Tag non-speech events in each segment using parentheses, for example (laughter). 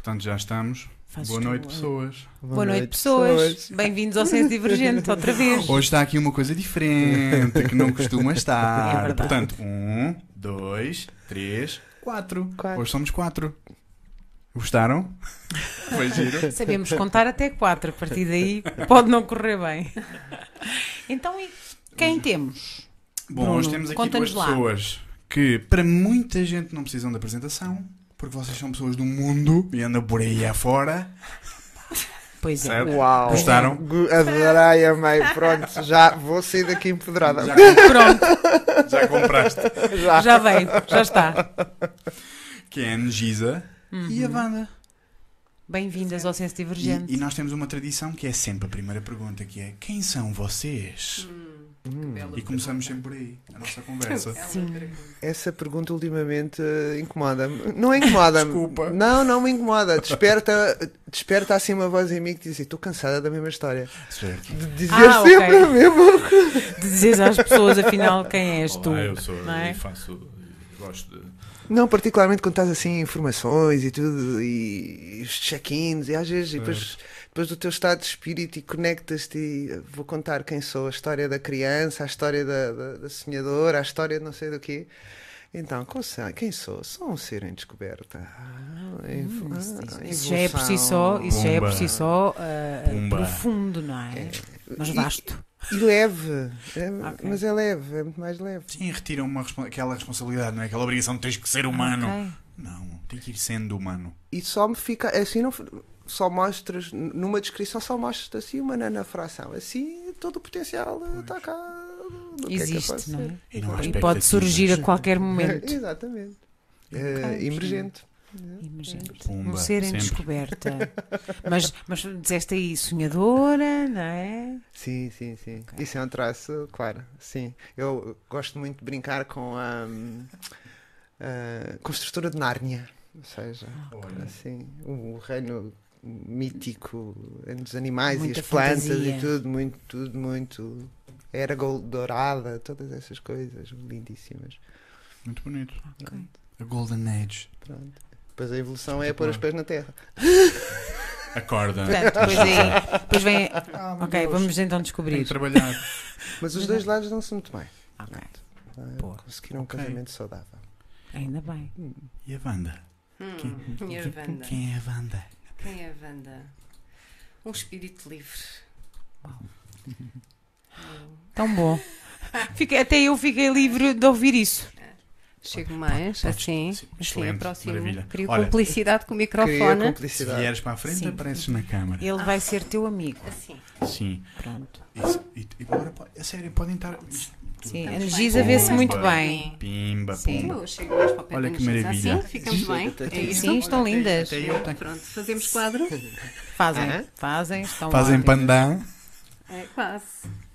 Portanto, já estamos. Fazes Boa noite, pessoas. Boa noite, pessoas. Bem-vindos ao Senso Divergente, (laughs) outra vez. Hoje está aqui uma coisa diferente que não costuma É estar. verdade. Portanto, um, dois, três, quatro. Quatro. Hoje somos quatro. Gostaram? (laughs) Foi giro. Sabemos contar até quatro, a partir daí pode não correr bem. Então, e quem temos? Bom, Bruno, hoje temos aqui duas lá. pessoas que, para muita gente, não precisam de apresentação. Porque vocês são pessoas do mundo e andam por aí afora. Pois é. Certo? Uau! Gostaram? Adorei, amei. Pronto, já vou sair daqui empoderada. Já, Pronto, (laughs) já compraste. Já. já veio, já está. Que é a Angisa e a Wanda. Bem-vindas ao Senso Divergente. E, e nós temos uma tradição que é sempre a primeira pergunta, que é quem são vocês? Hum. E começamos sempre por aí, a nossa conversa. (laughs) Sim. Essa pergunta ultimamente eh, incomoda-me. Não incomoda-me. Desculpa. Não, não me incomoda. Desperta, desperta assim uma voz em mim que diz assim: estou cansada da mesma história. Certo. De dizer Ah, sempre a mesma coisa. De dizeres às pessoas, afinal, quem és tu. Olá, eu sou, não é? e faço, gosto de... Não, particularmente quando estás assim, informações e tudo, e os check-ins, e às vezes, e depois, depois do teu estado de espírito, e conectas-te, e eh, vou contar quem sou, a história da criança, a história da, da, da sonhadora, a história de não sei do quê. Então, quem sou? Sou um ser em descoberta. Ah, Hum, Isso, ah, isso já é por si só, isso já é por si só Pumba. profundo, não é? Mas E- vasto. E leve, é- Ok. mas é leve, é muito mais leve. Sim, retiram uma, aquela responsabilidade, não é? Aquela obrigação de teres que ser humano. Ok. Não, tem que ir sendo humano. E só me fica, assim não só mostras, numa descrição só mostras assim uma nanofração, assim todo o potencial está cá. do que é Existe, não é? E não E pode surgir a qualquer (laughs) momento. Exatamente. É, emergente. Emergente. Pumba, um ser em sempre. descoberta. mas, mas disseste aí sonhadora, não é? Sim, sim, sim. Isso é um traço, claro. Sim. Eu gosto muito de brincar com a, hum, a construtora de Nárnia. Ou seja, Olha. assim, o reino mítico dos animais Muita e as plantas fantasia. e tudo, muito, tudo, muito. Era gold dourada, todas essas coisas lindíssimas. Muito bonito. Ok. A Golden Age. Pronto. Depois a evolução é pôr os pés na terra. (laughs) Acorda. Portanto, depois, aí, depois vem. Ah, Ok, Deus. vamos então descobrir. trabalhar. (laughs) Mas os dois lados dão-se muito bem. Ok, Ah, Boa. Conseguiram um Ok. casamento saudável. ainda bem. E a Wanda? Hum, Quem- e a quem- Wanda? Quem é a Wanda? Quem é a Wanda? Um espírito livre. (laughs) Tão bom. Fiquei- até eu fiquei livre de ouvir isso. Chego mais, Podes- assim, sim, assim aproximo. maravilha. Crio Olha, cumplicidade com o microfone. Se vieres para a frente, Sim. apareces na câmara. Ele vai ser teu amigo. Assim. Sim. Pronto. Isso. E, e agora, a sério, podem estar. Sim, a Estamos Energisa bem. vê-se muito bem. Pimba, Sim. pumba. Eu chego mais para o pé Olha da que Energisa, maravilha. Assim, ficamos bem. É isso. Sim, estão lindas. Até eu tenho. Pronto, fazemos quadro. Fazem, fazem, estão Fazem ótimas. pandan. É, quase.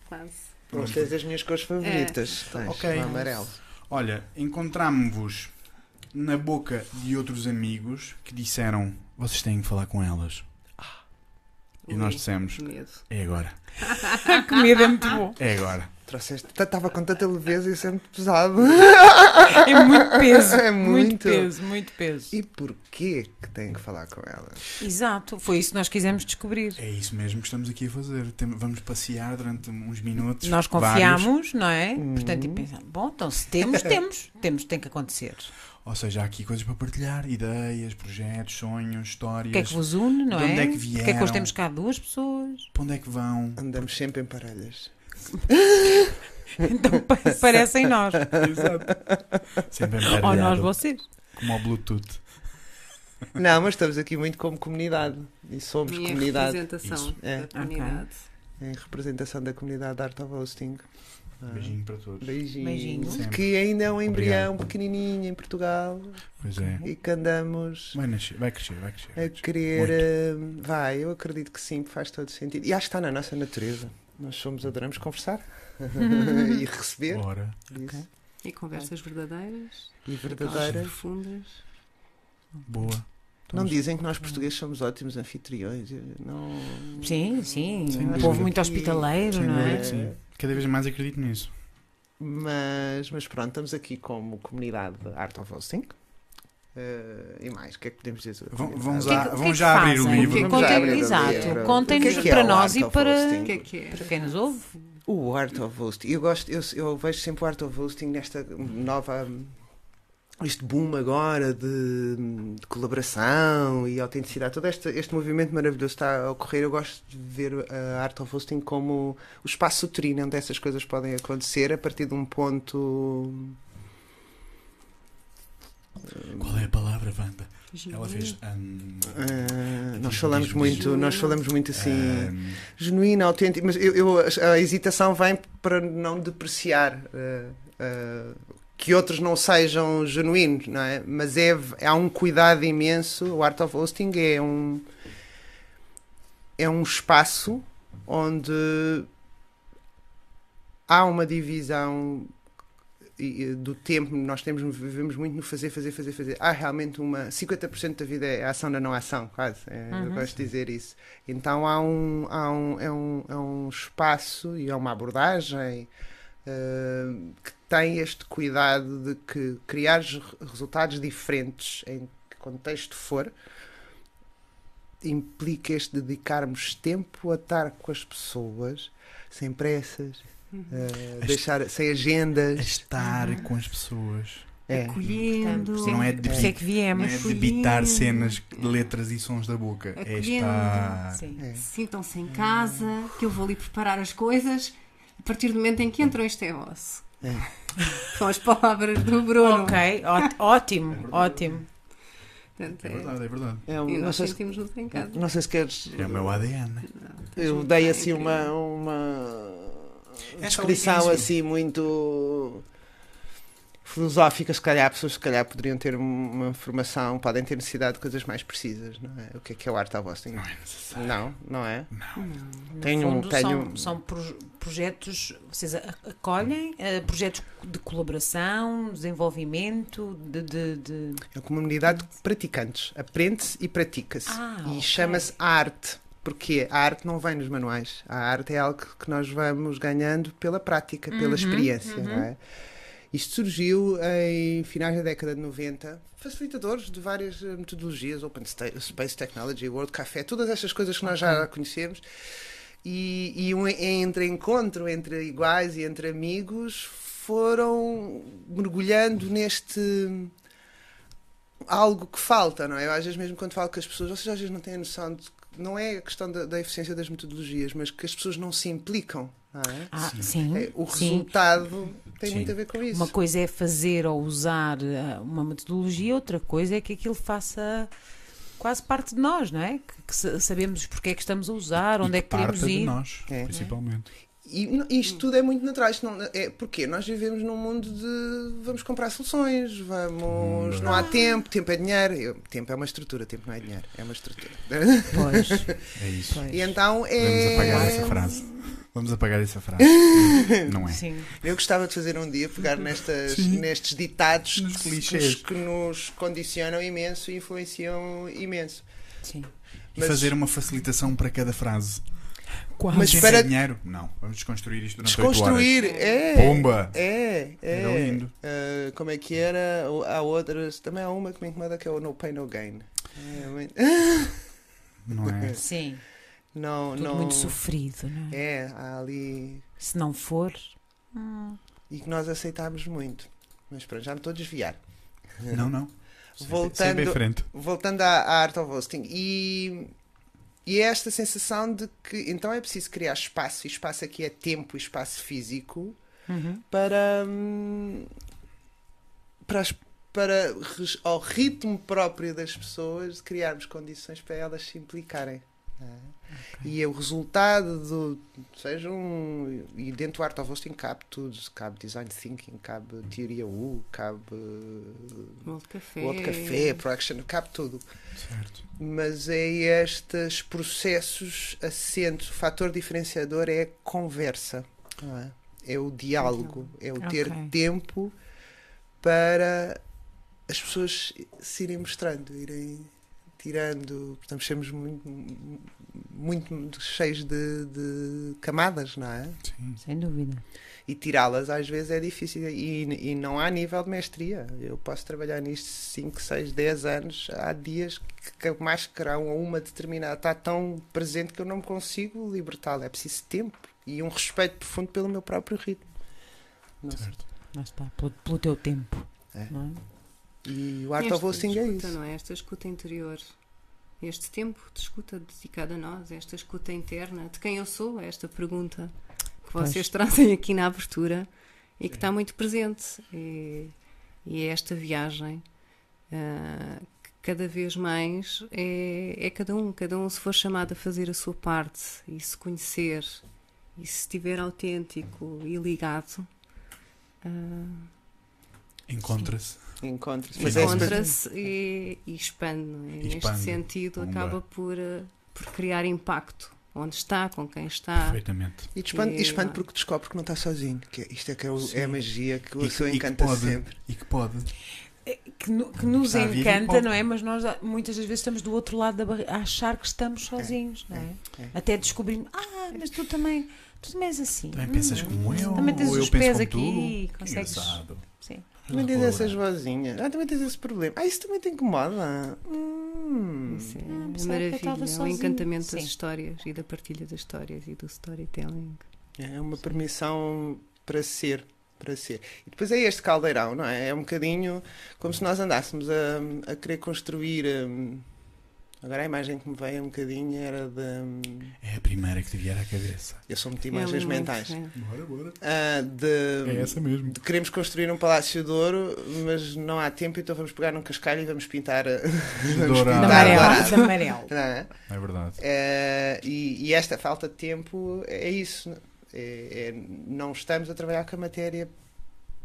Quase. Mas tens as minhas cores favoritas. Tens Ok. o amarelo. Olha, encontramos-vos na boca de outros amigos que disseram: vocês têm que falar com elas. E nós dissemos: medo. é agora. (laughs) A comida é muito bom. É agora. Trouxeste. Estava com tanta leveza e isso é muito pesado. É muito peso. (laughs) É muito. muito. peso, muito peso. E porquê que tenho que falar com elas? Exato, foi isso que nós quisemos descobrir. É isso mesmo que estamos aqui a fazer. Tem- Vamos passear durante uns minutos. Nós vários. confiamos, não é? Uhum. Portanto, e pensamos, bom, então se temos, (laughs) temos. Temos, tem que acontecer. Ou seja, há aqui coisas para partilhar: ideias, projetos, sonhos, histórias. O que é que vos une, não De é? onde é que Porque é que vieram? hoje temos cá duas pessoas? Para onde é que vão? Andamos sempre em parelhas. (laughs) Então pa- parecem nós. Exato. Sempre Ou nós vocês. Como o Bluetooth. Não, mas estamos aqui muito como comunidade. E somos Minha comunidade. representação Isso. É. da comunidade. Em representação da comunidade Art of Hosting. Ah, Beijinho para todos. Beijinho. Beijinho. Que ainda é um embrião pequenininho em Portugal Pois é. e que andamos Vai, nascer, vai crescer, vai crescer. vai a crescer. querer. eh, Vai, eu acredito que sim, faz todo sentido. E acho que está na nossa natureza. Nós somos, adoramos conversar (laughs) e receber. Ora. Isso. E conversas verdadeiras, E verdadeiras. profundas. Boa. Não dizem que nós portugueses somos ótimos anfitriões. Não... Sim, sim. Um povo muito hospitaleiro, não é? sim. Cada vez mais acredito nisso. Mas, mas pronto, estamos aqui como comunidade Art of Hosting. Eh, e mais, o que é que podemos dizer? Vão- vão O que já- é que- o que vão é que já abrir o livro. Que Vamos já contem- abrir o Exato, livro. contem-nos O que é que é para o nós e para, hosting? O que é que é? para quem nos ouve. O Art of Hosting. Eu, gosto, eu, eu vejo sempre o Art of Hosting nesta nova. Este boom agora de, de colaboração e autenticidade, todo este, este movimento maravilhoso está a ocorrer. Eu gosto de ver a Art of Hosting como o espaço uterino onde essas coisas podem acontecer a partir de um ponto. Qual é a palavra, Wanda? Ela fez. hum, ah, nós falamos muito, nós falamos muito assim. hum, genuína, autêntica, mas eu, eu- a hesitação vem para não depreciar eh, eh, que outros não sejam genuínos, não é? Mas é, há um cuidado imenso. O Art of Hosting é um é um espaço onde há uma divisão do tempo, nós temos, vivemos muito no fazer, fazer, fazer, fazer. Há realmente uma. 50% da vida é a ação da não ação, quase. É, Eu Uhum. gosto de dizer isso. Então há um, há um, é, um, é um espaço e é uma abordagem eh, que tem este cuidado de que criar re- resultados diferentes em que contexto for implica este dedicarmos tempo a estar com as pessoas sem pressas, Este- deixar sem a agendas. estar com as pessoas. É. Acolhendo. Portanto, Não é Por isso é que Não viemos. é Acolhendo. debitar cenas, letras e sons da boca. É Acolhendo. estar. Sim. É. Sintam-se em casa, que eu vou ali preparar as coisas. A partir do momento em que entram, isto é vosso. É. São as palavras do Bruno. Ok, ó- ótimo, ótimo. Portanto, É é- verdade, é verdade. É um- E não, nós sei se, sentimos-nos em casa. não sei se queres. É o meu ADN. Eu Junto, dei é assim incrível. uma, uma É descrição isso. assim muito filosófica, se calhar pessoas se calhar poderiam ter uma formação, podem ter necessidade de coisas mais precisas, não é? O que é que é o art of hosting? Não é necessário. Não, não é? No Tenho- fundo, tenho- são, são proje- projetos, vocês acolhem eh, projetos de colaboração, desenvolvimento, de. de, de- É uma comunidade de praticantes, aprende-se e pratica-se. Ah, e ok. chama-se arte. Porque a arte não vem nos manuais. A arte é algo que nós vamos ganhando pela prática, pela Uhum, experiência. uhum. Não é? Isto surgiu em finais da década de 90. Facilitadores de várias eh, metodologias, Open Space Technology, World Café, todas estas coisas que nós já conhecemos. E, e um entre encontro entre iguais e entre amigos foram mergulhando neste algo que falta, não é? Eu às vezes mesmo quando falo com as pessoas, vocês às vezes não têm a noção de não é a questão da, da eficiência das metodologias, mas que as pessoas não se implicam, não é? Ah, Sim. sim. É, o sim. resultado tem Sim. muito a ver com isso. Uma coisa é fazer ou usar eh, uma metodologia, outra coisa é que aquilo faça quase parte de nós, não é? Que, que sa- sabemos porque é que estamos a usar, onde E é que queremos parta de ir. nós, É. principalmente. E isto tudo é muito natural. Isto não, é porque nós vivemos num mundo de vamos comprar soluções, vamos. Não há tempo, tempo é dinheiro. Eu- tempo é uma estrutura, tempo não é dinheiro, é uma estrutura. Pois, (laughs) É isso. pois. E então Vamos é. apagar essa frase. Vamos apagar essa frase. (laughs) Não é? Sim. Eu gostava de fazer um dia, pegar nestas, Sim. nestes ditados Nos que, que clichês. nos, que nos condicionam imenso e influenciam imenso. sim. E Mas- fazer uma facilitação para cada frase. Quase. Mas para- é dinheiro? Não. Vamos desconstruir isto durante oito horas. Desconstruir, é. Pomba! É, é. Era lindo. Ah, como é que era? Há outras, também há uma que me incomoda que é o No Pain No Gain. É, muito- Não é? (laughs) Sim. não, Tudo não. muito sofrido, não é? É, há ali. Se não for. hum, E que nós aceitámos muito. Mas pronto, já me estou a desviar. Não, não. (laughs) Voltando-. Voltando à, à Art of Hosting. E, e é esta sensação de que então é preciso criar espaço, e espaço aqui é tempo e espaço físico, uhum. para, hum, para, para ao ritmo próprio das pessoas criarmos condições para elas se implicarem. não é? E é o resultado do seja um e dentro do Art of Hosting cabe tudo, cabe design thinking, cabe teoria U, cabe World Café. World Café, Production, cabe tudo. Certo. Mas é estes processos assentos, o fator diferenciador é a conversa, não é? É o diálogo, é o ter Ok. tempo para as pessoas se irem mostrando, irem tirando. Portanto, sermos muito muito cheios de, de camadas, não é? Sim. Sem dúvida. E tirá-las às vezes é difícil e, e não há nível de mestria. Eu posso trabalhar nisto 5, 6, 10 anos. Há dias que a máscara ou uma determinada está tão presente que eu não me consigo libertá-la. É preciso tempo e um respeito profundo pelo meu próprio ritmo. Não sei. Certo. Mas está, pelo, pelo teu tempo. É. Não é? E o Art of Hosting é escuta, isso. não é? Esta escuta interior. Este tempo de escuta dedicado a nós, esta escuta interna, de quem eu sou, é esta pergunta que Pois. vocês trazem aqui na abertura e que está muito presente. E, e é esta viagem ah, que cada vez mais é, é cada um, cada um se for chamado a fazer a sua parte e se conhecer e se estiver autêntico e ligado. ah, Encontra-se. Encontra-se. Mas é encontra-se e, e expande. não é? E Neste expande. sentido, Pumba. acaba por, eh, por criar impacto onde está, com quem está. Perfeitamente. E expande, e expande porque descobre que não está sozinho. Que é- isto é, que é, o- é a magia que o seu que, e encanta pode. sempre. E que pode. É, Que, no- que nos encanta, não é? Mas nós muitas das vezes estamos do outro lado da barreira, a achar que estamos sozinhos, não é? é. Até descobrimos, ah, mas tu também, tu também és assim. Também pensas Hum, como eu. Também tens eu os penso pés como aqui, tu. consegues-. Sim. Também tens essas vozinhas. Ah, também tens esse problema. Ah, isso também te incomoda. Hum. Isso é Ah, eu maravilha, é o encantamento Sim. das histórias e da partilha das histórias e do storytelling. É uma permissão para ser. Para ser. E depois é este caldeirão, não é? É um bocadinho como se nós andássemos a, a querer construir. hum, Agora a imagem que me veio um bocadinho era de. hum, É a primeira que te vier à cabeça. Eu sou muito É imagens muito, mentais. é. Bora, bora. Ah, de, É essa mesmo. de queremos construir um palácio de ouro, mas não há tempo, então vamos pegar num cascalho e vamos pintar. (laughs) vamos Dourado. Pintar amarelo, dourado. amarelo. Não é? É verdade. Eh, e, e esta falta de tempo é isso. É, é- não estamos a trabalhar com a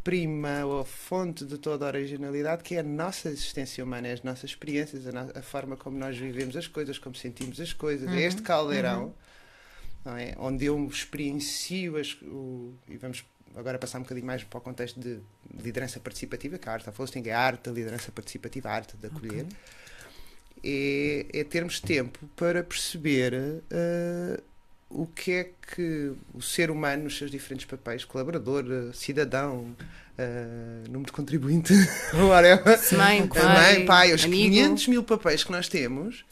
matéria-prima ou a fonte de toda a originalidade, que é a nossa existência humana, é as nossas experiências, a, no- a forma como nós vivemos as coisas, como sentimos as coisas. Uhum, É este caldeirão não é? onde eu experiencio as, o, e vamos agora passar um bocadinho mais para o contexto de liderança participativa, que a arte of hosting é a arte da liderança participativa, a arte de acolher Ok. é, é termos tempo para perceber eh, o que é que o ser humano, nos seus diferentes papéis, colaborador, eh, cidadão, eh, número de contribuinte, (laughs) Mãe, pai, mãe, pai, os amigo. 500 mil papéis que nós temos,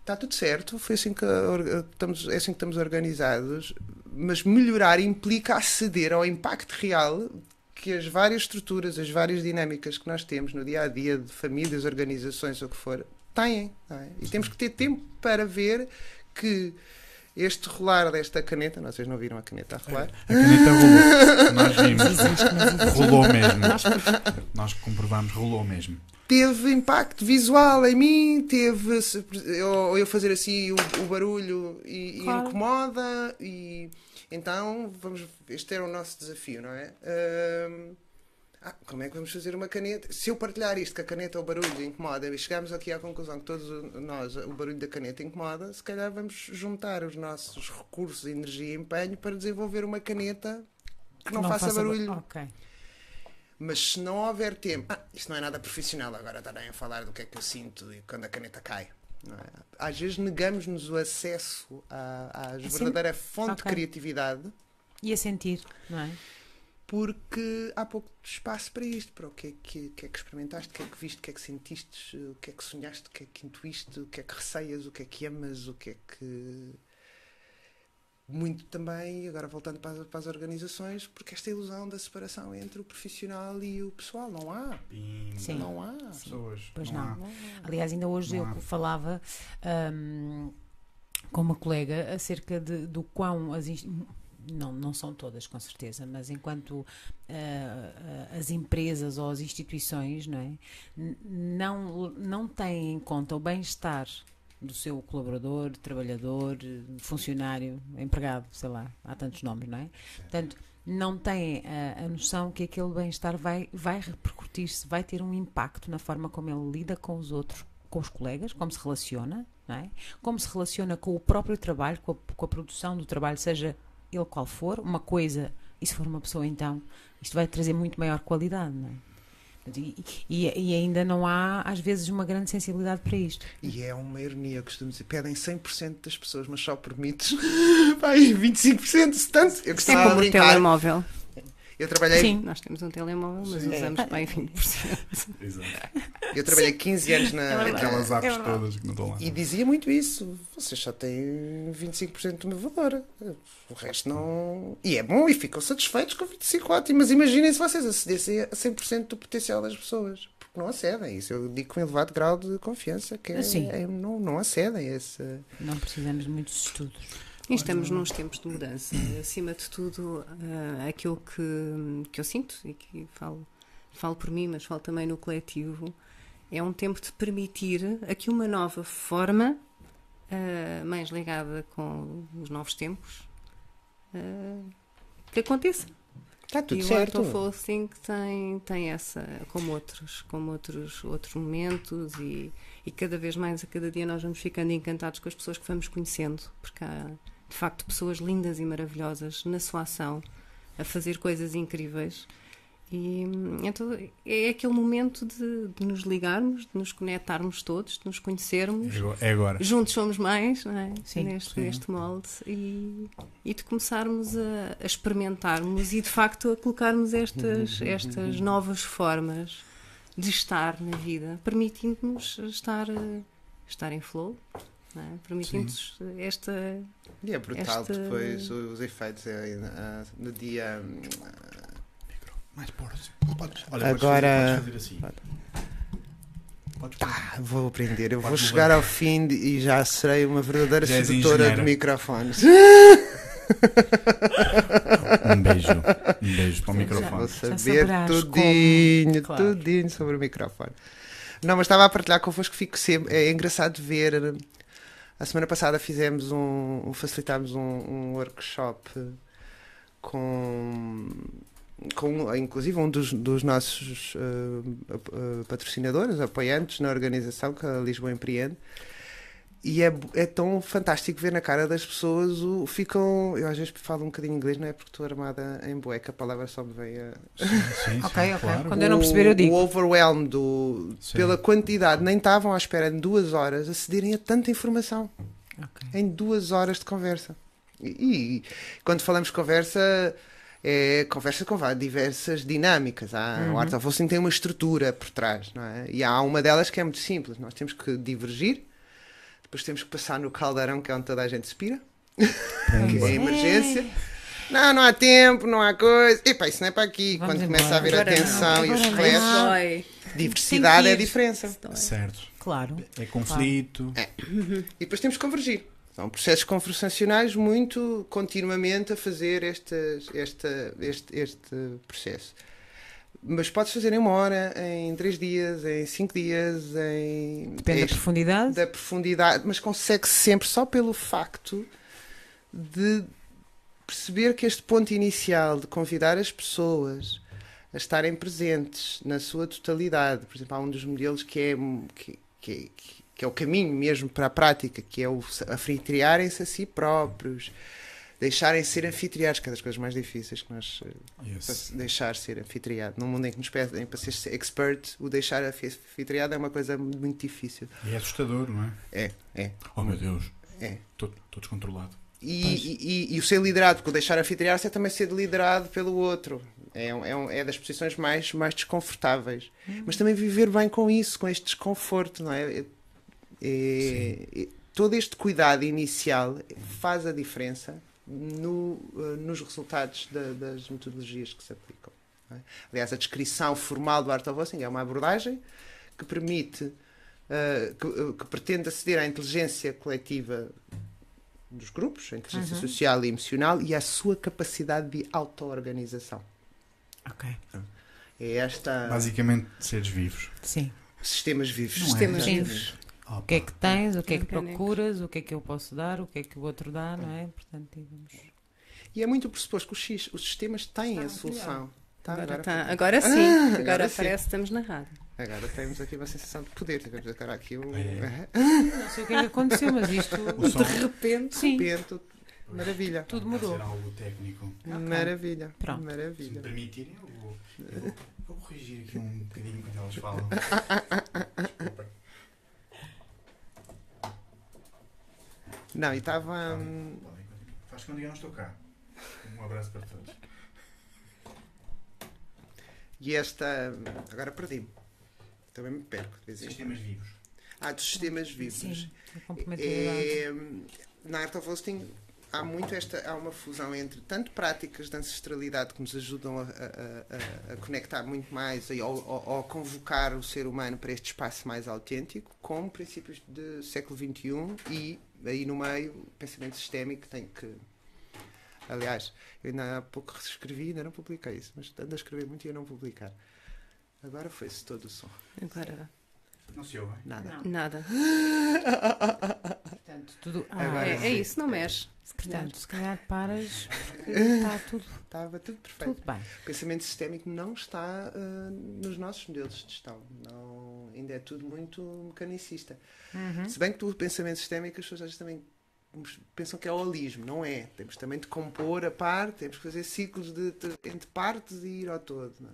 está tudo certo, foi assim que, estamos, é assim que estamos organizados, mas melhorar implica aceder ao impacto real que as várias estruturas, as várias dinâmicas que nós temos no dia a dia de famílias, organizações, ou o que for, têm. é? E temos que ter tempo para ver que este rolar desta caneta, vocês não viram a caneta a rolar, A caneta rolou. Nós vimos. Rolou mesmo. Nós comprovamos, rolou mesmo. teve impacto visual em mim, teve eu, eu fazer assim o, o barulho e, e Claro. incomoda e então vamos este era o nosso desafio, não é? Ah, como é que vamos fazer uma caneta? Se eu partilhar isto que a caneta o barulho incomoda e chegamos aqui à conclusão que todos nós o barulho da caneta incomoda, se calhar vamos juntar os nossos recursos, energia e empenho para desenvolver uma caneta que não, faça, barulho. Ok. Mas se não houver tempo, ah, isto não é nada profissional agora estarem a falar do que é que eu sinto e quando a caneta cai. não é? Às vezes negamos-nos o acesso à, à Assim? verdadeira fonte de Ok. criatividade E a sentir, não é? Porque há pouco espaço para isto, para o que é que, que, é que experimentaste, o que é que viste, o que é que sentiste, o que é que sonhaste, o que é que intuíste, o que é que receias, o que é que amas, o que é que. Muito também, agora voltando para as, para as organizações, porque esta ilusão da separação entre o profissional e o pessoal, não há. Sim. Não há. Pessoas. Pois não. não. há. Aliás, ainda hoje Não eu há. falava hum, com uma colega acerca de, do quão as não, não são todas, com certeza, mas enquanto ah, as empresas ou as instituições não, é, não, não têm em conta o bem-estar do seu colaborador, trabalhador, funcionário, empregado, sei lá, há tantos nomes, não é? Portanto, não têm a, a noção que aquele bem-estar vai, vai repercutir-se, vai ter um impacto na forma como ele lida com os outros, com os colegas, como se relaciona, não é? como se relaciona com o próprio trabalho, com a, com a produção do trabalho, seja ele qual for, uma coisa, e se for uma pessoa, então, isto vai trazer muito maior qualidade, não é? E, e, e ainda não há, às vezes, uma grande sensibilidade para isto. E é uma ironia, costumo dizer. Pedem 100% das pessoas, mas só permites (laughs) vai, 25%, se tanto. Eu É gostava como o telemóvel. Eu trabalhei, Sim. Nós temos um telemóvel, mas Sim. usamos bem 20%. Exato. eu trabalhei 15 anos na, verdade. Aquelas apps verdade. todas que não estão lá. E dizia muito isso. Vocês só têm 25% do meu valor. O resto não. E é bom e ficam satisfeitos com 25%. Ótimo. Mas imaginem se vocês acedessem a 100% do potencial das pessoas. Porque não acedem. Isso eu digo com elevado grau de confiança. Que é, Sim. é- não, não acedem a esse. Não precisamos de muitos estudos. E estamos nos tempos de mudança. Acima de tudo, ah, aquilo que, que eu sinto, e que falo, falo por mim, mas falo também no coletivo, é um tempo de permitir aqui uma nova forma, ah, mais ligada com os novos tempos, ah, que aconteça. Está tudo e certo. o Art of Hosting tem, tem essa, como outros, como outros, outros momentos, e, e cada vez mais, a cada dia, nós vamos ficando encantados com as pessoas que vamos conhecendo, porque há, de facto, pessoas lindas e maravilhosas na sua ação, a fazer coisas incríveis. E hum, então é aquele momento de, de nos ligarmos, de nos conectarmos todos, de nos conhecermos. É agora- É agora. Juntos somos mais, não é? Sim, neste, sim. neste molde e, e de começarmos a, a experimentarmos e de facto a colocarmos estas, estas novas formas de estar na vida, permitindo-nos estar, eh, estar em flow, é? permitindo-nos esta. E é brutal Esta- depois os efeitos é, ah, no dia. hum, Mais. Podes, olha, Agora- Podes fazer, podes fazer assim. Podes fazer. Ah, vou aprender. Eu vou chegar ao fim de- e já serei uma verdadeira Já sedutora de microfones. Um beijo. Um beijo para o Vou microfone. saber saberás tudinho, como. Claro. tudinho sobre o microfone. Não, mas estava a partilhar convosco, fico sempre. É engraçado ver. A semana passada fizemos um. facilitámos um, um workshop com. com inclusive um dos, dos nossos ap- eh, patrocinadores, apoiantes na organização, que é a Lisboa Empreende. E é, é tão fantástico ver na cara das pessoas o ficam. Eu às vezes falo um bocadinho inglês, não é porque estou armada em bueca, a palavra só me vem a, Sim, (laughs) sim, Ok, ok. claro. Quando eu não perceber, eu digo. o overwhelm do, Sim. pela quantidade, nem estavam à espera de duas horas acederem a tanta informação Ok. em duas horas de conversa. E, e quando falamos de conversa, é conversa com diversas dinâmicas. Há, Uhum. O Art of Hosting tem uma estrutura por trás, não é? E há uma delas que é muito simples. Nós temos que divergir, depois temos que passar no caldeirão, que é onde toda a gente se pira, que é a Pumba. emergência. Não, não há tempo, não há coisa. Epá, isso não é para aqui. Vamos Quando começa a embora. haver a Agora não, tensão e os agora não. diversidade é a que diferença. Certo. Claro. É conflito. E depois temos que convergir. São processos conversacionais muito continuamente a fazer estas, esta, este, este processo. Mas podes fazer em uma hora, em três dias, em cinco dias, em. Depende da profundidade. da profundidade, mas consegue-se sempre só pelo facto de perceber que este ponto inicial de convidar as pessoas a estarem presentes na sua totalidade, por exemplo, há um dos modelos que é, que, que, que é o caminho mesmo para a prática, que é o anfitriarem-se a si próprios, deixarem ser anfitriados, que é das coisas mais difíceis que nós eh, Yes. deixar ser anfitriado. Num mundo em que nos pedem para ser expert, o deixar anfitriado é uma coisa muito difícil. E é assustador, não é? É, é, Oh meu Deus. é. Estou descontrolado. E, e, e- e o ser liderado, porque o deixar anfitriar-se é também ser liderado pelo outro. É, é, é das posições mais, mais desconfortáveis. Mas também viver bem com isso, com este desconforto, não é? É- é- é- todo este cuidado inicial faz a diferença no, eh, nos resultados da- das metodologias que se aplicam. não é? Aliás, a descrição formal do Art of é uma abordagem que permite, eh, que, eh, que pretende aceder à inteligência coletiva dos grupos, a inteligência Uhum. social e emocional e à sua capacidade de auto-organização. Ok. É esta Basicamente, seres vivos. Sim. sistemas vivos. Não é? Sistemas Sim. vivos. Opa. O que é que tens, o que é que procuras, o que é que eu posso dar, o que é que o outro dá, não é? Portanto, e vamos. E é muito o pressuposto que os, X, os sistemas têm Está a solução. Tá, Agora, agora, tá- agora sim, Ah, agora, agora sim. parece que estamos na rádio. Agora temos aqui uma sensação de poder. Tivemos agora aqui um É. (laughs) Não sei o que é que aconteceu, mas isto. Som. repente. Sim. repente. Maravilha. Tudo mudou. ser algo técnico. Maravilha. Pronto. Se me Maravilha. permitirem, eu vou, eu vou Vou corrigir aqui um bocadinho enquanto elas falam. (laughs) Desculpem. Não, e estava. Podem, hum, podem continuar. Faz quando eu não estou cá. Um abraço para todos. E esta. Agora perdi-me. Também me perco de vez em quando. Sistemas vivos. Ah, dos sistemas vivos. Sim, a. É, na Art of Hosting há muito esta há uma fusão entre tanto práticas de ancestralidade que nos ajudam a, a- a- a conectar muito mais e ao convocar o ser humano para este espaço mais autêntico, como princípios do século XXI e aí no meio o pensamento sistémico tem que aliás, eu ainda há pouco escrevi ainda não publiquei isso, mas ando a escrever muito e a não publicar. Agora foi-se todo o som. Agora, Não se ouvem? nada Não, nada. portanto, tudo. Ah, Agora É, sim. é isso, não mexe. Portanto, se calhar paras, está tudo, estava tudo perfeito tudo bem. O pensamento sistémico não está ah, nos nossos modelos de gestão. Não, ainda é tudo muito mecanicista. Uhum. Se bem que o pensamento sistémico as pessoas também pensam que é holismo. Não é. Temos também de compor a parte, temos que fazer ciclos de, de- entre partes e ir ao todo. não é?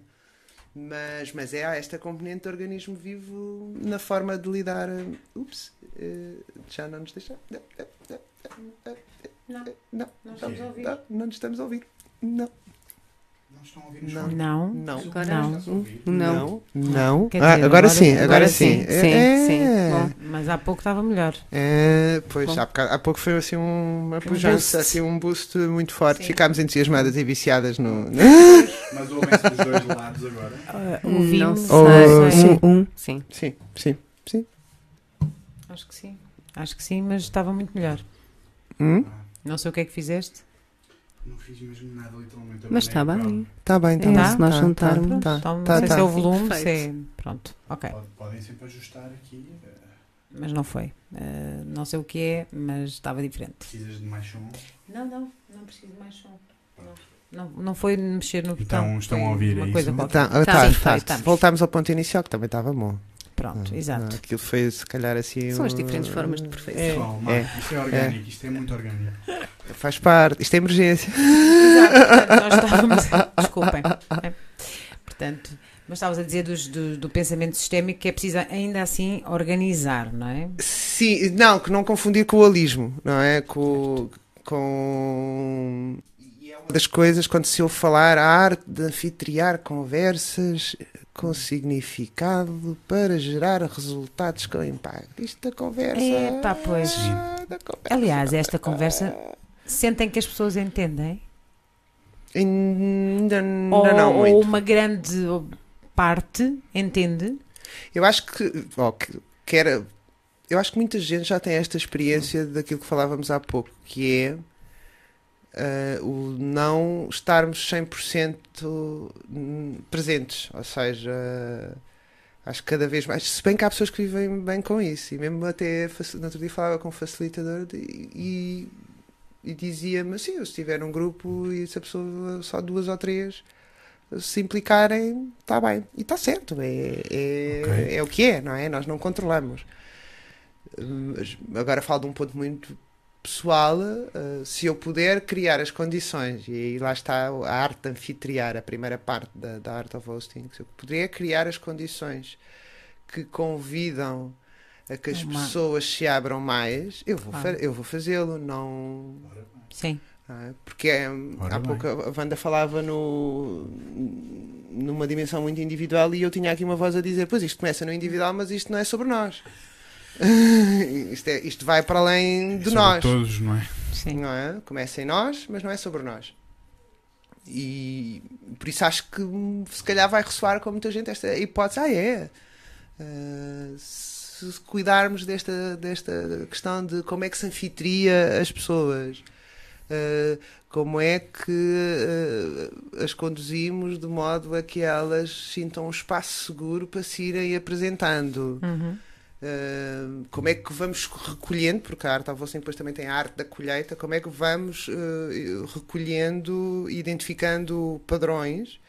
Mas, mas é há esta componente do organismo vivo na forma de lidar. ah, Ups, eh, já não nos deixa. Não, Não, não, não não, não nos estamos a ouvir. Não, Não Não. Não. Não. Estás a ouvir? Não. Não. Quer Ah, dizer, agora, agora- sim, agora, agora sim. sim, sim, É, sim. Bom. Mas há pouco estava melhor. É, pois, há, bocado- há pouco foi assim um- uma pujança, boost. assim um boost muito forte. Sim. Ficámos entusiasmadas e viciadas no. (laughs) Mas ouvem-se dos dois lados agora. Uh, ouvimos. Não sei. sim. Um, um, sim. sim, sim. Acho que sim. Acho que sim, mas estava muito melhor. Hum? Não sei o que é que fizeste. Não fiz mesmo nada, literalmente. Mas está bem. Tá bem, tá É, bem. se nós tá, juntarmos. Tá, Então, tá, não sei tá. se é o volume, se é. Pronto, ok. Pod- Podem sempre ajustar aqui. eh, Mas não foi. Uh, não sei o que é, mas estava diferente. Precisas de mais som. Não, não, não preciso de mais som. Não, não foi mexer no botão. Então, estão a ouvir, uma é coisa isso? qualquer. Tá, Tá, tá, tá. Voltámos ao ponto inicial que também estava bom. Pronto, Ah, exato. ah, Aquilo foi se calhar assim. São as um- diferentes formas de perfeição. É. Pessoal, Marco, é. isto é orgânico, isto é muito orgânico. Faz parte. Isto é emergência. Exato, portanto, nós estávamos. Desculpem. É. Portanto, mas estavas a dizer dos- do, do pensamento sistémico que é preciso ainda assim organizar, não é? Sim, não, que não confundir com o holismo, não é? Com. com... E é uma das coisas quando se ouve falar a arte de anfitriar conversas com significado para gerar resultados com impacto. Isto da conversa. Epá, pois. ah, da conversa. Aliás, esta conversa sentem que as pessoas entendem? Ainda, ainda Ou, não ou muito. uma grande parte entende? Eu acho que, ó, que, que era. Eu acho que muita gente já tem esta experiência daquilo que falávamos há pouco, que é ah, o não estarmos 100% hum, presentes. Ou seja, acho que cada vez mais. Se bem que há pessoas que vivem bem com isso, e mesmo até. No outro dia falava com um facilitador de- e, e dizia-me assim: se tiver um grupo e se a pessoa só duas ou três se implicarem, está bem. E está certo, é, é, Ok. é o que é, não é? Nós não controlamos. Agora falo de um ponto muito pessoal. eh, se eu puder criar as condições, e aí lá está a arte de anfitriar, a primeira parte da, da Art of Hosting, se eu puder criar as condições que convidam a que as Uma- pessoas se abram mais, eu vou, Claro. fa- eu vou fazê-lo. Não, Sim. é? Porque é, Ora há bem. pouco a Wanda falava no, numa dimensão muito individual e eu tinha aqui uma voz a dizer: Pois isto começa no individual, mas isto não é sobre nós. (laughs) isto, é- isto vai para além de Sobre nós. todos, não é? Sim. Não é? Começa em nós, mas não é sobre nós. E por isso acho que se calhar vai ressoar com muita gente esta hipótese. Ah, é. Ah, se cuidarmos desta, desta questão de como é que se anfitria as pessoas, ah, como é que ah, as conduzimos de modo a que elas sintam um espaço seguro para se irem apresentando. Uhum. Uh, como é que vamos recolhendo, porque a arte ao depois também tem a arte da colheita, como é que vamos uh, recolhendo, identificando padrões.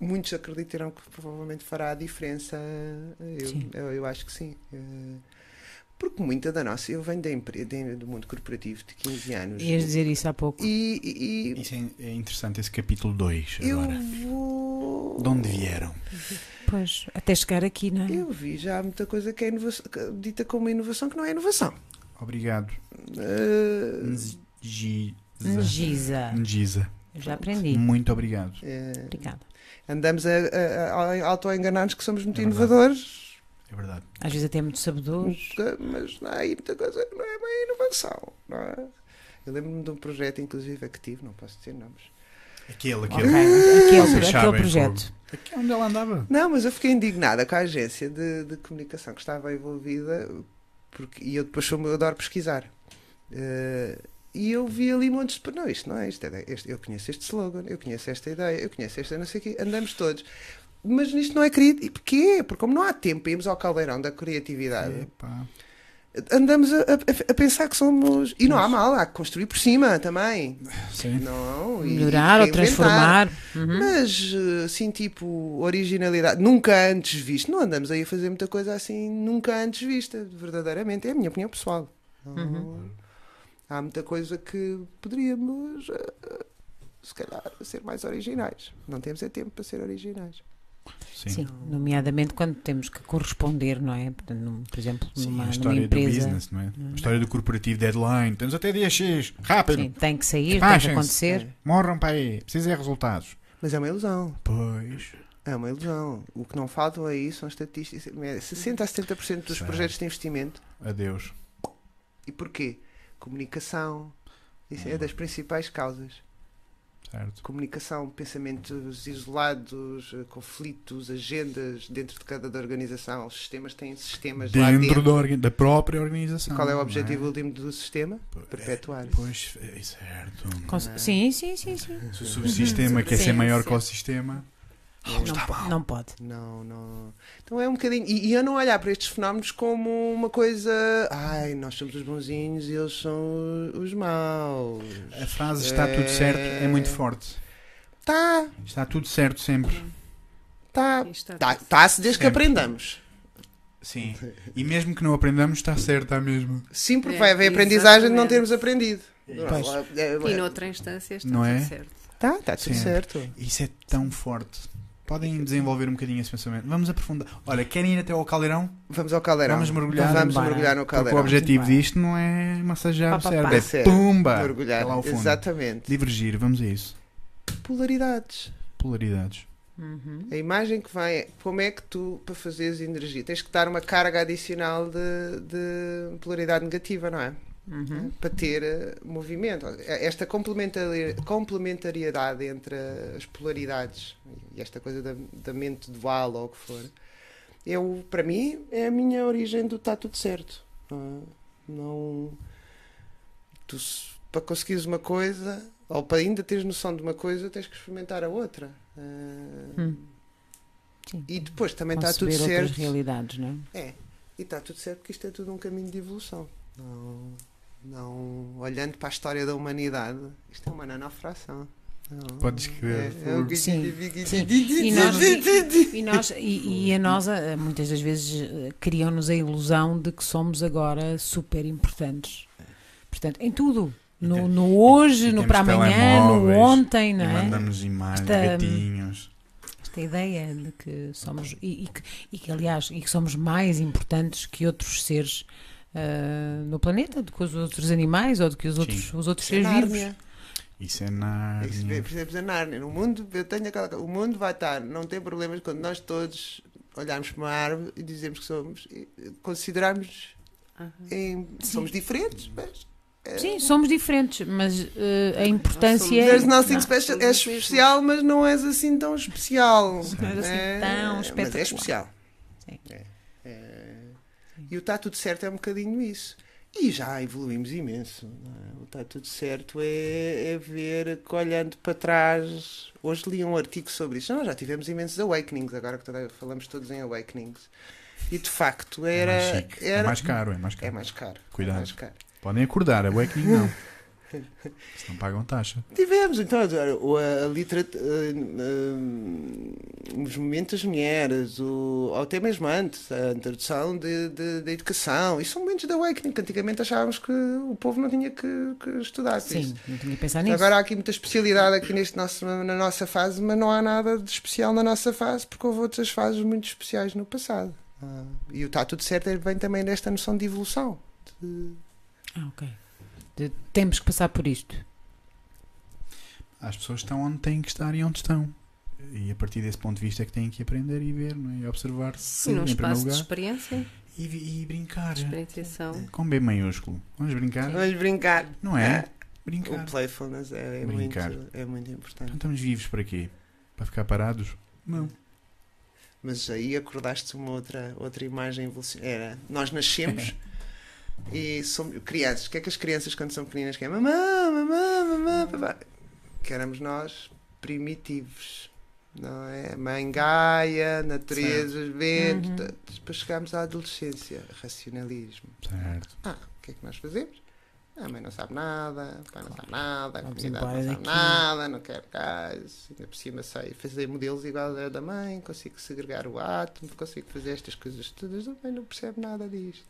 Uh, muitos acreditarão que provavelmente fará a diferença. Eu, eu, eu acho que sim. Uh, Porque muita da nossa, eu venho da empre- de- do mundo corporativo de 15 anos. Ias dizer isso há pouco. E, e- Isso é, é interessante, esse capítulo 2 eu vou. De onde vieram? Pois, até chegar aqui, não é? Eu vi já muita coisa que é inovação, dita como inovação que não é inovação. Obrigado. Eh, Ngiza. Giza. Ngiza. Eu já aprendi. Muito obrigado. eh, Obrigada. Andamos a, a, a auto-enganar-nos que somos muito É inovadores, É verdade. Às vezes até muito sabedores. mas não há aí muita coisa que não é bem inovação. Não é? Eu lembro-me de um projeto, inclusive, que tive, não posso dizer nomes. Aquele, aquele. Aquele, Vocês aquele projeto. Aquele onde ela andava. Não, mas eu fiquei indignada com a agência de, de comunicação que estava envolvida porque, e eu depois sou, eu adoro pesquisar. Eh, e eu vi ali montes de. Não, isto não é isto. É, este, eu conheço este slogan, eu conheço esta ideia, eu conheço esta não sei o quê. Andamos todos. Mas nisto não é querido. E porquê? Porque como não há tempo para irmos ao caldeirão da criatividade, Epá. andamos a, a- a pensar que somos. E não há mal, há que construir por cima também. Sim. Não, e- Melhorar e ou transformar. Uhum. Mas, assim, tipo, originalidade, nunca antes visto. Não andamos aí a fazer muita coisa assim, nunca antes vista, verdadeiramente. É a minha opinião pessoal. Não- Uhum. Há muita coisa que poderíamos, eh, se calhar, ser mais originais. Não temos é tempo para ser originais. Sim. Sim, nomeadamente quando temos que corresponder, não é? Por exemplo, Sim, numa, numa história do empresa. business, não é? A história do corporativo deadline. Temos até dia X. Rápido. Sim, tem que sair, tem que Despachem-se. acontecer. É. Morram para aí. Precisa de resultados. Mas é uma ilusão. Pois. É uma ilusão. O que não faltam aí são estatísticas. é 60 a 70% dos Certo. projetos de investimento. Adeus. E porquê? Comunicação. Isso é das principais causas. Certo. comunicação, pensamentos isolados, eh, conflitos, agendas dentro de cada da organização. Os sistemas têm sistemas lá Dentro dentro. da, orga- da própria organização. Qual é o não objetivo último do sistema? Perpetuar. Pois, é certo. Cons- Sim, sim, sim, sim. Se o subsistema quer Sim, ser maior que o sistema. Não, po- não pode. Não, não. Então é um bocadinho. E, e eu não olhar para estes fenómenos como uma coisa. Ai, nós somos os bonzinhos e eles são os maus. A frase está tudo certo é muito forte. Tá, Está tudo certo sempre. tá. Isto está Tá, tudo- tá-se desde que Sempre. aprendamos. Sim. E mesmo que não aprendamos, está certo, à mesma. Sim, porque É, vai haver aprendizagem de não termos aprendido. Pois. É, E noutra instância está Não tudo é? certo. Tá, tá tudo certo. Isso é tão forte. Podem desenvolver um bocadinho esse pensamento. Vamos aprofundar. Olha, querem ir até ao caldeirão? Vamos ao caldeirão. Vamos mergulhar. Vamos mergulhar no Porque o caldeirão. objetivo Vai. disto não é massagear o cérebro, é Sério. pumba! mergulhar. Lá ao fundo. Exatamente. Divergir, vamos a isso. Polaridades. Polaridades. Uhum. A imagem que vem, é como é que tu, para fazeres energia, tens que dar uma carga adicional de, de polaridade negativa, não é? Uhum. Para ter eh, movimento. Esta complementari- complementariedade entre as polaridades e esta coisa da, da mente dual ou o que for, eu, para mim, é a minha origem do está tudo certo. não é? Tu, para conseguires uma coisa, ou para ainda teres noção de uma coisa, tens que experimentar a outra. Ah, Hum. E depois também está tudo certo. realidades, não é? É, e está tudo certo porque isto é tudo um caminho de evolução. Não, não olhando para a história da humanidade, isto é uma nanofração. Não, Podes crer, É, é um. Sim, sim. E nós, e, e nós- e- e a nós, eh, muitas das vezes, eh, criam-nos a ilusão de que somos agora super importantes. Portanto, em tudo. No, no hoje, e no para amanhã, no ontem, não é? mandamos imagens, Esta- gatinhos. Esta ideia de que somos, e, e que, e que, aliás, e que somos mais importantes que outros seres ah, no planeta, do que os outros animais ou do que os outros, os outros é seres vivos. Nárnia. Isso é Isso, Nárnia. percebes a Nárnia. No mundo, eu tenho aquela, o mundo vai estar, não tem problemas quando nós todos olharmos para uma árvore e dizemos que somos, considerarmos em, somos diferentes, mas é, Sim, somos diferentes, mas eh, a importância There's é. nothing Não. special. somos mesmos. especial, mas não és assim tão especial. Não és assim É, tão Mas espetacular. é especial. Sim. É, é. E o está tudo certo é um bocadinho isso. E já evoluímos imenso. não é? O está tudo certo é, é ver que olhando para trás. Hoje li um artigo sobre isso. Nós já tivemos imensos awakenings, agora que toda- falamos todos em awakenings. E de facto É era. mais chique. era É mais caro, é mais é caro. mais caro. Cuidado. É mais caro. Podem acordar, awakening não. (laughs) Se não pagam taxa. Tivemos, então, a, a literatura, os momentos das mulheres, o, ou até mesmo antes, a introdução de, de- da educação. Isso são momentos da Awakening, que antigamente achávamos que o povo não tinha que, que estudar. Sim, Isso. não tinha pensado nisso. Agora há aqui muita especialidade aqui neste nosso, na nossa fase, mas não há nada de especial na nossa fase, porque houve outras fases muito especiais no passado. Ah, e o está tudo certo é- vem também desta noção de evolução. de- Ah, ok. De- temos que passar por isto. As pessoas estão onde têm que estar e onde estão. E a partir desse ponto de vista é que têm que aprender e ver não é? e observar-se E num em primeiro espaço de lugar. experiência, E, e brincar. experienciação. Com B maiúsculo. Vamos brincar? Vamos brincar. Não é? Ah, Brincar. O playfulness é, é muito, é muito importante. Então estamos vivos para quê? Para ficar parados? Não. Mas aí acordaste uma outra, outra imagem evolucionária. Era, nós nascemos (laughs) e somos crianças. O que é que as crianças, quando são pequeninas, querem? Mamã, mamã, mamã, papá. Que éramos nós primitivos. Não é? Mãe Gaia, natureza, vento. Uhum. Depois chegámos à adolescência, racionalismo. Certo. Ah, o que é que nós fazemos? A mãe não sabe nada, o pai não sabe nada, a comunidade não sabe daqui. nada, não quer gás, ainda por cima sei fazer modelos igual a da mãe, consigo segregar o átomo, consigo fazer estas coisas todas, a mãe não percebe nada disto.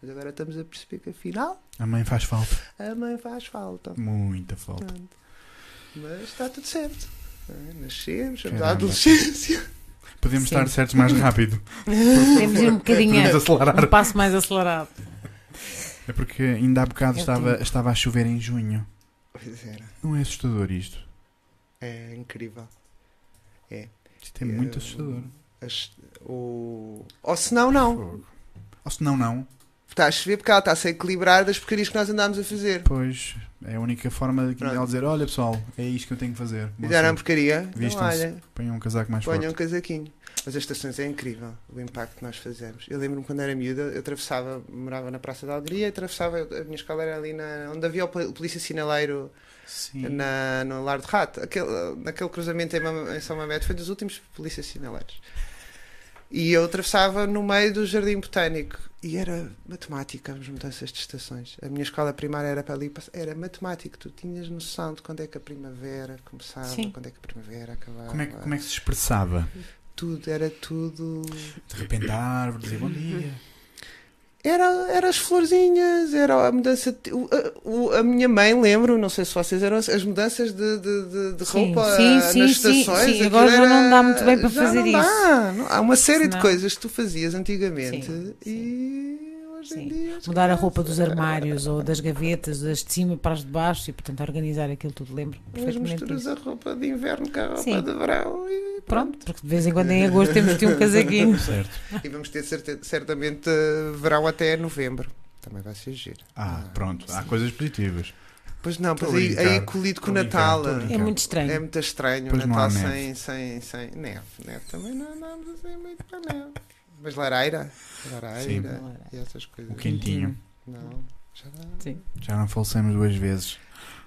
Mas agora estamos a perceber que afinal A mãe faz falta. a mãe faz falta. Muita falta. Pronto. Mas está tudo certo. é? Nascemos, vamos à adolescência. Podemos Sim. estar certos mais rápido. Temos de ir um bocadinho Podemos acelerar. um passo mais acelerado. É porque ainda há bocado É estava, tempo. estava a chover em junho. Pois era. Não é assustador isto? É incrível. Isto é muito É, assustador. As- o... Ou se não, não. Ou se não, não. Está a chover porque ela está a se equilibrar das porcarias que nós andámos a fazer. Pois é a única forma de ela dizer: Olha pessoal, é isto que eu tenho que fazer. Fizeram porcaria. Então, olha, Ponham um casaco mais ponham um forte. casaquinho. Mas as estações é incrível, o impacto que nós fazemos. Eu lembro-me quando era miúda, eu atravessava, morava na Praça da Alegria, atravessava, a minha escola era ali na, onde havia o, pol- o polícia sinaleiro Sim. na, no Lar de Rato. Aquele, naquele cruzamento em São Mamede foi dos últimos polícias sinaleiros. E eu atravessava no meio do Jardim Botânico. E era matemática as mudanças de estações. A minha escola primária era para ali, era matemático. Tu tinhas noção de quando é que a primavera começava, Sim. quando é que a primavera acabava. Como é, que, como é que se expressava? Tudo, era tudo. De repente a árvore dizia bom dia. Era, era as florzinhas, era a mudança. de- o- a, a minha mãe, lembro, não sei se vocês eram as mudanças de, de, de, roupa sim, sim, nas sim, estações. sim, agora já não dá muito bem para fazer não isso. dá, há uma série de coisas que tu fazias antigamente e hoje Sim. em dia. Mudar a calhar, roupa dos calhar, armários ou das gavetas, das de cima para as de baixo e, portanto, organizar aquilo tudo. Lembro Mas perfeitamente misturas disso. a roupa de inverno com a roupa Sim. de verão e Pronto, porque de vez em quando em agosto temos de ter um casaquinho. (laughs) Certo. E vamos ter certe- certamente eh, verão até novembro. Também vai ser giro. Ah, pronto. Há coisas positivas. Pois não, pois a aí, aí colido com o a Natal. a. É muito estranho. É muito estranho Pois o Natal sem, sem, sem neve. Neve também não andamos assim muito para neve. Mas lareira, lareira e essas coisas. O quentinho. Não, já, Sim. Já não falecemos duas vezes.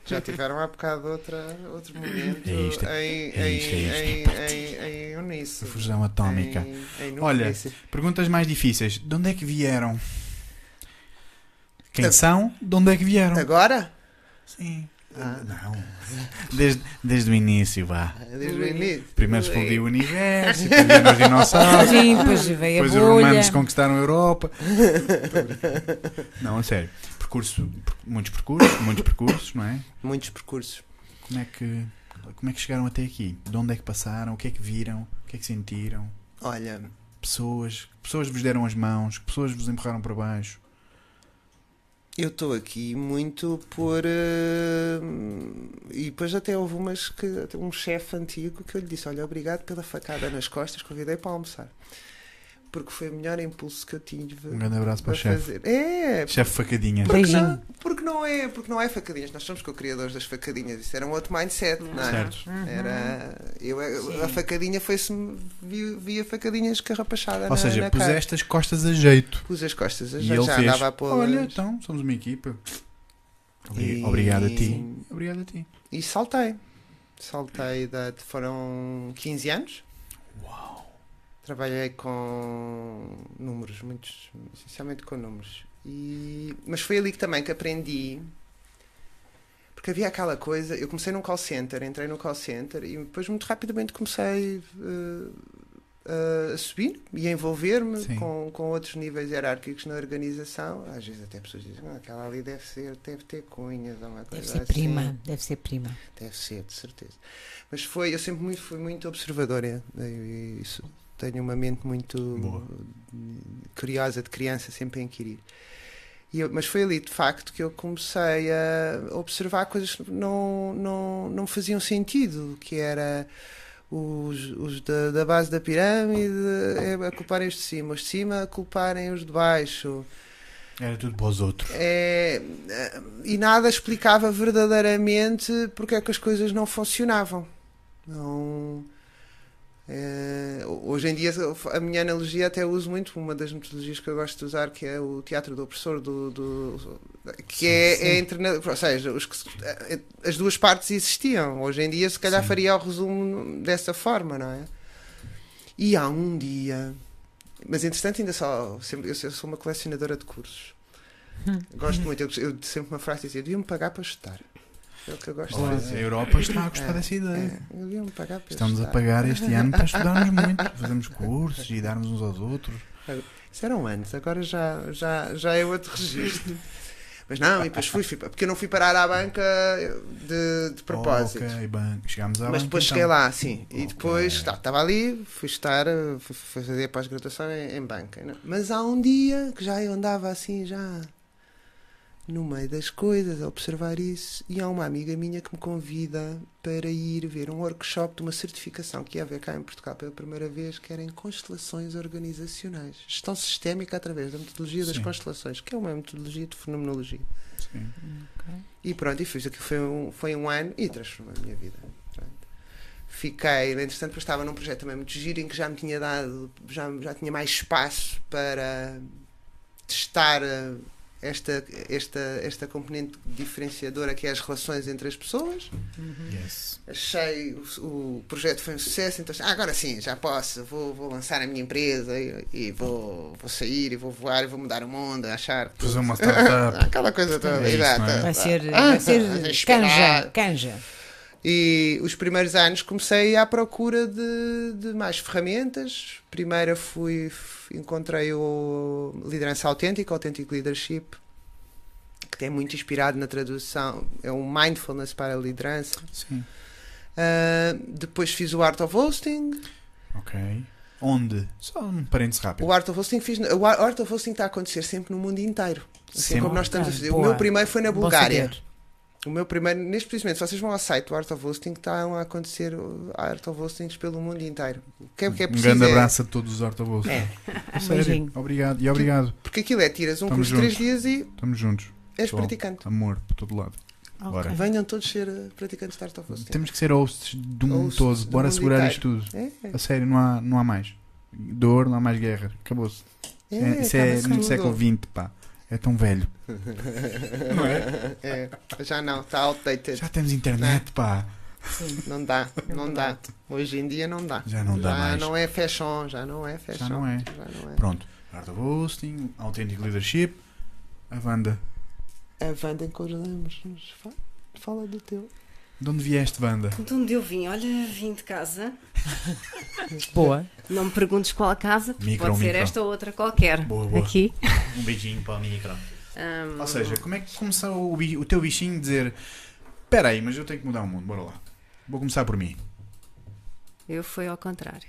já tiveram há bocado outra, outro momento É isto, em, é em, isto, é em, isto. em, em, uníssono. A fusão atómica. Em, em Olha. Perguntas mais difíceis. De onde é que vieram? Quem Ah. são? De onde é que vieram? Agora? Sim. Ah. Não. (laughs) Desde, desde o início, vá. Desde o início. Primeiro explodiu o universo, (laughs) depois os dinossauros. Sim, depois veio a Depois os bolha. romanos conquistaram a Europa. (laughs) Não, a sério. Percurso, per- muitos percursos, muitos percursos, não é? Muitos percursos. Como é que como é que chegaram até aqui? De onde é que passaram? O que é que viram? O que é que sentiram? Olha, Pessoas, pessoas vos deram as mãos, pessoas vos empurraram para baixo. Eu estou aqui muito por. eh, e depois até houve umas que. Um chefe antigo que eu lhe disse: Olha, obrigado pela facada nas costas, convidei para almoçar. Porque foi o melhor impulso que eu tive Um grande abraço para para o chefe. fazer. É, Chefe Facadinhas. porque Beijinho. não, porque não é, porque não é facadinhas. Nós somos co-criadores das facadinhas. Isso era um outro mindset, não é? Certo. Uhum. Era, eu, a facadinha foi-se via, via facadinhas carrapachada Ou na, seja, na cara. puseste as costas a jeito. Pus as costas, E já, ele já fez. andava a pô Olha, então, somos uma equipa. E- Obrigado a ti. Obrigado a ti. E saltei. Saltei, da, foram 15 anos. Trabalhei com números, muitos, essencialmente com números. E, mas foi ali que também que aprendi Porque havia aquela coisa, eu comecei num call center, entrei no call center e depois muito rapidamente comecei eh, a subir e a envolver-me com, com outros níveis hierárquicos na organização. Às vezes até pessoas dizem, "Ah, aquela ali deve ser, deve ter cunhas ou uma coisa Deve ser assim. prima, deve ser prima. Deve ser, de certeza. Mas foi, eu sempre muito, fui muito observadora. e Isso, tenho uma mente muito Boa. curiosa de criança, sempre a inquirir. Eu- mas foi ali, de facto, que eu comecei a observar coisas que não, não, não faziam sentido, que era os, os da, da base da pirâmide é, a culparem os de cima, os de cima a culparem os de baixo. Era tudo para os outros. É, e nada explicava verdadeiramente porque é que as coisas não funcionavam. Não, é, hoje em dia a minha analogia até uso muito. Uma das metodologias que eu gosto de usar que é o teatro do opressor do, do- que é, Sim, é interna- ou seja os eh, as duas partes existiam. Hoje em dia se calhar Sim. faria o resumo dessa forma não é? E há um dia mas entretanto ainda só sempre, eu sou uma colecionadora de cursos. Gosto muito, eu, eu sempre uma frase dizia, deviam-me pagar para estudar. É o que eu gosto Olha, de a fazer. Europa está a gostar É, dessa ideia. É, Estamos a pagar este ano para estudarmos (laughs) muito, fazermos cursos e darmos uns aos outros. Isso eram antes, agora já, já, já é outro registro. Mas não, e depois fui, fui, porque eu não fui parar à banca de, de propósito. Ok, bem, chegámos à Mas banca, depois então. cheguei lá, sim. E Ok. depois tá, estava ali, fui estar, fui, fazer a pós-graduação em, em banca. né? Mas há um dia que já eu andava assim, já no meio das coisas, a observar isso, e há uma amiga minha que me convida para ir ver um workshop de uma certificação que ia haver cá em Portugal pela primeira vez, que era em constelações organizacionais. Gestão sistémica através da metodologia das Sim. constelações, que é uma metodologia de fenomenologia. Sim. Ok. E pronto, e fiz aquilo foi um, foi um ano e transformou a minha vida. Pronto. Fiquei, entretanto, estava num projeto também muito giro em que já me tinha dado, já, já tinha mais espaço para testar eh, esta, esta, esta componente diferenciadora que é as relações entre as pessoas. Yes. Achei o, o projeto foi um sucesso, então ah, agora sim, já posso, vou, vou lançar a minha empresa e, e vou, vou sair e vou voar e vou mudar o mundo, achar Fazer uma (laughs) startup. aquela coisa toda. É isso, é? Vai ser, Ah, vai ser canja, canja. E os primeiros anos comecei à procura de, de mais ferramentas. Primeiro fui, encontrei o Liderança Autêntica, Authentic Leadership, que é muito inspirado na tradução, é um mindfulness para a liderança. Sim. Ah, depois fiz o Art of Hosting. Ok. Onde? Só um parênteses rápido. O Art of Hosting fiz, o Art of Hosting está a acontecer sempre no mundo inteiro. Assim Sempre. como nós estamos a Ok, fazer. O meu primeiro foi na Bulgária. O meu primeiro, neste precisamente, se vocês vão ao site do Art of Hosting, estão a acontecer Art of Hostings pelo mundo inteiro. O que é, que é um preciso? grande é- abraço a todos os ortobossos. É, (laughs) A sério. beijinho. Obrigado. E obrigado. porque aquilo é, tiras um Estamos curso de três juntos. dias e Estamos juntos. és Pessoal. praticante. Amor por todo lado. Ok. Bora. Venham todos ser eh, praticantes de Art of Hosting. Temos que ser hosts do mundo Hosts todo. do Bora mundo segurar inteiro. isto tudo. É, é, A sério, não há, não há mais. Dor, não há mais guerra. Acabou-se. é, É, isso é no século XX, pá. É tão velho. (laughs) Não é? É, já não, está outdated. Já temos internet, pá. Sim. (laughs) Não dá, não dá. Hoje em dia não dá. Já não dá já mais. não é fashion, já não é fashion. Já não é. Já não é. Pronto. Art of Hosting, Authentic Leadership, a Wanda. A Wanda encordamos. Fala, fala do teu. De onde vieste, Wanda? De onde eu vim? Olha, vim de casa. (laughs) Boa. Não me perguntes qual casa, porque Micro, pode ser micro. esta ou outra qualquer. Boa, boa. Aqui. (laughs) Um beijinho para o micro. Ahm, Ou seja, como é que começou o, o teu bichinho de dizer Espera aí, mas eu tenho que mudar o mundo, bora lá. Vou começar por mim. Eu fui ao contrário.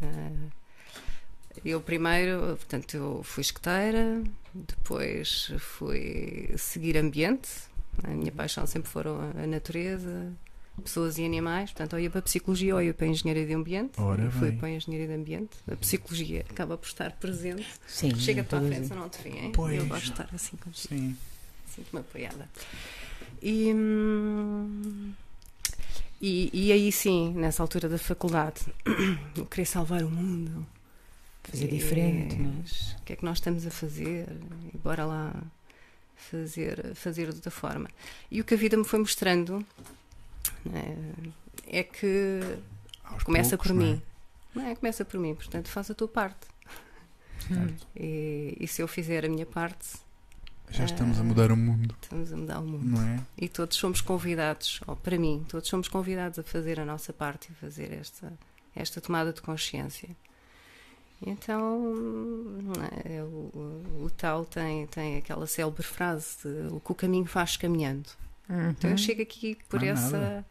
Ah, eu primeiro, portanto, eu fui escoteira, depois fui seguir ambiente. A minha paixão sempre foram a natureza, pessoas e animais. Portanto, ou ia para a psicologia ou ia para a engenharia de ambiente. Ora fui bem. para a engenharia de ambiente. A psicologia acaba por estar presente. Sim. Chega-te para a frente, eu não te vi, hein? Pois. Eu gosto de estar assim contigo. Sim. Sinto-me apoiada. E, hum, e, e aí sim, nessa altura da faculdade, (clears throat) eu queria salvar o mundo. Fazer E, diferente, não é? mas O que é que nós estamos a fazer? E bora lá fazer, fazer de outra forma. E o que a vida me foi mostrando né, é que Aos começa poucos, por não é? mim. Não é? Começa por mim, portanto, faz a tua parte. E, e se eu fizer a minha parte, Já estamos a mudar o mundo, Estamos a mudar o mundo. não é? E todos somos convidados, ou para mim, todos somos convidados a fazer a nossa parte e fazer esta, esta tomada de consciência. Então, é, o, o, o tal tem, tem aquela célebre frase de o que o caminho faz caminhando. Então Uhum. eu chego aqui por essa, nada.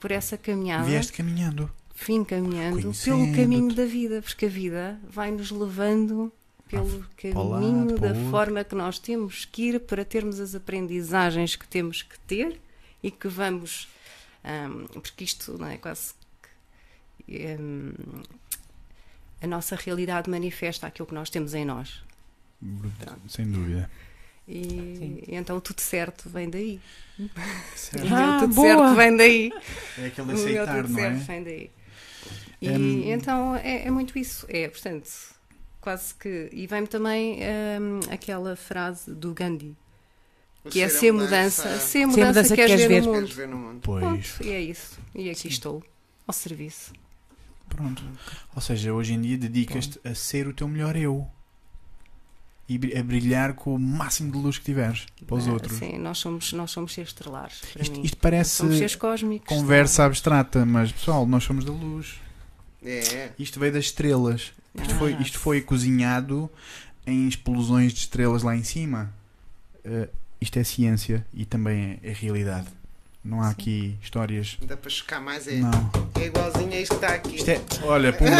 por essa caminhada, Vieste caminhando. vim caminhando pelo caminho da vida, porque a vida vai nos levando pelo lado, caminho da forma que nós temos que ir para termos as aprendizagens que temos que ter e que vamos. ahm, porque isto não é quase que. ahm, a nossa realidade manifesta aquilo que nós temos em nós. Bruto, Sem dúvida. E, Sim. e então tudo certo vem daí. Certo. O meu Ah, tudo boa. certo vem daí. É aquele aceitar, tudo não é? certo vem daí. E Hum. então é, é muito isso. É, portanto, quase que. E vem-me também hum, aquela frase do Gandhi, que é ser mudança, ser mudança, mudança que que queres queres ver, ver. no Queres mundo. ver no mundo. Pois, Ponto, e é isso. E aqui Sim. estou, ao serviço. Pronto. Ou seja, hoje em dia dedicas-te a ser o teu melhor eu. E a brilhar com o máximo de luz que tiveres para os Ah, outros. Sim, nós somos, nós somos seres estelares. Para Isto, mim. isto parece somos seres cósmicos. conversa abstrata, mas pessoal, nós somos da luz. É. Isto veio das estrelas. Isto, Ah. foi, isto foi cozinhado em explosões de estrelas lá em cima. Eh, isto é ciência e também é, é realidade. Não há Sim. aqui histórias. Dá para chocar mais. É, Não. é igualzinho a isto que está aqui. Isto é. Olha, (laughs) pumba.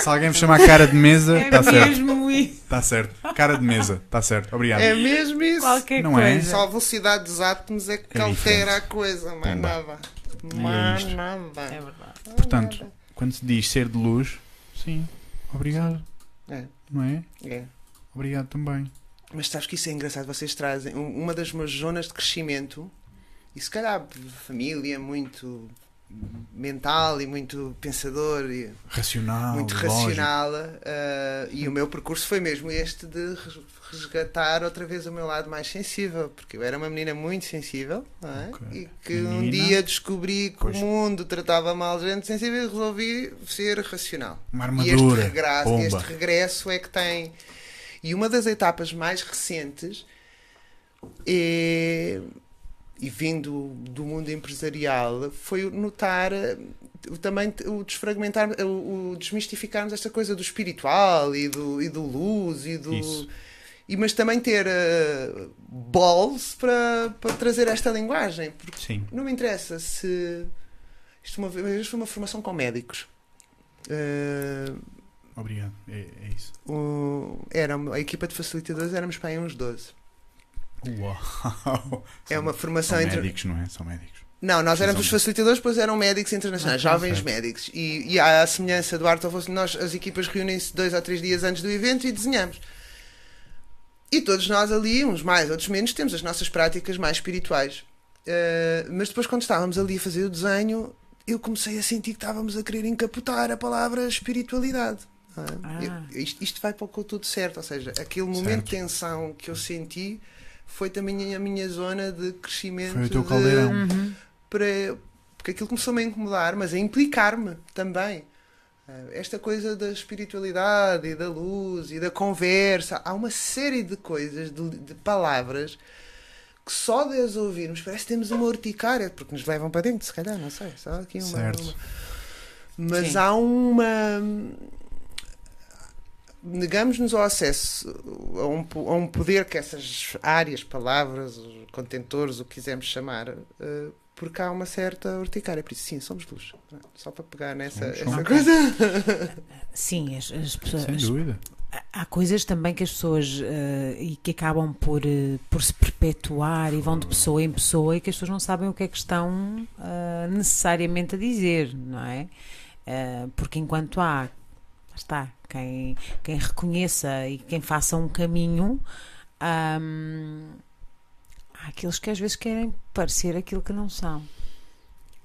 Se alguém me chamar cara de mesa, É está certo. mesmo isso. Está certo. Cara de mesa, está certo. Obrigado. É mesmo isso. Qualquer Não é? coisa. Só a velocidade dos átomos é que É altera diferente. a coisa, Pumba. nada. é isto. nada. É verdade. Portanto, quando se diz ser de luz, sim, obrigado. É. Não é? É. Obrigado também. Mas sabes que isso é engraçado, vocês trazem um- uma das minhas zonas de crescimento, e se calhar família muito mental e muito pensador e Racional. muito racional, eh, e o meu percurso foi mesmo este de res- resgatar outra vez o meu lado mais sensível, porque eu era uma menina muito sensível é? Ok. e que um Menina. dia descobri que Pois. o mundo tratava mal gente sensível e resolvi ser racional. Uma E este armadura. regresso, este regresso é que tem. E uma das etapas mais recentes é. E vindo do mundo empresarial, foi notar eh, também o desfragmentar, o, desmistificarmos esta coisa do espiritual e do, e do luz e do. Isso. E, mas também ter eh, balls para, para trazer esta linguagem. Porque Sim. não me interessa se. Isto uma vez foi uma formação com médicos. Eh, Obrigado. É, é isso. o- era a equipa de facilitadores éramos para aí uns 12. Uau. (laughs) É uma formação São entre. médicos, não é? São médicos. Não, nós éramos os facilitadores, depois eram médicos internacionais, Ah, jovens certo. médicos. E, e à semelhança do Art of Us, nós, as equipas reúnem-se dois ou três dias antes do evento e desenhamos. E todos nós ali, uns mais, outros menos, temos as nossas práticas mais espirituais. Eh, mas depois, quando estávamos ali a fazer o desenho, eu comecei a sentir que estávamos a querer encapotar a palavra espiritualidade. é? Ah. Eu- isto, isto vai para o tudo certo, ou seja, aquele momento de tensão que eu senti foi também a minha zona de crescimento. Foi o teu de- caldeirão. Uhum. para porque aquilo começou-me a incomodar, mas a implicar-me também. Eh, Esta coisa da espiritualidade e da luz e da conversa, há uma série de coisas, de, de palavras que só de as ouvirmos parece que temos uma urticária, porque nos levam para dentro, se calhar, não sei, só aqui uma. Certo. uma- Mas Sim. há uma. Negamos-nos ao acesso a um, a um poder que essas áreas, palavras, contentores, o que quisermos chamar, eh, porque há uma certa urticária. Por isso, sim, somos luz. Só para pegar nessa essa coisa. (laughs) Sim, as, as pessoas. Sem dúvida. Há coisas também que as pessoas eh, e que acabam por, eh, por se perpetuar e vão de pessoa em pessoa e que as pessoas não sabem o que é que estão necessariamente a dizer, não é? Porque enquanto há, está, quem, quem reconheça e quem faça um caminho, ahm, há aqueles que às vezes querem parecer aquilo que não são.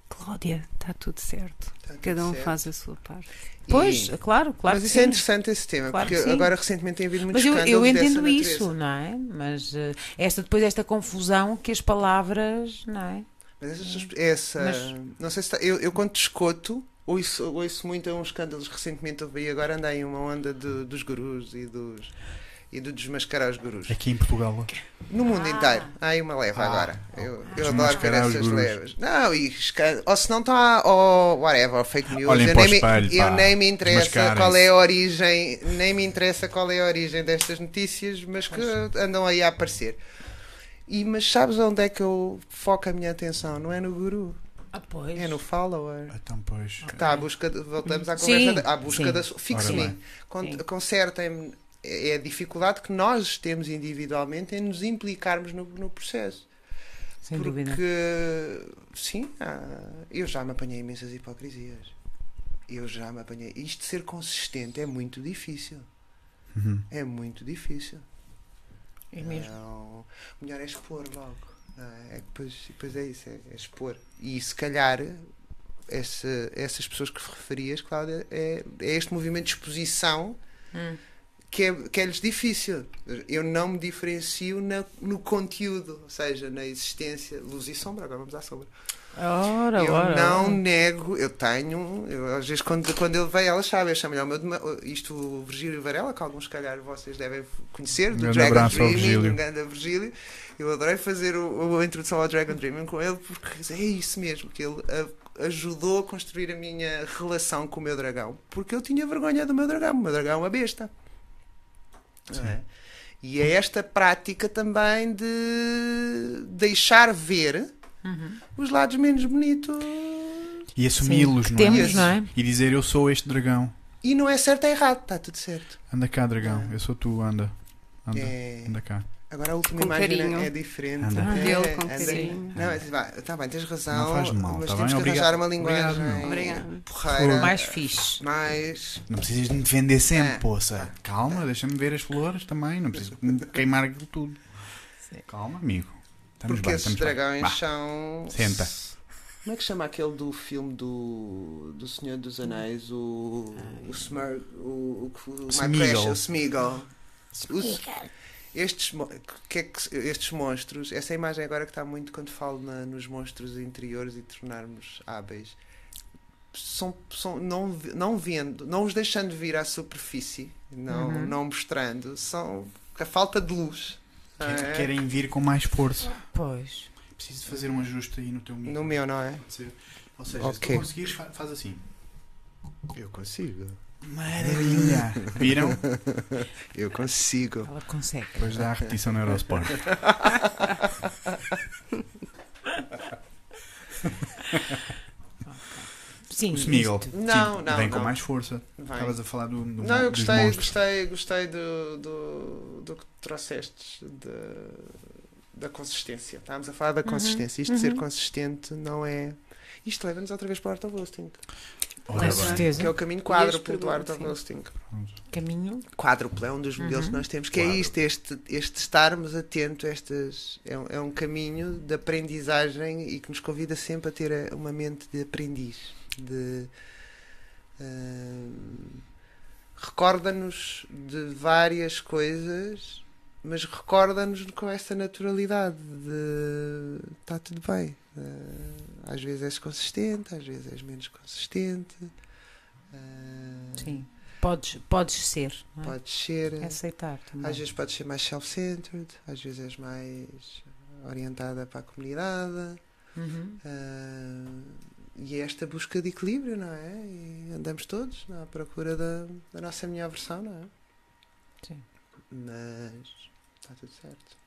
Cláudia, está tudo certo. Está tudo Cada um certo. faz a sua parte. Pois, E- claro, claro mas isso é sim. interessante esse tema, Claro porque agora recentemente tem havido muitos Mas eu, eu entendo isso, não é? Mas eh, esta, depois esta confusão que as palavras, não é? Mas essa, essa- Mas- não sei se está, eu, eu quando te escuto, ouço, ouço muito a uns escândalos recentemente aí agora andei em uma onda de- dos gurus e dos e do desmascarar os gurus. Aqui em Portugal. No mundo Ah. inteiro. Há aí uma leva Ah. agora. Eu, eu adoro ver essas gurus. levas. Não, e esca- ou se não está, ou whatever, fake news. Olhem eu nem, me, espelho, eu pá. nem me interessa qual é a origem, nem me interessa qual é a origem destas notícias, mas que andam aí a aparecer. E, mas sabes onde é que eu foco a minha atenção? Não é no guru, Ah, pois. é no follower. Então, pois. Que está à busca, de- voltamos à conversa, da- à busca sim. da sua. Ora Fixe-me, consertem-me. É a dificuldade que nós temos individualmente em nos implicarmos no, no processo. Sem Porque, dúvida. sim, há- eu já me apanhei imensas hipocrisias. Eu já me apanhei. Isto de ser consistente é muito difícil. Uhum. É muito difícil. É mesmo. Não, melhor é expor logo. É? É que depois, depois é isso, é, é expor. E se calhar essa- essas pessoas que referias, Cláudia, é, é este movimento de exposição Hum. que é, que é-lhes difícil. Eu não me diferencio na- no conteúdo, ou seja, na existência, luz e sombra. Agora vamos à sombra. Ora, eu ora. não ora. nego, eu tenho, eu, às vezes quando, quando ele veio, ela sabe, eu chamo-lhe ao meu isto o Virgílio Varela, que alguns calhar vocês devem conhecer, do Um grande Dragon Dreaming, Virgílio. um grande Virgílio. Eu adorei fazer o, a introdução ao Dragon Dreaming com ele, porque é isso mesmo, que ele a- ajudou a construir a minha relação com o meu dragão, porque eu tinha vergonha do meu dragão, o meu dragão é uma besta. Não é? E é esta prática também de deixar ver Uhum. os lados menos bonitos. E assumi-los, não é? Temos, não é? E dizer eu sou este dragão. E não é certo, é errado, está tudo certo. Anda cá, dragão. Eu sou tu, anda. Anda, É... anda cá. Agora a última Com imagem carinho. é diferente. Anda. É, Dele com anda- carinho. Não, é, vá, tá bem, tens razão. Não faz mal, mas tá temos bem? que Obrigado. arranjar uma linguagem Obrigado, porreira. Mais fixe. Mais. Não precisas de me defender sempre, É. poça. Calma, deixa-me ver as flores também. Não preciso queimar aquilo tudo. Sim. Calma, amigo. Estamos Porque bem, esses bem. dragões Vá. são. Senta. Como é que chama aquele do filme do, do Senhor dos Anéis? O. O Smurg. O. O, o, Smeagol. O Smeagol. Os- estes, que é que- estes monstros, essa imagem agora que está muito quando falo na- nos monstros interiores e tornarmos hábeis, são, são não, não vendo, não os deixando vir à superfície, não, Uhum. não mostrando, são a falta de luz. Quer- É, Querem vir com mais força. Pois. Preciso de fazer um ajuste aí no teu micro. no meu, não é? Ou seja, se Ok. tu conseguires, fa- faz assim. Eu consigo. Maravilha! Viram? (laughs) Eu consigo. Ela consegue. Depois dá a repetição no Eurosport. (laughs) Sim. O Smeagol. Não, Sim, não, Vem com não. mais força. Vai. Estavas a falar do, do Não, eu gostei, gostei, gostei do, do, do que trouxeste de, da consistência. Estávamos a falar da Uhum, consistência. Isto de ser uhum. consistente não é. Isto leva-nos outra vez para o Art of Hosting, Ora Com bem. certeza. que é o caminho quádruplo do Art of produto, Hosting. Caminho. Quádruplo é um dos modelos Uhum. que nós temos, que é isto, este, este estarmos atentos a estas. É um, é um caminho de aprendizagem e que nos convida sempre a ter uma mente de aprendiz. De, hum, recorda-nos de várias coisas, mas recorda-nos com essa naturalidade de está tudo bem. Eh, às vezes és consistente, às vezes és menos consistente. eh, Sim. Podes, podes ser. é? Podes ser. Aceitar também. Às vezes podes ser mais self-centered, às vezes és mais orientada para a comunidade. Uhum. ah, e é esta busca de equilíbrio, não é? E andamos todos à procura da, da nossa melhor versão, não é? Sim. Mas está tudo certo.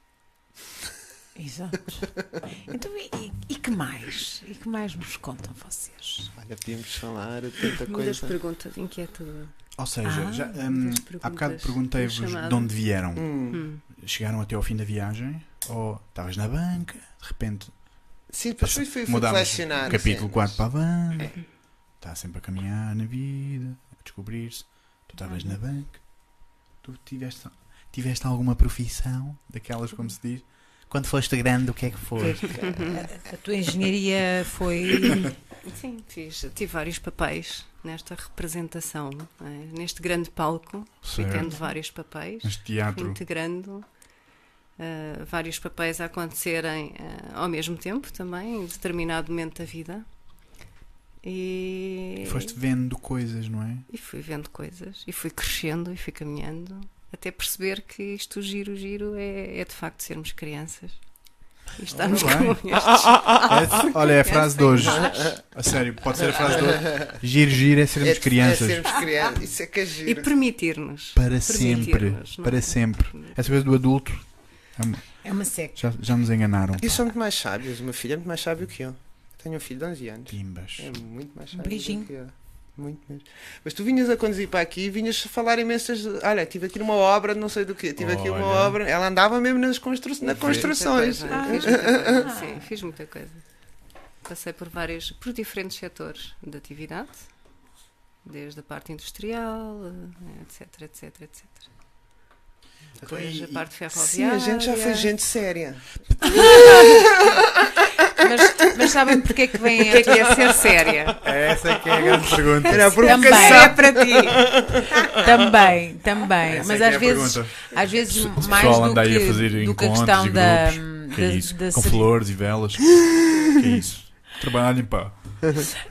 Exato. (laughs) Então, e, e- que mais? E que mais nos contam vocês? Olha, podíamos falar de tanta Muitas coisa. perguntas inquietas. Ou seja, Ah, já, muitas há bocado perguntei-vos na de onde vieram. Hum. Chegaram até ao fim da viagem? Ou estavas na banca? De repente Sim, depois fui, fui, fui capítulo cenas. 4 para a banca. É. Está sempre a caminhar na vida, a descobrir-se. Tu estavas na banca. Tu tiveste, tiveste alguma profissão, daquelas como se diz? Quando foste grande, o que é que foi? A, a tua engenharia foi. Sim, fiz, tive vários papéis nesta representação, é? neste grande palco. Fui tendo Certo. vários papéis, Neste teatro. integrando ah, vários papéis a acontecerem ah, ao mesmo tempo também, em determinado momento da vida. E, Foste vendo coisas, não é? e fui vendo coisas, e fui crescendo, e fui caminhando, até perceber que isto, o giro, giro, é, é de facto sermos crianças. E estarmos bem. (laughs) com estes. É- olha, é a frase de hoje. A sério, pode ser a frase de hoje. Giro, giro é sermos É- crianças. É sermos crianças. Isso é que é E giro. permitir-nos. Para sempre. Permitir-nos, não é? Para sempre. Essa coisa do adulto, é uma- É uma seca. já, já nos enganaram. E são muito mais sábios. O meu filho é muito mais sábio que eu. Tenho um filho de 11 anos. Pimbas. É muito mais sábio. Beijinho. do que eu. Muito mesmo. Mas tu vinhas a conduzir para aqui e vinhas a falar imensas. Olha, tive aqui uma obra, não sei do quê. Tive aqui uma Olha. obra. Ela andava mesmo nas constru... na construções. Muita coisa, Ah. Fiz muita coisa. (laughs) Sim, fiz muita coisa. Passei por vários, por diferentes setores de atividade, desde a parte industrial, eh, etc, etc, etc. Depois E- a parte Sim, ferroviária. a gente já foi gente séria. Mas, mas sabem porque é que vem é que é ser séria? Essa é que é a grande pergunta. Era a Também é para ti. Também, também. Essa Mas é que é às vezes, às vezes o mais pessoal do anda aí a que, fazer do que a questão e da, grupos. Que da, é isso? da Com seri- flores e velas. que é isso? Trabalhar em pá.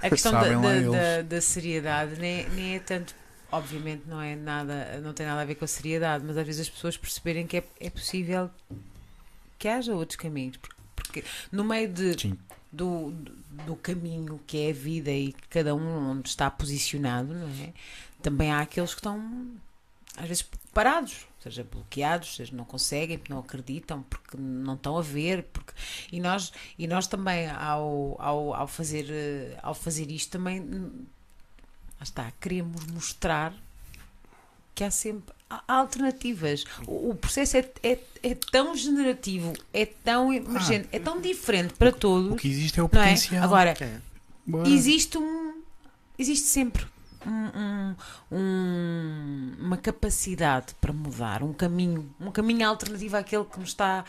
a questão da, da, da, da seriedade nem, nem é tanto obviamente não é nada não tem nada a ver com a seriedade mas às vezes as pessoas perceberem que é, é possível que haja outros caminhos porque, no meio de do, do caminho que é a vida e cada um onde está posicionado, não é? Também há aqueles que estão às vezes parados, seja bloqueados, seja não conseguem, porque não acreditam, porque não estão a ver, porque e nós e nós também ao, ao, ao fazer eh, ao fazer isto também está, queremos mostrar que há sempre há alternativas. O, o processo é, é, é tão generativo, é tão emergente, é tão diferente para todos. O que existe é o é? potencial. Agora, É. Bora. existe um. Existe sempre um- um- um- uma capacidade para mudar, um caminho, um caminho alternativo àquele que nos está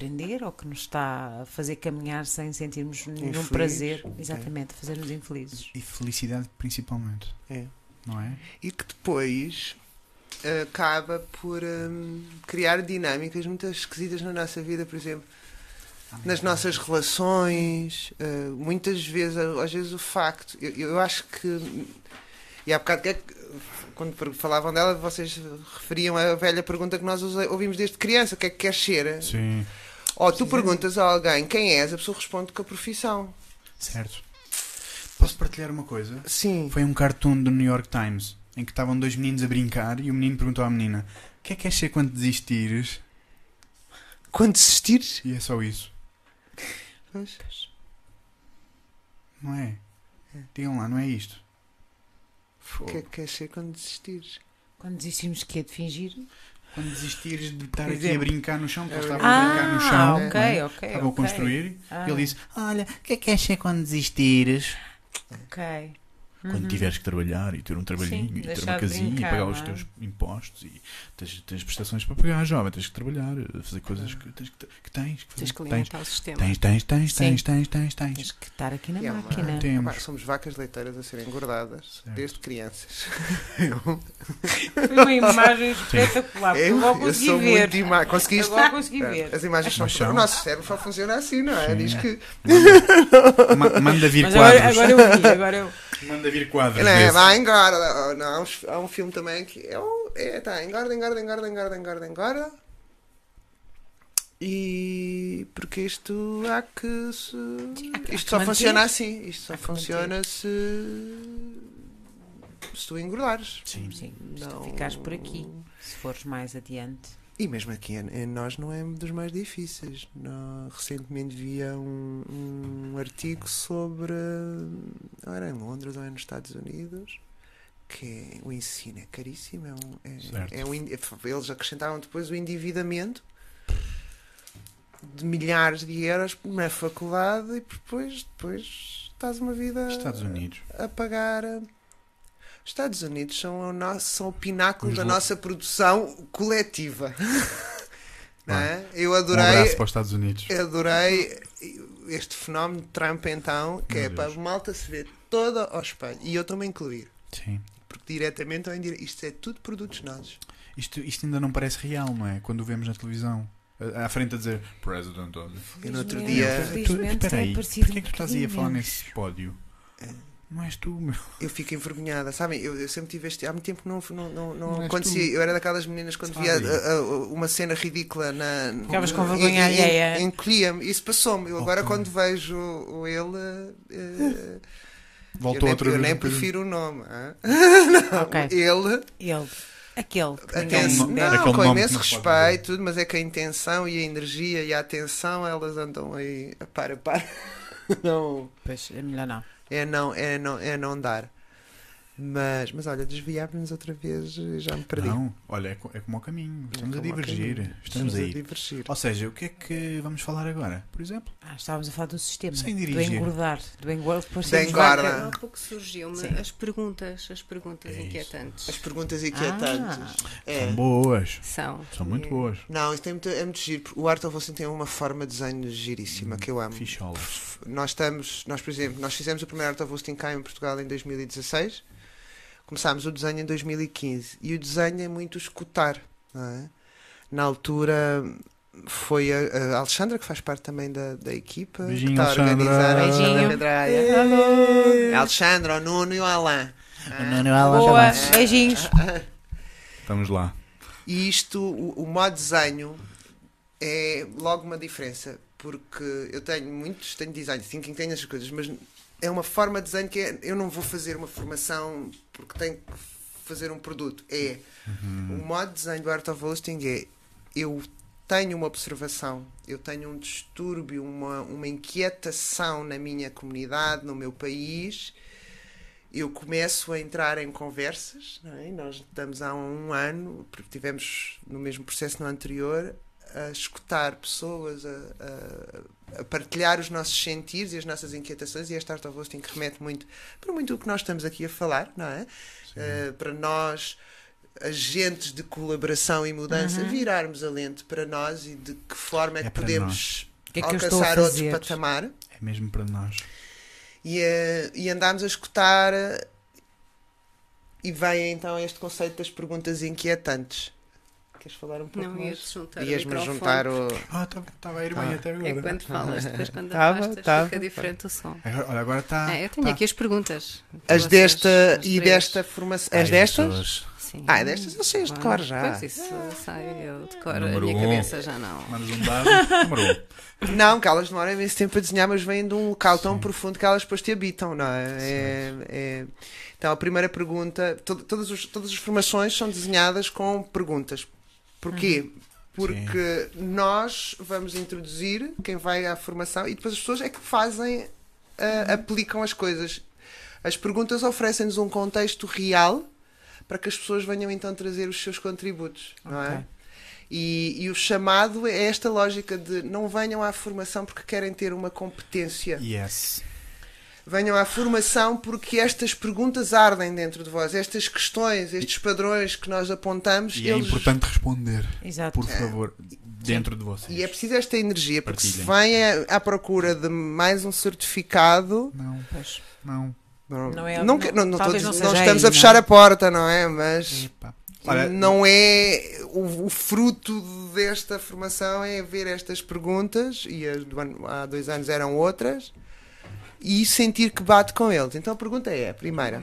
aprender ou que nos está a fazer caminhar sem sentirmos nenhum Infelizes. prazer. Exatamente, a fazer-nos infelizes. E felicidade principalmente. É. Não é? E que depois eh, acaba por hum, criar dinâmicas muito esquisitas na nossa vida, por exemplo, nas nossas relações. eh, muitas vezes, às vezes, o facto. Eu, eu acho que. E há bocado, é que- quando falavam dela, vocês referiam a velha pergunta que nós ouvimos desde criança: o que é que queres ser? Sim. Ou tu perguntas a alguém quem és, a pessoa responde com a profissão. Certo. Posso partilhar uma coisa? Sim. Foi um cartoon do New York Times em que estavam dois meninos a brincar e o menino perguntou à menina: O que é que queres ser quando desistires? Quando desistires. E é só isso. Pois. Não é? Digam lá, não é isto. O que é que queres ser quando desistires? Quando desistimos que é de fingir. Quando desistires de estar aqui a brincar no chão, porque eles Ah, estavam a brincar no chão. ok, não é? ok. Estavam a construir. Ah, Ele disse: Olha, o que é que ser quando desistires? Ok. Quando Uhum. tiveres que trabalhar e ter um trabalhinho Sim, e ter uma casinha brincar, e pagar os não é? teus impostos e tens, tens prestações para pagar, jovem, tens que trabalhar, fazer coisas que tens que, que tens que fazer. Tens que tens, alimentar o sistema. tens, tens, tens, Sim. tens, tens, tens, tens. Tens que estar aqui na é uma- máquina. Tem- Temos. Somos vacas leiteiras a serem engordadas Certo. desde crianças. (laughs) Foi uma imagem espetacular. Eu, agora eu consegui sou ver. muito ima... Conseguiste? Agora consegui É, ver. As imagens são. São. O nosso cérebro só funciona assim, não é? Sim. Diz que. (laughs) Ma- Manda vir Mas quadros. agora, agora eu vi, agora eu. Manda vir quadros. Não, é, vai, engorda. Não, há, um filme também que é, é tá, engorda, engorda, engorda, engorda, engorda, engorda. E porque isto há que se. há que- há isto só manter. funciona assim. Isto só funciona se. se tu engordares. Sim. Sim, se tu Não- ficares por aqui, se fores mais adiante. E mesmo aqui em, em nós não é dos mais difíceis. Nó- recentemente via um, um artigo sobre. Ou era em Londres ou é nos Estados Unidos. Que é- o ensino é caríssimo. É um, é, é um in- eles acrescentavam depois o endividamento de milhares de euros na faculdade e depois, depois estás uma vida Estados Unidos. a pagar. Estados Unidos são o, nosso, são o pináculo Os da lo- nossa produção coletiva. (laughs) Não é? Eu Um adorei, abraço para os Estados Unidos. adorei este fenómeno de Trump, então, que Meu é para a Deus. malta se ver toda ao espelho. E eu a incluir, Sim. porque diretamente ou indiretamente, isto é tudo produtos nossos. Isto, isto ainda não parece real, não é? Quando o vemos na televisão. À frente a dizer President of the... E no outro dia- espera aí, porquê é que tu estás aí a um falar nesse pódio? Não és tu, meu. eu fico envergonhada, sabem? Eu, eu sempre tive este. Há muito tempo que não, não, não, não Não acontecia. tu. Eu era daquelas meninas quando Sabe. via uh, uh, uma cena ridícula na. Ficavas com vergonha alheia. Encolhia-me. Isso passou-me. Eu agora, Ok. quando vejo o- ele. uh, Voltou eu nem, outra eu vez. nem um bocadinho. prefiro o nome. hã? (laughs) (laughs) Ok. Ele. Ele. Aquele. que não, aquele com nome imenso não respeito, tudo, mas é que a intenção e a energia e a atenção elas andam aí a par a par. (laughs) Não, Pois, é melhor não. É não, é não, é não dar. Mas, mas olha, desviámos-nos outra vez e já me perdi. Não, olha, é, co- é como ao caminho. Estamos É a divergir. Estamos aí. divergir. Ou seja, o que é que vamos falar agora? Por exemplo? Ah, estávamos a falar do sistema. Sem do dirigir. engordar. Do engordar. Depois Da engorda. Há pouco surgiu-me as perguntas, as perguntas É inquietantes. As perguntas inquietantes. Ah. É. São boas. São. São muito É, boas. Não, isso tem muito, é muito giro. O Art of tem uma forma de desenho giríssima que eu amo. Ficholas. Nós estamos, nós por exemplo, nós fizemos o primeiro Art of cá em Portugal em 2016. Começámos o desenho em 2015 e o desenho é muito escutar. não é? Na altura foi a, a Alexandra, que faz parte também da, da equipa, Beijinho, que está a Alexandra. organizar a Beijinho. Medraia. Alô. A Alexandra, o Nuno e o Alain. Boa. Beijinhos. Estamos lá. E isto, o, o modo desenho é logo uma diferença, porque eu tenho muitos, tenho design thinking, tenho essas coisas, mas é uma forma de desenho que é, eu não vou fazer uma formação porque tenho que fazer um produto. É o modo de desenho do Art of Hosting é eu tenho uma observação, eu tenho um distúrbio, uma, uma inquietação na minha comunidade, no meu país. Eu começo a entrar em conversas, é? nós estamos há um ano, porque tivemos no mesmo processo no anterior, a escutar pessoas, a- a partilhar os nossos sentidos e as nossas inquietações, e esta Art of Hosting que remete muito para muito o que nós estamos aqui a falar, não é? Eh, para nós, agentes de colaboração e mudança, Uhum. virarmos a lente para nós e de que forma é que É para podemos que é que alcançar outro patamar É mesmo para nós. e, eh, e andámos a escutar eh, e vem então este conceito das perguntas inquietantes. Queres falar um pouco Não mais? ia-te juntar o Ias-me juntar o... Ah, estava a ir bem Ah. até É agora. quando falas, depois quando Tava, afastas tava. fica diferente o som. Agora, olha, agora está. Ah, eu tenho tá. aqui as perguntas. As Vocês, desta as e três. desta formação. As destas? Jesus. Sim. Ah, destas eu sei as de cor já. Pois isso sai, eu decoro. A minha um. cabeça já não. Mandas um dado. Número um. (laughs) Não, que elas demoram imenso tempo a desenhar, mas vêm de um local tão profundo que elas depois te habitam, não é? É- é- Então, a primeira pergunta: to- todas, os- todas as formações são desenhadas com perguntas. Porquê? Porque nós vamos introduzir quem vai à formação e depois as pessoas é que fazem, ah, aplicam as coisas. As perguntas oferecem-nos um contexto real para que as pessoas venham então trazer os seus contributos, não é? E, e o chamado é esta lógica de não venham à formação porque querem ter uma competência. Yes. Venham à formação porque estas perguntas ardem dentro de vós, estas questões, estes padrões que nós apontamos, E é eles- importante responder, Exato. por favor, dentro de vocês. e é preciso esta energia, porque se Partilhem. vem à- à procura de mais um certificado, Não, Pois. não. não, Não é- não, não- que- não, tô não não estamos aí, a fechar não é? a porta, não é? Mas. Olha, não é o, o fruto desta formação é ver estas perguntas e as há dois anos eram outras e sentir que bate com eles. Então a pergunta é a primeira,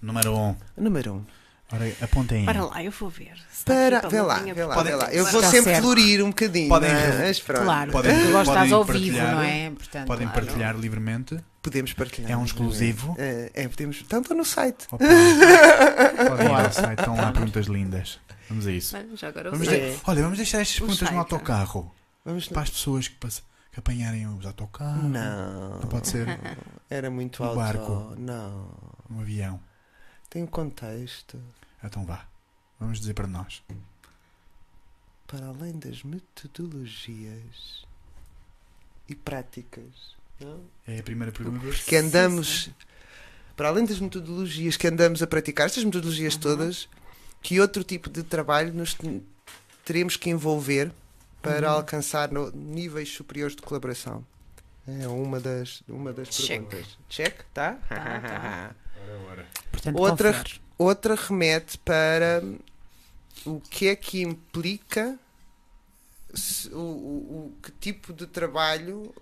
Número 1. Um. número um. Ora, apontem aí. Para lá, eu vou ver. Para, vê lá, vê lá, Podem- vê lá. Eu vou sempre certo. florir um bocadinho, Podem- é? mas pronto. Claro, Podem- porque tu estás podem ao vivo, não é? Portanto, Podem Claro. partilhar livremente. Podemos partilhar. É um exclusivo. É, é, podemos. Então estou no site. Opa. Podem ir ao (laughs) site, estão lá perguntas lindas. Vamos a isso. Agora Vamos de- Olha, vamos deixar estas perguntas no autocarro. Vamos Para as pessoas que, pass- que apanharem os autocarros. Não. Não pode ser Era muito Um alto. barco. Não. um avião. Tem um contexto. Então vá. Vamos dizer para nós. Para além das metodologias e práticas. Não? É a primeira pergunta. que andamos para além das metodologias que andamos a praticar, estas metodologias todas, que outro tipo de trabalho nos te- teremos que envolver para Uhum. alcançar no- níveis superiores de colaboração? É uma das, uma das Check. perguntas. Check, tá? tá. (laughs) portanto Outra-. Outra remete para o que é que implica se- o, o- o- que tipo de trabalho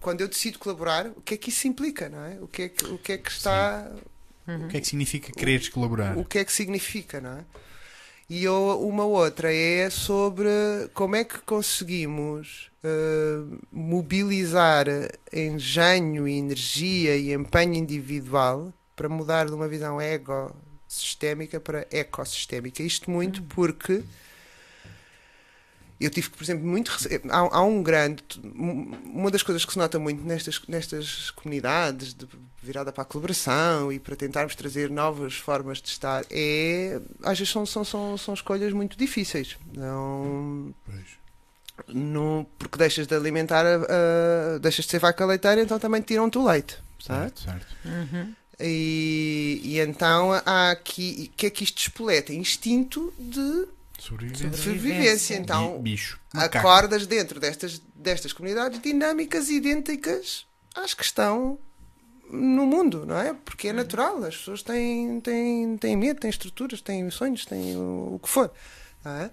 quando eu decido colaborar, o que é que isso implica, não é? O que é que, o que, é que está. Uhum. O que é que significa quereres colaborar? O que é que significa, não é? E uma outra é sobre como é que conseguimos eh, mobilizar engenho, e energia e empenho individual para mudar de uma visão ego-sistémica para ecossistémica. Isto muito porque eu tive que, por exemplo, muito. rece- Há, há um grande. Uma das coisas que se nota muito nestas, nestas comunidades, de virada para a colaboração e para tentarmos trazer novas formas de estar, é. Às vezes são, são, são, são escolhas muito difíceis. Não, Pois. não, porque deixas de alimentar, a- deixas de ser vaca leiteira, então também tiram-te o leite. Certo? Certo, certo. Uhum. E, e então há aqui. O que é que isto despoleta? Instinto de Sobrevivência. sobrevivência. Então, Bi- Bicho. Macaco. acordas dentro destas, destas comunidades dinâmicas idênticas às que estão no mundo, não é? Porque é natural, as pessoas têm, têm, têm medo, têm estruturas, têm sonhos, têm o, o que for. não é?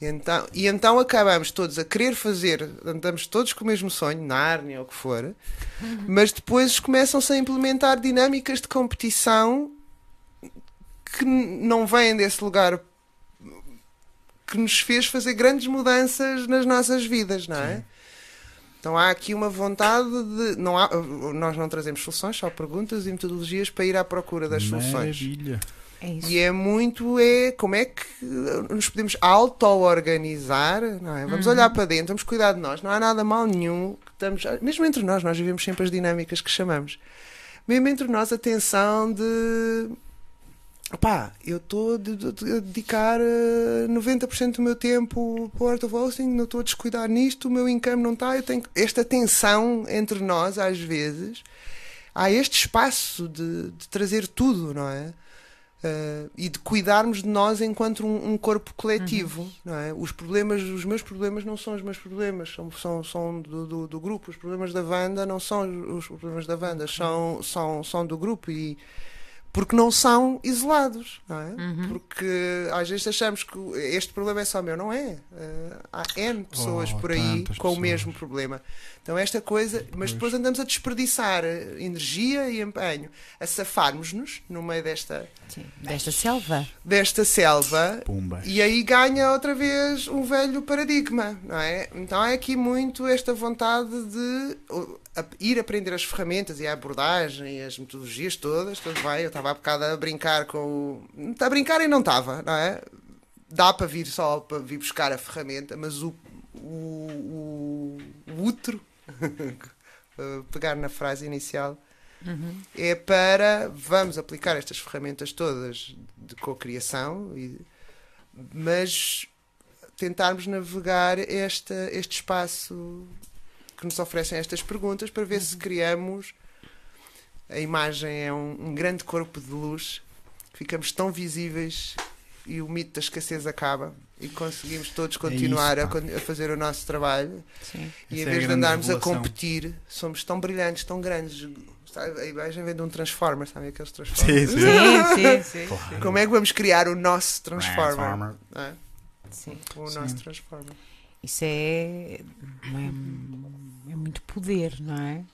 E então, e então acabamos todos a querer fazer, andamos todos com o mesmo sonho, Nárnia ou o que for, mas depois começam-se a implementar dinâmicas de competição que não vêm desse lugar que nos fez fazer grandes mudanças nas nossas vidas, não é? Sim. Então há aqui uma vontade de. Não há, nós não trazemos soluções, só perguntas e metodologias para ir à procura das soluções. Maravilha. É isso. E é muito é como é que nos podemos auto-organizar, não é? Vamos olhar para dentro, vamos cuidar de nós, não há nada mal nenhum. que Estamos, mesmo entre nós, nós vivemos sempre as dinâmicas que chamamos. Mesmo entre nós, a tensão de pá, eu estou a de- de- a dedicar eh, 90% do meu tempo para o Art of Hosting, não estou a descuidar nisto, o meu income não está, eu tenho esta tensão entre nós, às vezes, há este espaço de, de trazer tudo, não é? Eh, e de cuidarmos de nós enquanto um, um corpo coletivo, não é? Os problemas, os meus problemas não são os meus problemas, são, são, são do, do, do grupo. Os problemas da Wanda não são os problemas da Wanda, são, são, são do grupo e porque não são isolados, não é? Uhum. Porque às vezes achamos que este problema é só meu, não é? Eh, há N pessoas Oh, por aí com o pessoas. mesmo problema. Então esta coisa, mas Pois. depois andamos a desperdiçar eh, energia e empenho, a safarmos-nos no meio desta, Sim. Desta selva. desta selva Pumba. e aí ganha outra vez um velho paradigma, não é? Então é aqui muito esta vontade de a- ir aprender as ferramentas e a abordagem e as metodologias todas, tudo bem, eu estava há bocado a brincar com a brincar e não estava, não é? Dá para vir só para vir buscar a ferramenta, mas o, o, o, o útero, uh, (laughs) pegar na frase inicial, Uhum. é para vamos aplicar estas ferramentas todas de cocriação, mas tentarmos navegar esta, este espaço que nos oferecem estas perguntas para ver se criamos a imagem é um, um grande corpo de luz, ficamos tão visíveis e o mito da escassez acaba e conseguimos todos continuar isso, a, a fazer o nosso trabalho Sim. e em é a vez de grande andarmos a revelação. competir, somos tão brilhantes, tão grandes. Sabe, A imagem vem de um Transformer, sabe aqueles Transformers? Sim, sim. Sim, sim, sim. Porra. Como é que vamos criar o nosso Transformer? Transformer. é? Sim. O Sim. nosso Transformer. Isso é, é, muito poder, não é?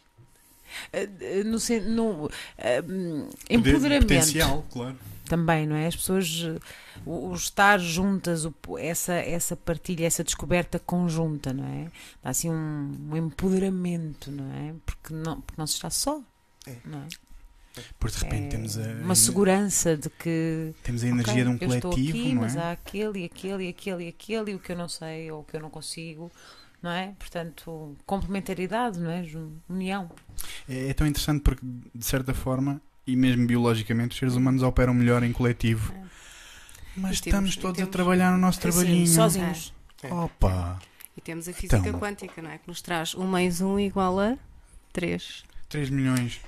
Eh, eh, No, no, eh, hum, empoderamento Potencial, claro. também, não é? As pessoas, eh, o, o estar juntas, o- essa, essa partilha, essa descoberta conjunta, não é? Dá assim um, um empoderamento, não é? Porque não, porque não se está só, É. não é? Porque de repente É temos a, uma segurança de que temos a energia ok, de um coletivo, aqui, não mas é? há aquele e aquele e aquele e aquele e o que eu não sei ou o que eu não consigo, não é? Portanto, complementaridade, não é? União. é? É tão interessante porque, de certa forma, e mesmo biologicamente, os seres humanos operam melhor em coletivo. É. Mas E temos- estamos todos temos- a trabalhar no nosso trabalhinho. Sim, sozinhos. É. Opa! E temos a física Então. quântica, não é? Que nos traz 1 mais 1 igual a 3. 3 milhões.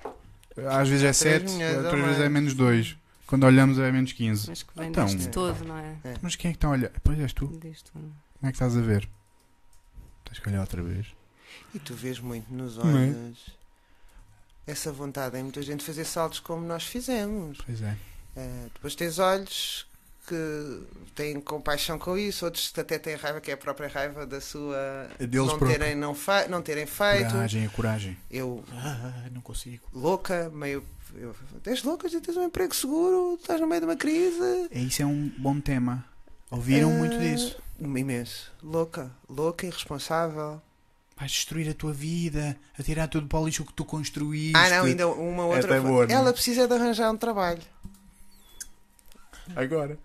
Às vezes é Três 7, milhões outras ou vezes é menos 2. Quando olhamos é menos 15. Mas que vem Então. deste todo, não é? Mas quem é que está a olhar? Pois és tu. Como é que estás a ver? Olhar outra vez. E tu vês muito nos é? olhos essa vontade em muita gente fazer saltos como nós fizemos. Pois é. Eh, depois tens olhos que têm compaixão com isso, outros que até têm raiva, que é a própria raiva da sua. É deles não, terem, não, não terem feito. Coragem, a coragem. Eu, Ah, não consigo. louca, meio. Eu, tens louca, já tens um emprego seguro, estás no meio de uma crise. É, Isso é um bom tema. Ouviram Ah, muito disso. Imenso. Louca, louca, irresponsável. Vais destruir a tua vida, a tirar tudo para o lixo que tu construíste. Ah, não, ainda uma outra. Esta é boa, não é? Ela precisa de arranjar um trabalho. Agora.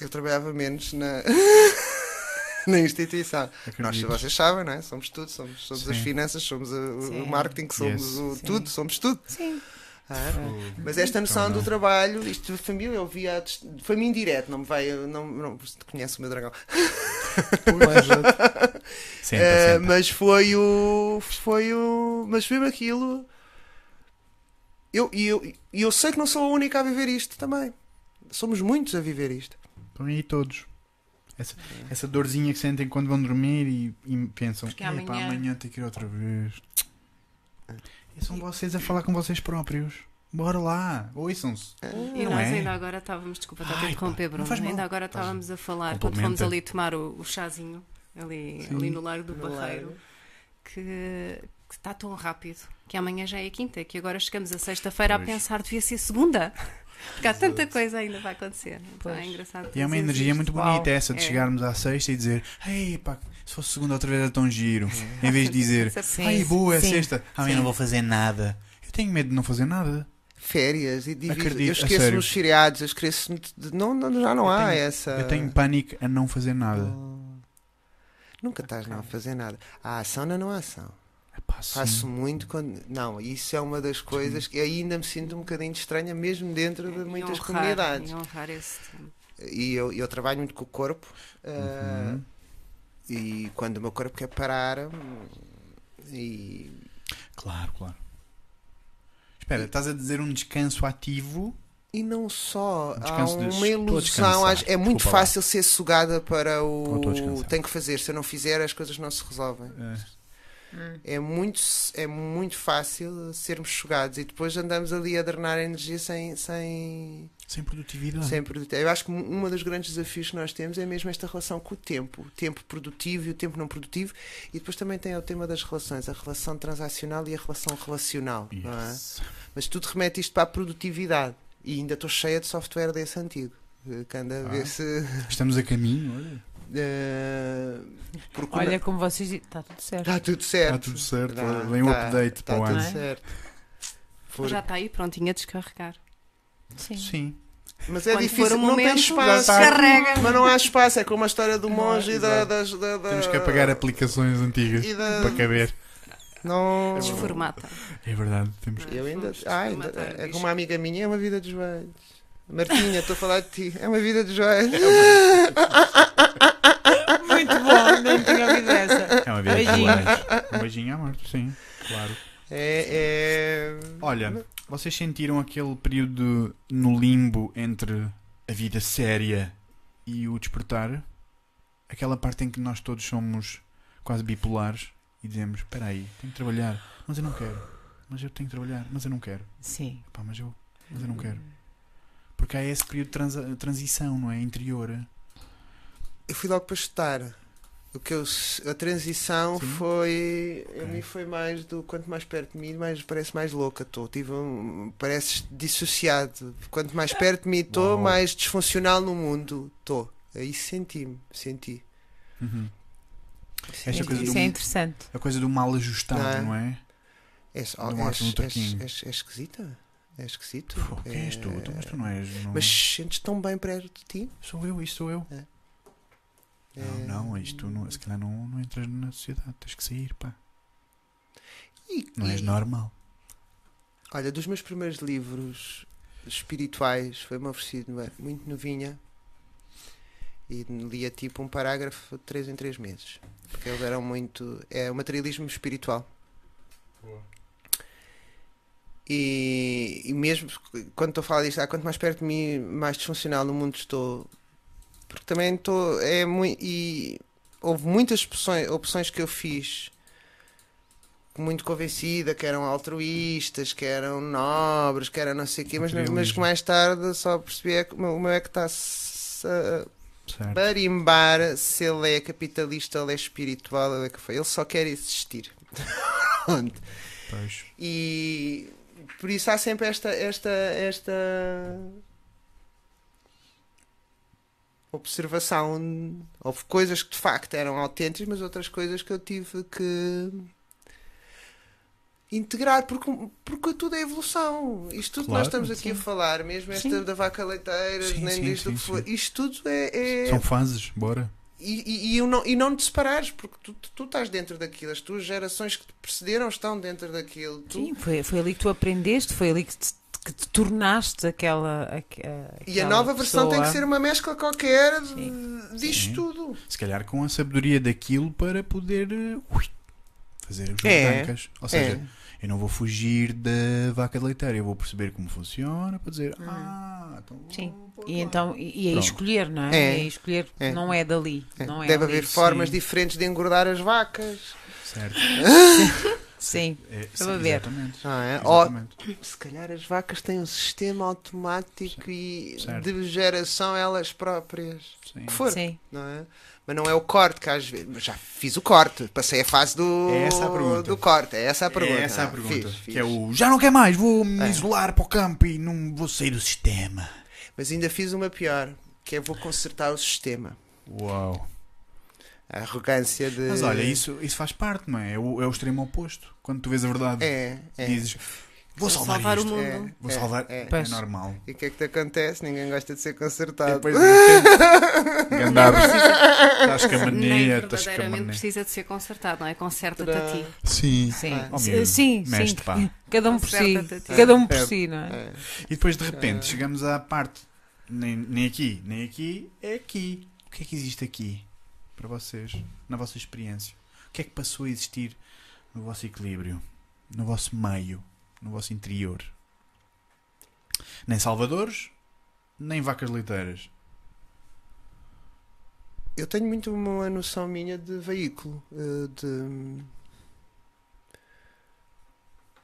Eu trabalhava menos na, (laughs) na instituição. Nós, Acredito. vocês sabem, não é? Somos tudo, somos, somos as finanças, somos a- o marketing, somos Yes. o tudo, somos tudo. Sim. Ah, Fogo. Mas esta noção Então, do trabalho, isto de família, eu via. Foi-me indireto, não me vai. Não, não, conhece o meu dragão. Senta, (laughs) Eh, senta. mas foi o. Foi o. Mas foi aquilo. Eu, e eu, e eu sei que não sou a única a viver isto também. Somos muitos a viver isto. Estão aí todos. Essa, essa dorzinha que sentem quando vão dormir e, e pensam: Porque "Epá, amanhã- amanhã tem que ir outra vez. E são vocês a falar com vocês próprios. Bora lá, ouçam-se. E Não nós é? ainda agora estávamos, desculpa, está a interromper, Bruno. Ainda agora estávamos a falar, quando fomos ali tomar o, o chazinho, ali, Sim. ali no Largo do No Barreiro, Largo. que, que está tão rápido que amanhã já é quinta, que agora chegamos a sexta-feira a pensar devia ser segunda. (laughs) Porque há tanta coisa ainda vai acontecer. Então é engraçado. E é uma energia isto. muito Uau. bonita essa de É. chegarmos à sexta e dizer: Ei, pá, se fosse segunda outra vez era tão giro. Em vez de dizer: (laughs) Sim, Ai, boa, é sim, sexta. Amanhã sim. não vou fazer nada. Eu tenho medo de não fazer nada. Férias e divido. Acredito, Eu a esqueço sério. nos feriados, eu esqueço. de- Não, não, já não Eu há tenho- essa. Eu tenho pânico a não fazer nada. Oh. Nunca estás não a fazer nada. Há ação na não há ação. Epá, sim. Faço muito quando. Não, isso é uma das coisas que ainda me sinto um bocadinho estranha, mesmo dentro de E muitas honrar- comunidades. E honrar esse tempo. E eu, eu trabalho muito com o corpo. ah, Uhum. E quando o meu corpo quer parar. hum, E. Claro, claro. Espera, estás a dizer um descanso ativo? E não só, Um há uma ilusão, é muito desculpa lá. fácil ser sugada para o tenho que fazer, se eu não fizer as coisas não se resolvem. Eh, Hum. É muito, é muito fácil sermos sugados e depois andamos ali a drenar energia sem, sem, sem produtividade. sem produtividade. Eu acho que um um dos grandes desafios que nós temos é mesmo esta relação com o tempo, o tempo produtivo e o tempo não produtivo, e depois também tem o tema das relações, a relação transacional e a relação relacional, não é? Yes. Mas tudo remete isto para a produtividade. E ainda estou cheia de software desse antigo. eh, Que anda a ver Ah. se. Estamos a caminho, olha. porque Olha, como vocês está tudo certo. está tudo certo. Está tudo certo. Tá, Vem o tá, update tá para o tudo ano. É? certo. Já está aí prontinho a descarregar. Sim. Sim. Mas é Quando difícil, o não tem momento, espaço. já Carrega. Mas não há espaço, é como a história do Não monge e da, das. Da, da- Temos que apagar aplicações antigas da- para caber. Não. Desformata. É verdade, temos que. Eu ainda. Ah, ainda é como uma amiga minha, é uma vida de joelhos. Martinha, estou a falar de ti. É uma vida de joelhos. Muito bom, não tinha ouvido essa. É uma vida de joelhos. Um beijinho à morte, sim, claro. É. é... Olha, vocês sentiram aquele período no limbo entre a vida séria e o despertar? Aquela parte em que nós todos somos quase bipolares e dizemos: Espera aí, tenho que trabalhar, mas eu não quero. Mas eu tenho que trabalhar, mas eu não quero. Sim. Epá, mas eu, mas eu não quero. Porque há esse período de transa- transição, não é? Interior. Eu fui logo para estudar. O que eu, a transição Sim. foi. A Ok. mim foi mais do. Quanto mais perto de mim, mais parece mais louca estou. Tive um, parece dissociado. Quanto mais perto de mim estou, mais disfuncional no mundo estou. Aí senti-me. Senti. Uhum. Esta coisa do- Isso é interessante. A coisa do mal ajustado, Não é? não é? Do Luther és, King. és- és esquisita? É esquisito? Pô, quem és tu? Tu- Mas tu não és. Não... Mas sentes tão bem perto de ti? Sou eu, isto sou eu. É. Não, não, isto não, se calhar não, não entras na sociedade, tens que sair, pá. E- Não és e- normal. Olha, dos meus primeiros livros espirituais foi-me oferecido é, muito novinha e lia tipo um parágrafo de 3 em 3 meses. Porque eles eram muito. É o materialismo espiritual. E, e mesmo quando estou a falar disto, ah, quanto mais perto de mim, mais disfuncional no mundo estou. Porque também estou. É muito, e houve muitas opções, opções que eu fiz muito convencida que eram altruístas, que eram nobres, que eram não sei o quê, mas, mas que mais tarde só percebi é que o meu é que está-se a barimbar se ele é capitalista, ele é espiritual, ele é que foi. Ele só quer existir. (laughs) E por isso há sempre esta, esta, esta observação. Houve coisas que de facto eram autênticas, mas outras coisas que eu tive que integrar, porque, porque tudo é evolução. Isto tudo que Claro, nós estamos aqui a sim. falar, mesmo esta Sim. da vaca leiteira, Sim, nem sim, disto sim, que for, isto tudo é. é- São fases, bora. e, e, e, eu não, e não te separares, porque tu, tu, tu estás dentro daquilo, as tuas gerações que te precederam estão dentro daquilo. Tu- Sim, foi, foi ali que tu aprendeste, foi ali que te, que te tornaste aquela. aque- E a aquela nova versão tem que pessoa. ser uma mescla qualquer de- Sim. disto Sim. tudo. Se calhar com a sabedoria daquilo para poder eh, ui, fazer os É. Ou seja, É. eu não vou fugir da vaca leiteira, eu vou perceber como funciona para dizer, Uhum. ah, então Sim. E lá." então, e, Pronto. escolher, não é? É. Aí escolher É. não é dali. É. Não é Deve ali. haver formas sim. diferentes de engordar as vacas. Certo. (laughs) Sim. É, a ver. Exatamente. Não é? Ou, Exatamente. se calhar as vacas têm um sistema automático e Certo. de geração elas próprias. Sim. que for. Sim. Não é? Mas não é o corte que às vezes. Já fiz o corte, passei a fase do, É essa a pergunta. do corte. É essa a pergunta. É essa a Ah, pergunta. fiz, Que fiz. é o já não quer mais, vou me É. isolar para o campo e não vou sair do sistema. Mas ainda fiz uma pior, que é vou consertar o sistema. Uau. A arrogância de. Mas olha, isso, isso faz parte, não é? É o, é o extremo oposto. Quando tu vês a verdade, É, é. dizes vou Vou salvar, salvar o isto. mundo. É, Vou é, salvar. é. É, normal. E o que é que te acontece? Ninguém gosta de ser consertado. Depois (laughs) de repente, Gandabos, estás com a Nem mania, estás com a verdadeiramente mania. precisa de ser consertado, não é? Conserta-te a ti. Sim. Sim. Ah. Oh, sim, sim, pá. Cada um por si. Cada um por É. si, não é? É. E depois de repente chegamos à parte, nem, nem aqui, nem aqui, é aqui. O que é que existe aqui para vocês, na vossa experiência? O que é que passou a existir no vosso equilíbrio, no vosso meio, no vosso interior? Nem salvadores, nem vacas leiteiras. Eu tenho muito uma noção minha de veículo. eh, De...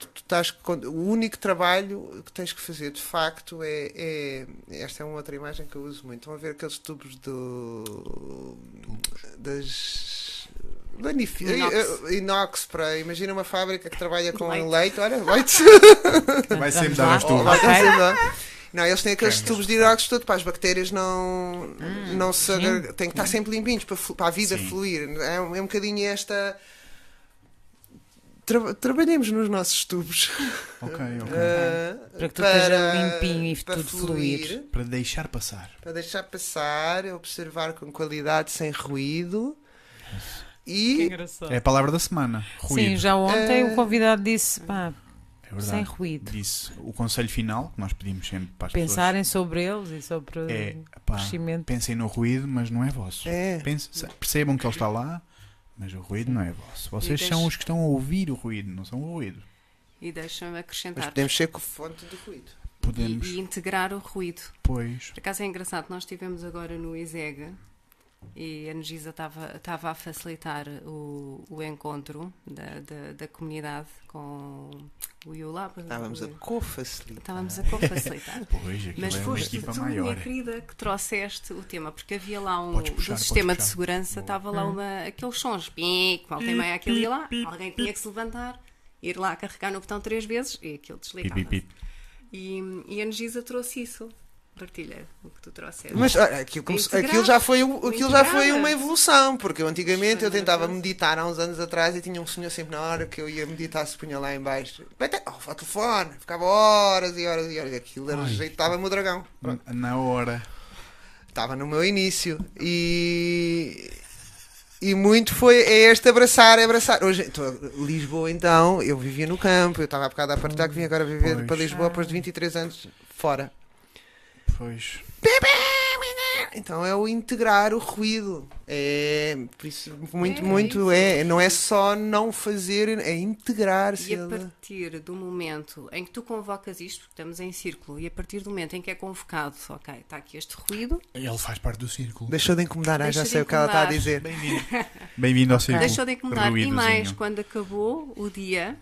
Tu, tu estás com- O único trabalho que tens que fazer de facto é, é- Esta é uma outra imagem que eu uso muito. Estão a ver aqueles tubos do. das. Inox. inox para. Imagina uma fábrica que trabalha com Leite. leite. Olha, (laughs) leite. Vai sempre dar Oh, Ok. fazer, não. Eles têm aqueles tubos de inox todo para as bactérias não, Hum, não se sim. agar- têm que estar sempre limpinhos para, para a vida Sim. fluir. É um, é um bocadinho esta. Tra- trabalhemos nos nossos tubos Ok, ok. (laughs) eh, Para que tudo esteja limpinho e para tudo fluir. fluir, Para deixar passar. para deixar passar, observar com qualidade, sem ruído. E. É a palavra da semana. Ruído. Sim, já ontem Eh, o convidado disse, pá, é verdade. sem ruído. Disse o conselho final que nós pedimos sempre para as Pensarem sobre eles e sobre pessoas é o pá, crescimento. pensem no ruído, mas não é vosso. é, Pense- percebam que ele está lá, mas o ruído não é vosso. Vocês são os que estão a ouvir o ruído, não são o ruído. E deixa-me mas acrescentar. podemos ser com fonte de ruído. Podemos, E, e integrar o ruído. pois. Por acaso é engraçado, nós estivemos agora no ISEG e a Energisa estava a facilitar o, o encontro da, da, da comunidade com o IULAB. Estávamos a co-facilitar. Estávamos a co-facilitar. (laughs) Mas é uma foste tu, maior. minha querida, que trouxeste o tema, porque havia lá um Podes do puxar, sistema de puxar. segurança, estava lá uma, aqueles sons, pique, volta e meia aquilo ia lá, alguém tinha que se levantar, ir lá carregar no botão três vezes e aquilo desligava. E, e a Energisa trouxe isso. Partilha o que tu trouxeste. Mas olha, aquilo, como aquilo já foi, aquilo já foi uma evolução, porque eu antigamente eu tentava meditar há uns anos atrás e tinha um senhor sempre na hora que eu ia meditar se punha lá em baixo. Vai ter- Oh, ao telefone, ficava horas e horas e horas. Aquilo rejeitava-me o dragão. Pronto. Na hora. Estava no meu início. E. E muito foi é este abraçar, é abraçar. Hoje, tô- Lisboa, então, eu vivia no campo, eu estava há bocado a partilhar que vim agora viver Pois. para Lisboa depois de 23 anos fora. Pois. então é o integrar o ruído. É por isso muito, É, muito isso. é. Não é só não fazer, é integrar-se. E a partir do momento em que tu convocas isto, porque estamos em círculo, e a partir do momento em que é convocado, ok, está aqui este ruído, Ele faz parte do círculo. Deixou de incomodar, Deixa já de sei o que ela está a dizer. Bem-vindo. Bem-vindo ao círculo. deixou de incomodar. E mais, quando acabou o dia.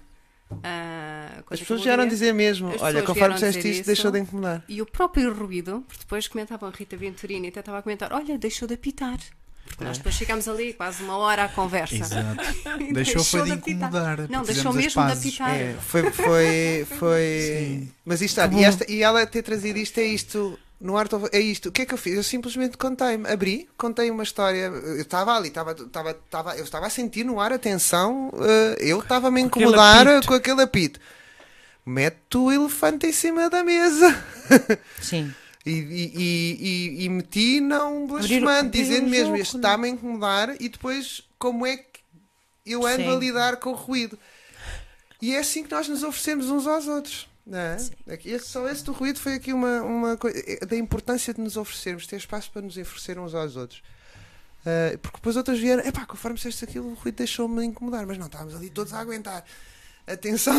Quando As pessoas vieram dizer mesmo. As Olha, conforme disseste isto, isso. deixou de incomodar. E o próprio ruído, porque depois comentavam a Rita Venturini, até estava a comentar: olha, deixou de apitar. Porque nós depois ficámos ali quase uma hora à conversa. Exato. (laughs) E Deixou foi de apitar. incomodar. Não, deixou mesmo de apitar. É, foi, foi, foi. (laughs) Sim. Mas isto. E, esta, e ela ter trazido isto é isto. No Art of, é isto. O que é que eu fiz? Eu simplesmente contei-me, abri, contei uma história. Eu estava ali, estava, estava, estava, eu estava a sentir no ar a tensão. eh, eu estava-me a Com aquele incomodar apito. com aquele apito. Mete o elefante em cima da mesa. (laughs) Sim. E, e, e, e, e meti não blasfemando, dizendo o mesmo, este né? está-me a incomodar e depois como é que eu ando Sim. a lidar com o ruído. E é assim que nós nos oferecemos uns aos outros. Não é? Aqui- esse- só esse do ruído foi aqui uma, uma coisa da importância de nos oferecermos, ter espaço para nos oferecer uns aos outros. Ah, porque depois outras vieram, epá, conforme disseste aquilo, o ruído deixou-me incomodar, mas não, estávamos ali todos a aguentar. Atenção!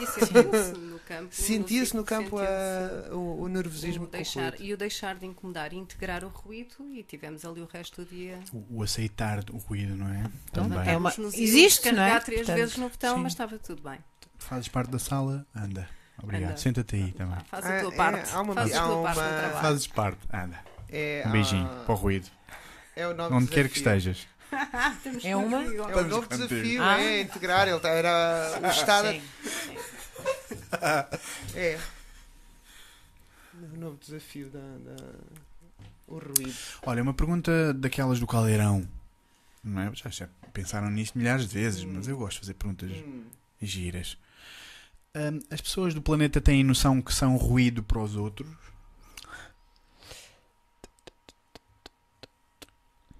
E (laughs) sentia-se no campo. Sentia-se no círculo, campo ah, o, o nervosismo o o deixar, ruído. e o deixar de incomodar e integrar o ruído e tivemos ali o resto do dia. O, o aceitar o ruído, não é? Então, Também. é uma- existe, íamos não é? carregar três Portanto, vezes no botão, sim. mas estava tudo bem. Fazes parte da sala, anda. Obrigado. Anda. Senta-te aí também. Faz a tua é, parte. há uma- Faz a há tua parte uma- do trabalho. Fazes parte, anda. É, Um beijinho ah, para o ruído. É o Onde quer que desafio. estejas. (laughs) É uma? É o Estamos novo contigo. desafio, Ah. é integrar. Ele tá- era o estado. Sim. É. (laughs) O novo desafio da, da- o ruído. Olha, uma pergunta daquelas do caldeirão. Não é? já, já pensaram nisto milhares de vezes, mas eu gosto de fazer perguntas Hum. giras. Hum, as pessoas do planeta têm noção que são ruído para os outros?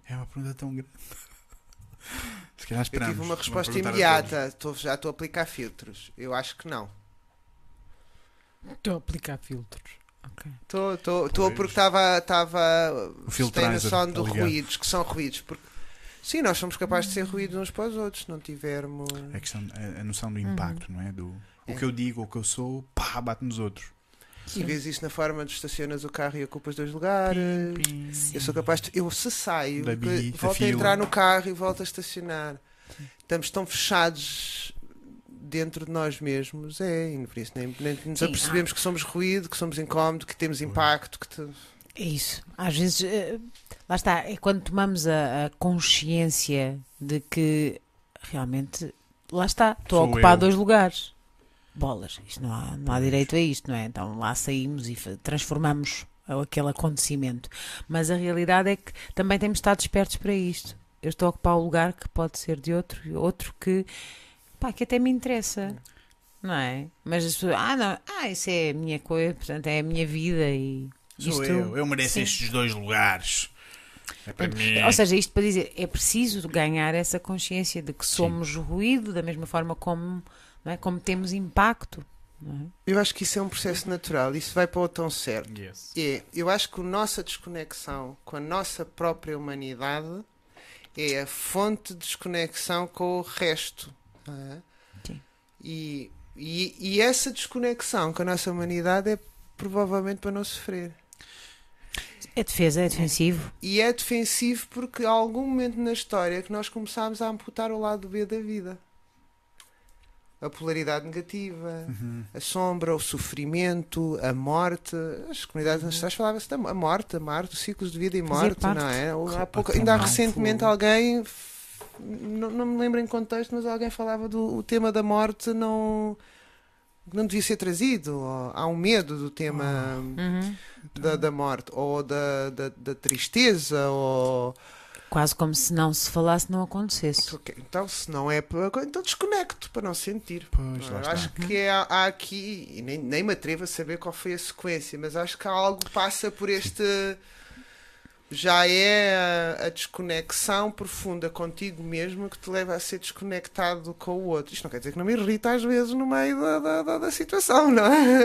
É uma pergunta tão grande. (laughs) Se calhar Eu esperamos. tive uma resposta a imediata. Estou- já estou a aplicar filtros. Eu acho que não. Estou a aplicar filtros. Estou, estou, estou Pois. porque estava. estava O tem noção de tá ruídos, que são ruídos. Porque, sim, nós somos capazes de ser ruídos uns para os outros, se não tivermos. A, questão, a, a noção Uhum. do impacto, não é? Do, o que eu digo, o que eu sou, pá, bate nos outros. E vês isso na forma de estacionas o carro e ocupas dois lugares. Pim, pim. Eu sou capaz de. Eu se saio, Da bi- que- da volto a entrar no carro e volto a estacionar. Estamos tão fechados dentro de nós mesmos, é, e por isso nem, nem nos Sim, apercebemos que somos ruído, que somos incómodo, que temos impacto, que te- É isso. Às vezes, eh, lá está, é quando tomamos a, a consciência de que realmente, lá está, estou a Sou ocupar eu. dois lugares. Bolas, isto não há, não há direito a isto, não é? Então lá saímos e transformamos aquele acontecimento. Mas a realidade é que também temos de estar despertos para isto. Eu estou a ocupar o lugar que pode ser de outro, outro que, pá, que até me interessa. Não é? Mas as pessoas, ah, não, ah, isso é a minha coisa, portanto é a minha vida e Sou isto, eu, eu mereço sim. estes dois lugares. É. Ou seja, isto para dizer, é preciso ganhar essa consciência de que somos ruído da mesma forma como, é? como temos impacto. Não é? Eu acho que isso é um processo natural, isso vai para o tão certo. Yes. É, eu acho que a nossa desconexão com a nossa própria humanidade é a fonte de desconexão com o resto. não é? Sim. E, e, e essa desconexão com a nossa humanidade é provavelmente para não sofrer. É defesa, é defensivo. E é defensivo porque há algum momento na história que nós começámos a amputar o lado B da vida. A polaridade negativa, Uhum. a sombra, o sofrimento, a morte. As comunidades ancestrais falavam-se da morte, a morte, os ciclos de vida e morte, parte. não é? Há pouco, ainda há recentemente alguém, não, não me lembro em contexto, mas alguém falava do o tema da morte não, não devia ser trazido. ou há um medo do tema Uhum. da, da morte, ou da, da, da tristeza, ou. Quase como se não se falasse, não acontecesse. Ok, Então, se não é para. Então desconecto para não sentir. Pois, está. acho que é- há aqui, e nem, nem me atrevo a saber qual foi a sequência, mas acho que algo passa por este. Já é a, a desconexão profunda contigo mesmo que te leva a ser desconectado com o outro. Isto não quer dizer que não me irrita às vezes no meio da, da, da, da situação, não é?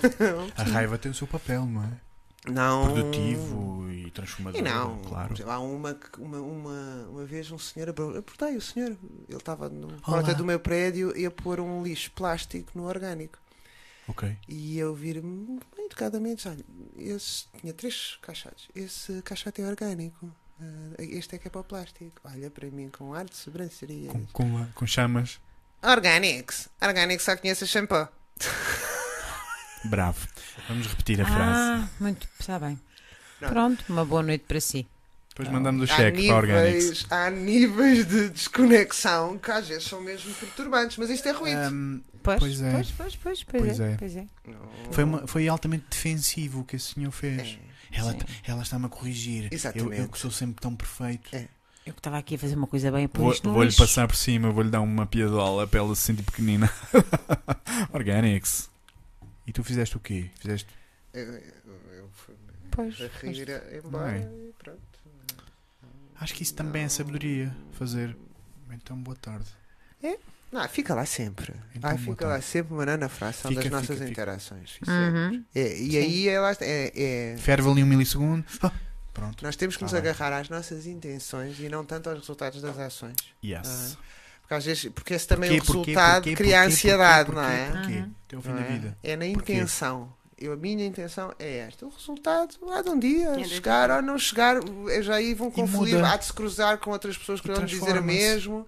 (laughs) A raiva tem o seu papel, não é? Não. Produtivo e transformador. E não, claro. há uma, uma, uma, uma vez um senhor abordei o senhor, ele estava no porta do meu prédio e a pôr um lixo plástico no orgânico. Ok. E eu vir-me bem educadamente, olha, esse tinha três caixotes, esse caixote é orgânico, ah, este é que é para o plástico. Olha para mim com ar de sobranceria. Com, com, com chamas. Organics, Organics só conhece shampoo. (laughs) Bravo. Vamos repetir a frase. Ah, muito, está bem. Pronto. Uma boa noite para si. Depois mandamos o cheque para a Organics. há níveis de desconexão que às vezes são mesmo perturbantes, mas isto é ruído. Ahm, Pois, Pois é. pois, pois, pois, pois, Pois é, é. pois é. Foi, uma- foi altamente defensivo o que esse senhor fez. É. Ela, ela está-me a corrigir. Eu, Exatamente. eu que sou sempre tão perfeito. É. Eu que estava aqui a fazer uma coisa bem, por Vou-lhe passar por cima, vou-lhe dar uma piadola para ela se sentir pequenina. (laughs) Organics. E tu fizeste o quê? Fizeste. Eu, eu, eu Pois, a rir embora é? e pronto. Acho que isso também é sabedoria. Fazer. Então, boa tarde. Não, fica lá sempre. Então, ah, fica lá sempre uma na fração Fica, das fica, nossas fica. interações. Uhum. É, e Sim. aí ela é, é- Ferve ali um milissegundo. Ah, pronto. nós temos que Tá nos agarrar às nossas intenções e não tanto aos resultados das ações. Yes. Porque às vezes, porque esse também Porquê, o resultado porquê, cria porquê, ansiedade, porquê, não é? Porquê? porquê? Uhum. Até o fim Não da é? vida. É na Porquê? intenção. Eu, a minha intenção é esta. O resultado há de um dia É chegar ou não chegar, já aí vão confluir, muda. há de se cruzar com outras pessoas que vão dizer o mesmo.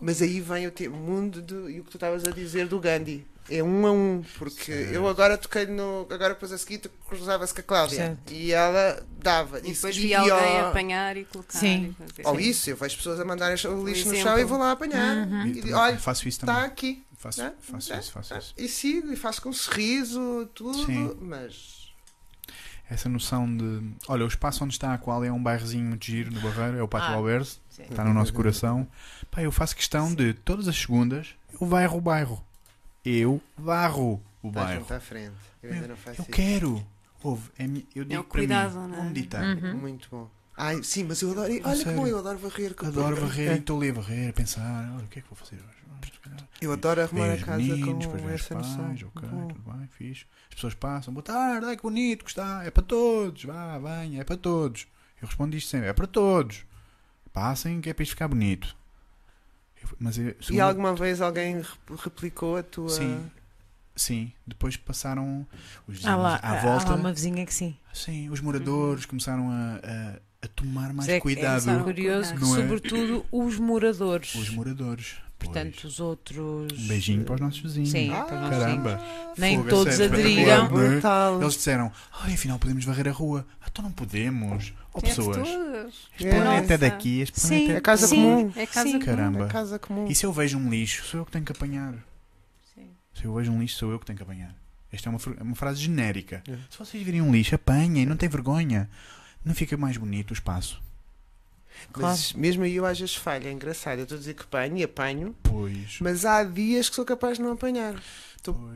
Mas aí vem o mundo do, e o que tu estavas a dizer do Gandhi. É um a um, porque Certo. eu agora toquei no. Agora depois a seguir cruzava-se com a Cláudia Certo. e ela dava. E depois vi alguém ó- apanhar e colocar. Sim. e fazer. Ou isso, eu vejo pessoas a mandarem o lixo no chão e vou lá apanhar. Uhum. E olha, faço isso está também. aqui. Faço, né? faço isso, faço isso. E sigo e faço com um sorriso, tudo, Sim. mas. Essa noção de. Olha, o espaço onde está a qual é um bairrozinho muito giro no Barreiro, é o Pátio Ah. Alberto, Sim. está no nosso coração. Pá, eu faço questão de, todas as segundas, eu varro o bairro. Eu varro o Estás bairro. à frente. Eu ainda não faço Eu isso. quero. Ouve, é eu digo o para cuidado, mim, não é? vou meditar. Uhum. Muito bom. Ai, sim, mas eu adoro. Olha bom, eu adoro varrer. com- Adoro varrer É. e estou ali a varrer, a pensar, olha, o que é que vou fazer hoje? Eu adoro arrumar a casa meninos, com essa noção. pais, ok, Bom. tudo bem, fixe. As pessoas passam, boa tarde, ai que bonito que está, é para todos, vá, venha, é para todos. Eu respondo isto sempre, é para todos. Passem que é para isto ficar bonito. Eu- mas eu, E alguma vez alguém rep- replicou a tua. Sim. Sim, depois passaram os Há vizinhos lá, à há volta. lá uma vizinha que sim. Sim, os moradores começaram a, a, a tomar mais Mas é, cuidado. É curioso Não é? sobretudo, os moradores. Os moradores. Portanto, Pois. os outros. Um beijinho para os nossos vizinhos. Sim, Ah, para os nossos vizinhos. Caramba. Nem Fogo, é todos sério, aderiram. é? brutal. Eles disseram, ai, afinal podemos varrer a rua. Ah, então não podemos. Ó Tem pessoas, este É. planeta é Nossa. daqui, este Sim, planeta É casa Sim. comum. É casa Sim. comum. Caramba. É casa comum. E se eu vejo um lixo, sou eu que tenho que apanhar. Sim. Se eu vejo um lixo, sou eu que tenho que apanhar. Esta é uma, fr- é uma frase genérica. É. Se vocês virem um lixo, apanhem, não tem vergonha. Não fica mais bonito o espaço. Mas mesmo aí eu às vezes falho, é engraçado. Eu estou a dizer que apanho e apanho, Pois. mas há dias que sou capaz de não apanhar.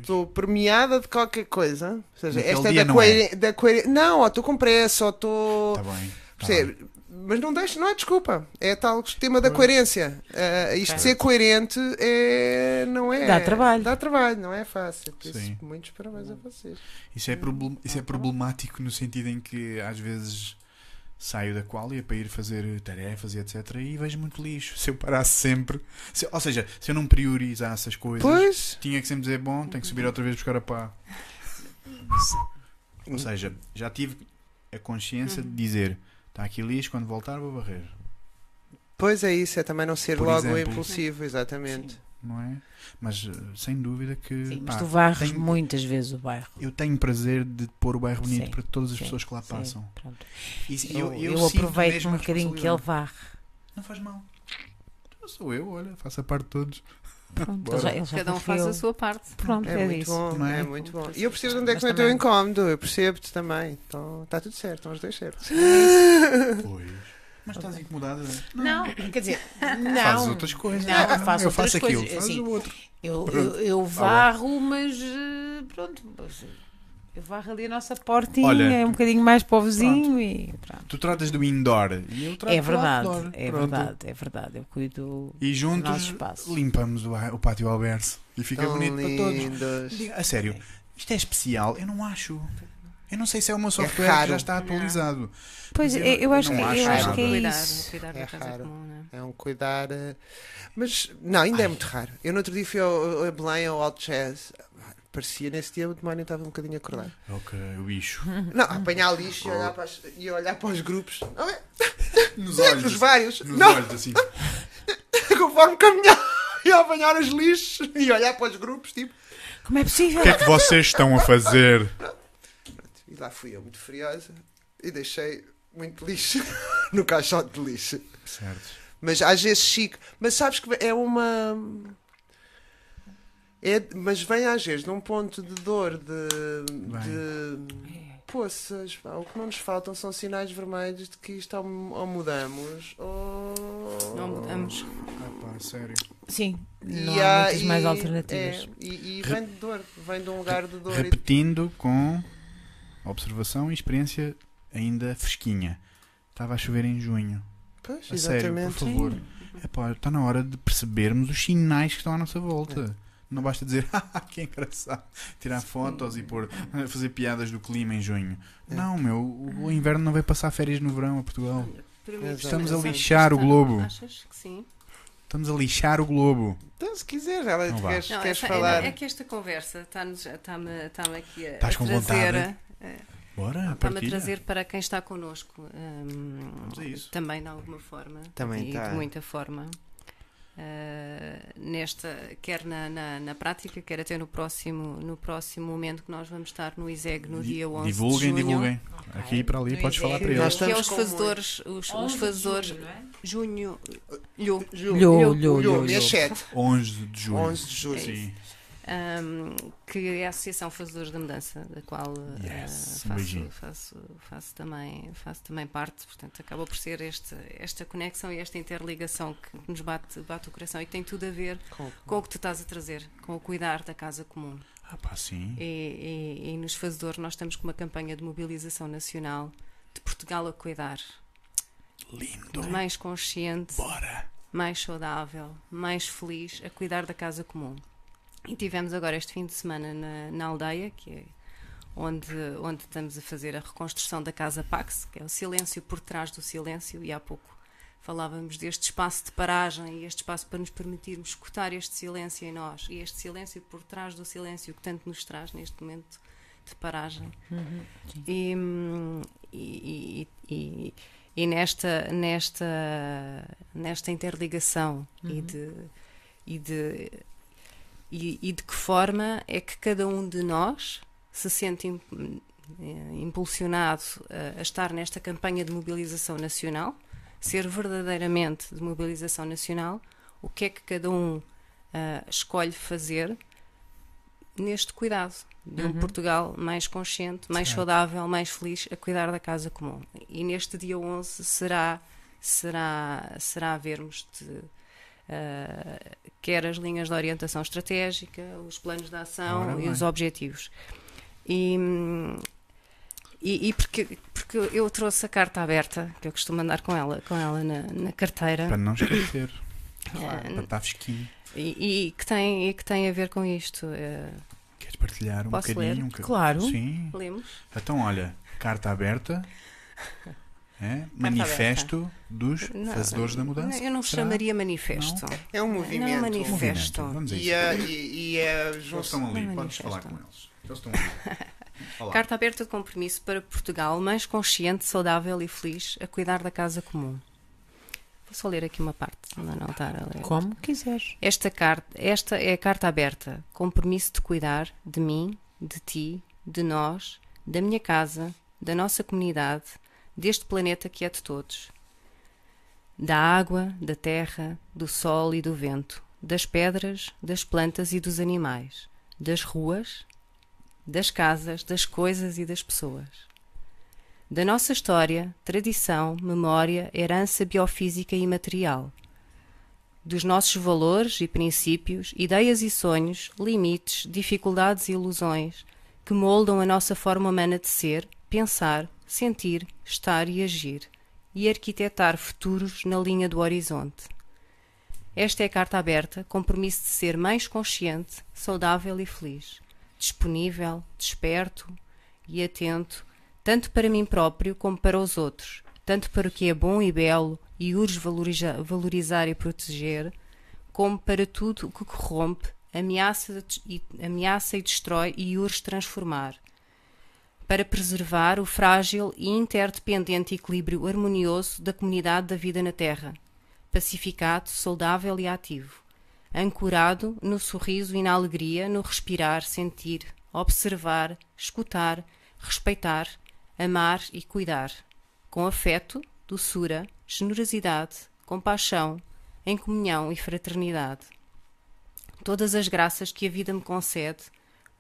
Estou premiada de qualquer coisa. Ou seja, Naquele esta é da coerência. Da coeren- Não, ou estou com pressa, ou estou. Está bem. tá Percebe? bem. Mas não deixa, não é desculpa. É tal tema da coerência. Ah, isto de ser coerente é, não é. Dá trabalho. Dá trabalho, não é fácil. Por isso, Sim. muitos parabéns a vocês. Isso é, problem- isso é problemático no sentido em que às vezes saio da qualia para ir fazer tarefas e etc. E vejo muito lixo. Se eu parasse sempre, se- ou seja, se eu não priorizasse as coisas, Pois. tinha que sempre dizer: bom, tenho que subir outra vez buscar a pá. Ou seja, já tive a consciência de dizer: está aqui lixo, quando voltar vou varrer. Pois é isso, é também não ser Por logo exemplo. impulsivo, exatamente. Não é? Mas eh, sem dúvida que Sim, mas pá, tu varres tenho- muitas vezes o bairro. eu tenho prazer de pôr o bairro bonito Sim, para todas as sim, pessoas que lá Sim, passam. pronto. E Eu, eu, sinto aproveito mesmo um bocadinho que ele varre. Não faz mal. Então sou eu, olha, faço a parte de todos. Pronto, já, Cada um faz a sua parte. Pronto, É é, muito isso. bom, não é? é muito bom. E eu percebo de onde é que Mas vem o teu também- incómodo, eu percebo-te também. Então está tudo certo, estão os dois certos. Pois. Mas estás incomodada? Não, quer dizer, (laughs) Fazes não. outras coisas. Não, eu faço eu outras faço aquilo, coisas, fazes assim. o outro. Eu, eu, eu varro, mas eh, pronto. eh, Eu varro ali a nossa portinha, Olha, é um bocadinho mais para o vizinho e pronto. Tu tratas do indoor e eu trato É do verdade, outdoor. é Pronto. verdade, é verdade. Eu cuido. E do juntos nosso espaço. limpamos o, o pátio Alberto e fica Tão bonito para todos. A sério, isto é especial? Eu não acho. Eu não sei se é o meu software que raro. já está atualizado. Pois, eu, eu acho, que, acho eu acho que é cuidar, isso. cuidar É da casa raro. comum, não é? É um cuidar. eh, Mas, não, ainda é muito raro. Eu no outro dia fui ao, a Belém ao Alt Jazz. Parecia nesse dia o demónio estava um bocadinho acordado. Ok, o bicho. Não, apanhar lixo e olhar para, as- e olhar para os grupos. Não é? (laughs) Nos Os vários. Nos não, olhos, assim. (laughs) conforme caminhar (laughs) e apanhar os lixos e olhar para os grupos, tipo. Como é possível? O que é que vocês estão a fazer? E lá fui eu, muito furiosa, e deixei muito lixo (laughs) no caixote de lixo. Certo. Mas às vezes chico. Mas sabes que é uma. É, mas vem às vezes num ponto de dor, de. de poças. pá, o que não nos faltam são sinais vermelhos de que isto ou, mudamos ou. Não mudamos. Ah, pá, sério. Sim, E não há muitas e- mais alternativas. é, e, e vem de dor, vem de um lugar de dor. e- Repetindo com observação e experiência ainda fresquinha. Estava a chover em junho. Pois, A sério, por exatamente. favor. Epá, está na hora de percebermos os sinais que estão à nossa volta. Não basta dizer, (laughs) ah, que engraçado, tirar fotos e pôr, (laughs) fazer piadas do clima em junho. É. Não, meu, o, inverno não vai passar férias no verão a Portugal. Estamos a está- lixar o está- globo. Achas que sim? Estamos a lixar o globo. Então, se quiser, ela Não queres, Não, queres é, falar. é que esta conversa está-me está-me está-me aqui a, Estás com trazer, vontade? Eh, Bora, está-me a partilha. trazer para quem está connosco isso. também de alguma forma Também e está. de muita forma uh, nesta quer na, na, na prática quer até no próximo no próximo momento que nós vamos estar no ISEG no Di- dia 11 Divulguem, de junho divulguem. Aqui e para ali, No podes falar ISEG. para Nós eles. que é os fazedores os, os fazedores é? junho lho, Julho, Lho, lho, Julho, lho, dia lho. 7, 11 de julho. 11 de julho. Sim. Um, que é a Associação Fazedores da Mudança, da qual uh, Yes, um faço, faço, faço, também, faço também parte, portanto acaba por ser este, esta conexão e esta interligação que nos bate, bate o coração e que tem tudo a ver Com- com o que tu estás a trazer, com o cuidar da casa comum. Ah, pá, sim. E, e, e nos Fazedores nós estamos com uma campanha de mobilização nacional de Portugal a cuidar, Lindo. de mais consciente, Bora. mais saudável, mais feliz a cuidar da casa comum. E tivemos agora este fim de semana na, na aldeia, que é onde, onde estamos a fazer a reconstrução da Casa Pax, que é o silêncio por trás do silêncio, e há pouco falávamos deste espaço de paragem e este espaço para nos permitirmos escutar este silêncio em nós. E este silêncio por trás do silêncio que tanto nos traz neste momento de paragem. E, hum, e, e- e- e nesta, nesta, nesta interligação e, de, e, de, e, e de que forma é que cada um de nós se sente eh, impulsionado a, a estar nesta campanha de mobilização nacional, ser verdadeiramente de mobilização nacional, o que é que cada um ah, escolhe fazer neste cuidado de um Uhum. Portugal mais consciente, mais Certo. saudável, mais feliz a cuidar da casa comum. E neste dia 11 será será será vermos de, ah, quer as linhas de orientação estratégica, os planos de ação Ora e bem. os objetivos. E, e, e porque, porque eu trouxe a carta aberta, que eu costumo andar com ela, com ela na, na carteira, Para não esquecer. (coughs) eh, Para estar fresquinho. e, e que tem, e que tem a ver com isto. eh, Queres partilhar um Posso bocadinho? ler? Um? Claro. Sim. lemos? Então, olha, carta aberta. (laughs) É? Manifesto dos Não, fazedores da mudança. Eu não Será? chamaria manifesto. É um Não, movimento. manifesto. Movimento. Vamos a E é, e, e é Eles junção. estão ali, Não podes falar com eles. Eles estão ali. (laughs) Olá. Carta aberta de compromisso para Portugal mais consciente, saudável e feliz a cuidar da casa comum. Vou só ler aqui uma parte, não não estar a ler. Como quiseres. Esta, carta, esta é a carta aberta. Compromisso de cuidar de mim, de ti, de nós, da minha casa, da nossa comunidade, deste planeta que é de todos. Da água, da terra, do sol e do vento, das pedras, das plantas e dos animais, das ruas, das casas, das coisas e das pessoas. Da nossa história, tradição, memória, herança biofísica e material dos nossos valores e princípios, ideias e sonhos, limites, dificuldades e ilusões que moldam a nossa forma humana de ser, pensar, sentir, estar e agir, e arquitetar futuros na linha do horizonte. Esta é a carta aberta, compromisso de ser mais consciente, saudável e feliz, disponível, desperto e atento, tanto para mim próprio como para os outros, tanto para o que é bom e belo e urge valoriza- valorizar e proteger, como para tudo o que corrompe, ameaça e, ameaça e destrói e urge transformar. Para preservar o frágil e interdependente equilíbrio harmonioso da comunidade da vida na Terra, pacificado, saudável e ativo, ancorado no sorriso e na alegria, no respirar, sentir, observar, escutar, respeitar, amar e cuidar, com afeto, doçura, generosidade, compaixão, em comunhão e fraternidade. Todas as graças que a vida me concede,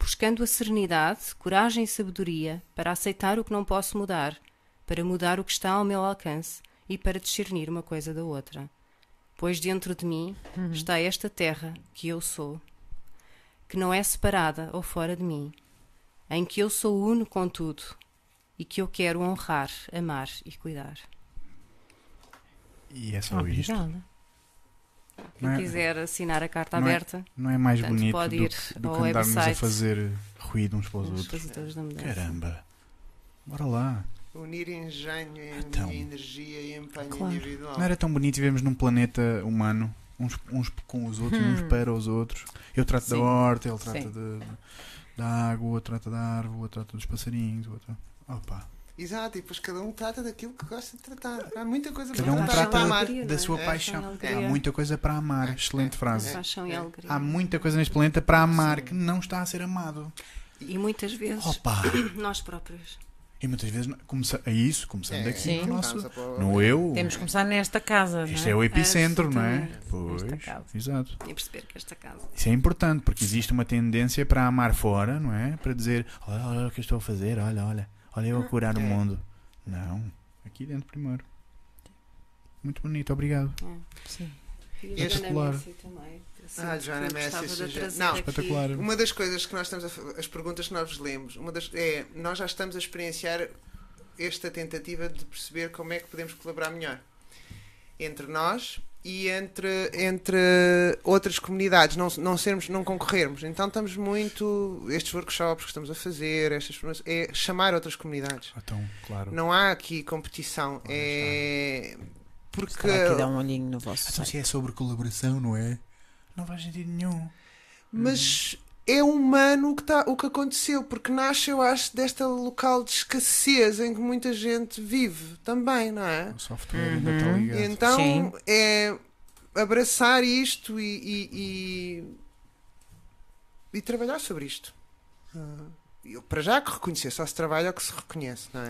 buscando a serenidade, coragem e sabedoria para aceitar o que não posso mudar, para mudar o que está ao meu alcance e para discernir uma coisa da outra. Pois dentro de mim está esta terra que eu sou, que não é separada ou fora de mim, em que eu sou uno com tudo e que eu quero honrar, amar e cuidar. E é só isto. Quem é- quiser assinar a carta não é- aberta, Não é mais Portanto, bonito pode do ir que, do ao que andarmos a website. fazer ruído uns para os os outros. da. Caramba. Bora lá. Unir engenho, e Então. energia e empenho Claro. individual. Não era tão bonito vivermos num planeta humano, uns, uns com os outros, uns Hum. para os outros. Eu trato da Sim. horta, ele trata de- da água, o outro trata da árvore, o outro trata dos passarinhos, o outro. Opa. Exato, e depois cada um trata daquilo que gosta de tratar. Há muita coisa Cada para um tratar, trata para amar. da é? sua É. paixão. E Há muita coisa para amar. É. Excelente frase. Paixão e É. alegria. Há muita coisa neste planeta para amar Sim. que não está a ser amado. E muitas vezes Opa! (coughs) nós próprios. E muitas vezes começa, é isso, começando É, aqui Sim. no nosso. No eu. Temos que começar nesta casa. Isto não é é? o epicentro, não é? Pois, Nesta casa. exato. E perceber que esta casa. Isso é importante porque existe uma tendência para amar fora, não é? Para dizer, olha, olha o que eu estou a fazer, olha, olha, olha eu a curar o É. mundo. Não, aqui dentro primeiro. Muito bonito, obrigado. Sim. E a. Joana Messi também. Ah, Joana Messi, trazer não. Espetacular. Uma das coisas que nós estamos a, as perguntas que nós vos lemos, uma das é nós já estamos a experienciar esta tentativa de perceber como é que podemos colaborar melhor entre nós e entre, entre outras comunidades, não, não sermos, não concorrermos. Então estamos muito estes workshops que estamos a fazer, estas é chamar outras comunidades. Então, claro. Não há aqui competição, é porque Estava aqui dar um olhinho no vosso Então, site. se é sobre colaboração, não é? Não faz sentido nenhum. Mas é humano o que, tá, o que aconteceu, porque nasce, eu acho, desta local de escassez em que muita gente vive também, não é? O software ainda está Uhum. ligado. E então Sim. é abraçar isto e, e, e, e trabalhar sobre isto. Ah, eu, para já que reconhecer, só se trabalha o que se reconhece, não é?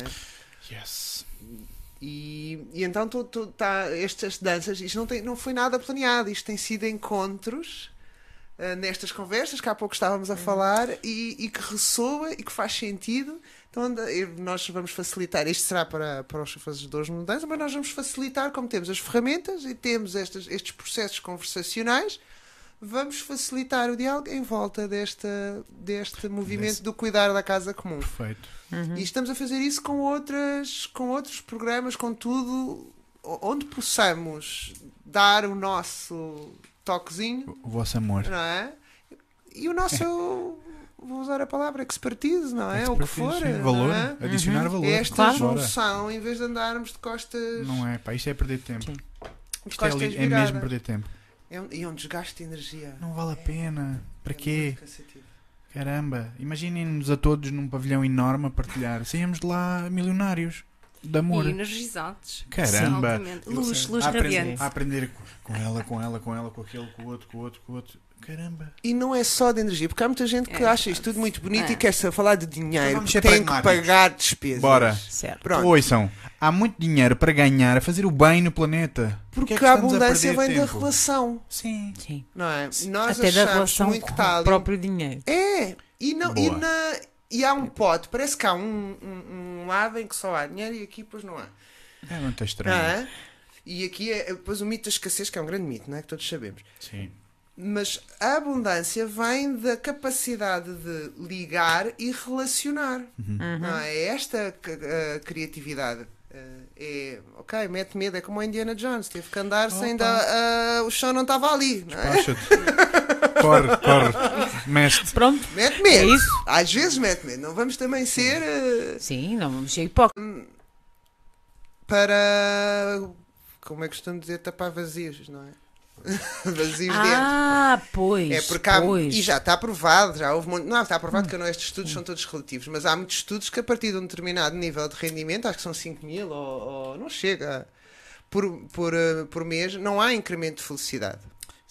Yes. E, e então tô, tô- tá, estas danças, isto não, tem, não foi nada planeado, isto tem sido encontros ah, nestas conversas que há pouco estávamos a falar e, e que ressoa e que faz sentido. Então nós vamos facilitar, isto será para, para os fazedores de mudança, mas nós vamos facilitar, como temos as ferramentas e temos estas, estes processos conversacionais, vamos facilitar o diálogo em volta desta, deste movimento Desse- do cuidar da casa comum. Perfeito. Uhum. E estamos a fazer isso com, outras, com outros programas, com tudo, onde possamos dar o nosso toquezinho, O vosso amor. não é? E o nosso, vou usar a palavra expertise, não é? O que Expertise, for. sim. não Valor. é? Adicionar valor. Esta Claro. junção, em vez de andarmos de costas, Não é, pá, isto é perder tempo. Sim. Isto é, ali- é mesmo perder tempo. É um, e é um desgaste de energia. Não vale a pena. Para É quê? muito cansativo. Caramba, imaginem-nos a todos num pavilhão enorme a partilhar. Saímos de lá milionários de amor. E energizados. Caramba. Eu- Luz, luz a aprender, radiante. a aprender com- com ela, com ela, com ela, com aquele, com o outro, com o outro, com o outro. Caramba. E não é só de energia, porque há muita gente que É, acha isto tudo muito bonito é. e quer falar de dinheiro, Então porque tem que pagar despesas. Bora. Certo. Pronto. Ouçam, há muito dinheiro para ganhar a fazer o bem no planeta. Porque Porquê é que a abundância vem da tempo? relação, Sim. Sim. não é? Nós Até da achamos relação muito com o próprio dinheiro. É, e, não, e, na, e há um pote, parece que há um, um, um lado em que só há dinheiro e aqui depois não há. É muito estranho. é? E aqui é depois o mito da escassez, que é um grande mito, não é? Que todos sabemos. Sim. Mas a abundância vem da capacidade de ligar e relacionar. Uhum. Não, é esta c- a criatividade. Eh, é, ok, mete medo, é como o Indiana Jones, teve que andar sem Opa. da, ah, o chão não estava ali. Não é? (laughs) Corre, corre. Mestre. Pronto, Mete é medo. isso. Às vezes mete medo. Não vamos também ser eh, Sim, não vamos ser hipócritas. para. Como é que costumo dizer? Tapar vazios, não é? (laughs) vazios dentro. Ah, pois. É porque há, pois. e já está aprovado, já houve muito, não, está aprovado que não, estes estudos são todos relativos, mas há muitos estudos que a partir de um determinado nível de rendimento, acho que são 5 mil ou, ou não chega, por, por, eh, por mês, não há incremento de felicidade.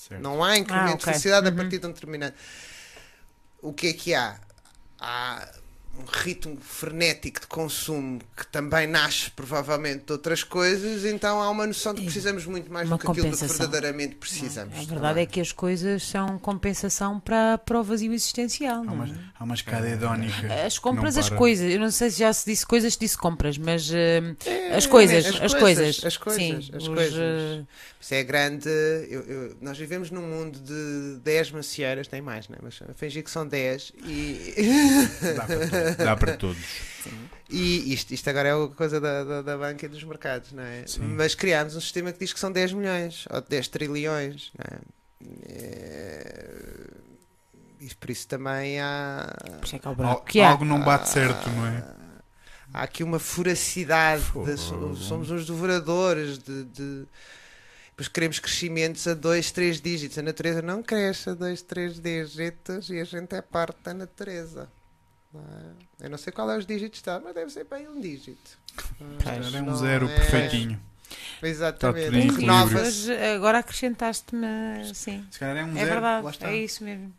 Certo. Não há incremento Ah, de ok. felicidade a Uhum. partir de um determinado. O que é que há? Há ritmo frenético de consumo que também nasce provavelmente de outras coisas, então há uma noção de que precisamos muito mais Uma do que aquilo que compensação. verdadeiramente precisamos. A verdade também. é que as coisas são compensação para, para o vazio existencial. Há é? há uma escada hedónica. As compras, as coisas. Eu não sei se já se disse coisas, se disse compras, mas eh, É, as coisas, as as, coisas, coisas, as coisas, Sim, as os, coisas. eh, Isso é grande. eu- eu- nós vivemos num mundo de 10 macieiras, tem mais, né? mas a fingir que são 10 e, Dá para. (laughs) Dá para todos. e isto, isto agora é uma coisa da, da, da banca e dos mercados, não é? Sim. Mas criámos um sistema que diz que são 10 milhões ou 10 trilhões, não é? É, E por isso também há. por é que é o Al- há. Algo não bate certo, não é? Há aqui uma furacidade, de- so- somos uns devoradores de, de- Depois queremos crescimentos a 2, 3 dígitos. A natureza não cresce a 2, 3 dígitos e a gente é parte da natureza. Não é? Eu não sei qual é os dígitos, está, mas deve ser bem um dígito. Pois. É um zero é- perfeitinho. Exatamente. Renova-se. mas agora acrescentaste-me. Sim, Se calhar é um é zero. verdade. Lá está. É isso mesmo.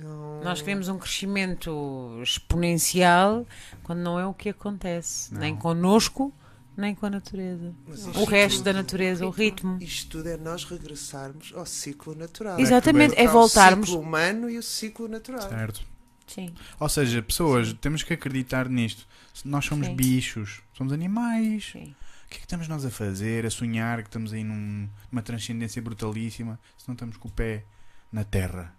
Não- Nós queremos um crescimento exponencial quando não é o que acontece. Não. Nem connosco, nem com a natureza. Mas O resto tudo- da natureza, o ritmo. Isto tudo é nós regressarmos ao ciclo natural. Exatamente, é Ao voltarmos. ciclo humano e o ciclo natural. Certo. Sim. Ou seja, pessoas, temos que acreditar nisto. Nós somos Sim. bichos, somos animais. Sim. O que é que estamos nós a fazer? A sonhar que estamos aí num- numa transcendência brutalíssima se não estamos com o pé na terra.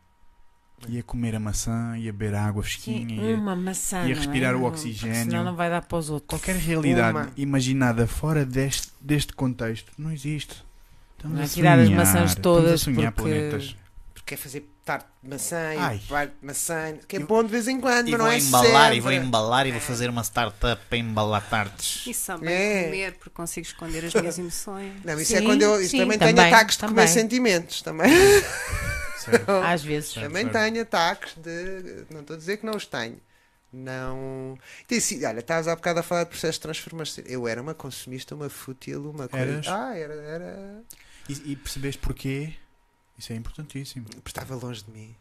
E a comer a maçã, e a beber água fresquinha. Sim, e a- uma maçã. e a não respirar é? o oxigênio. porque Senão não vai dar para os outros. Qualquer realidade Uma. imaginada fora deste, deste contexto não existe. Estamos Não é a tirar as sonhar, maçãs estamos todas a sonhar porque- planetas. Porque é fazer tarte de maçã Ai. e parte de maçã, que é Eu- bom de vez em quando, E mas vou não é embalar, sempre. e vou embalar, e vou fazer uma startup para embalar tartes. Só bem É. comer, porque consigo esconder as minhas emoções. Não, isso Sim, é quando eu isso sim, também, tenho também, ataques de também. comer sentimentos. Também. (laughs) Às vezes. Também certo. tenho ataques de. Não estou a dizer que não os tenho. Não. Tem sido- olha, estavas há bocado a falar de processo de transformação. Eu era uma consumista, uma fútil, uma coisa. Eras? Ah, era, era. E, e percebeste porquê? Isso é importantíssimo. Estava longe de mim.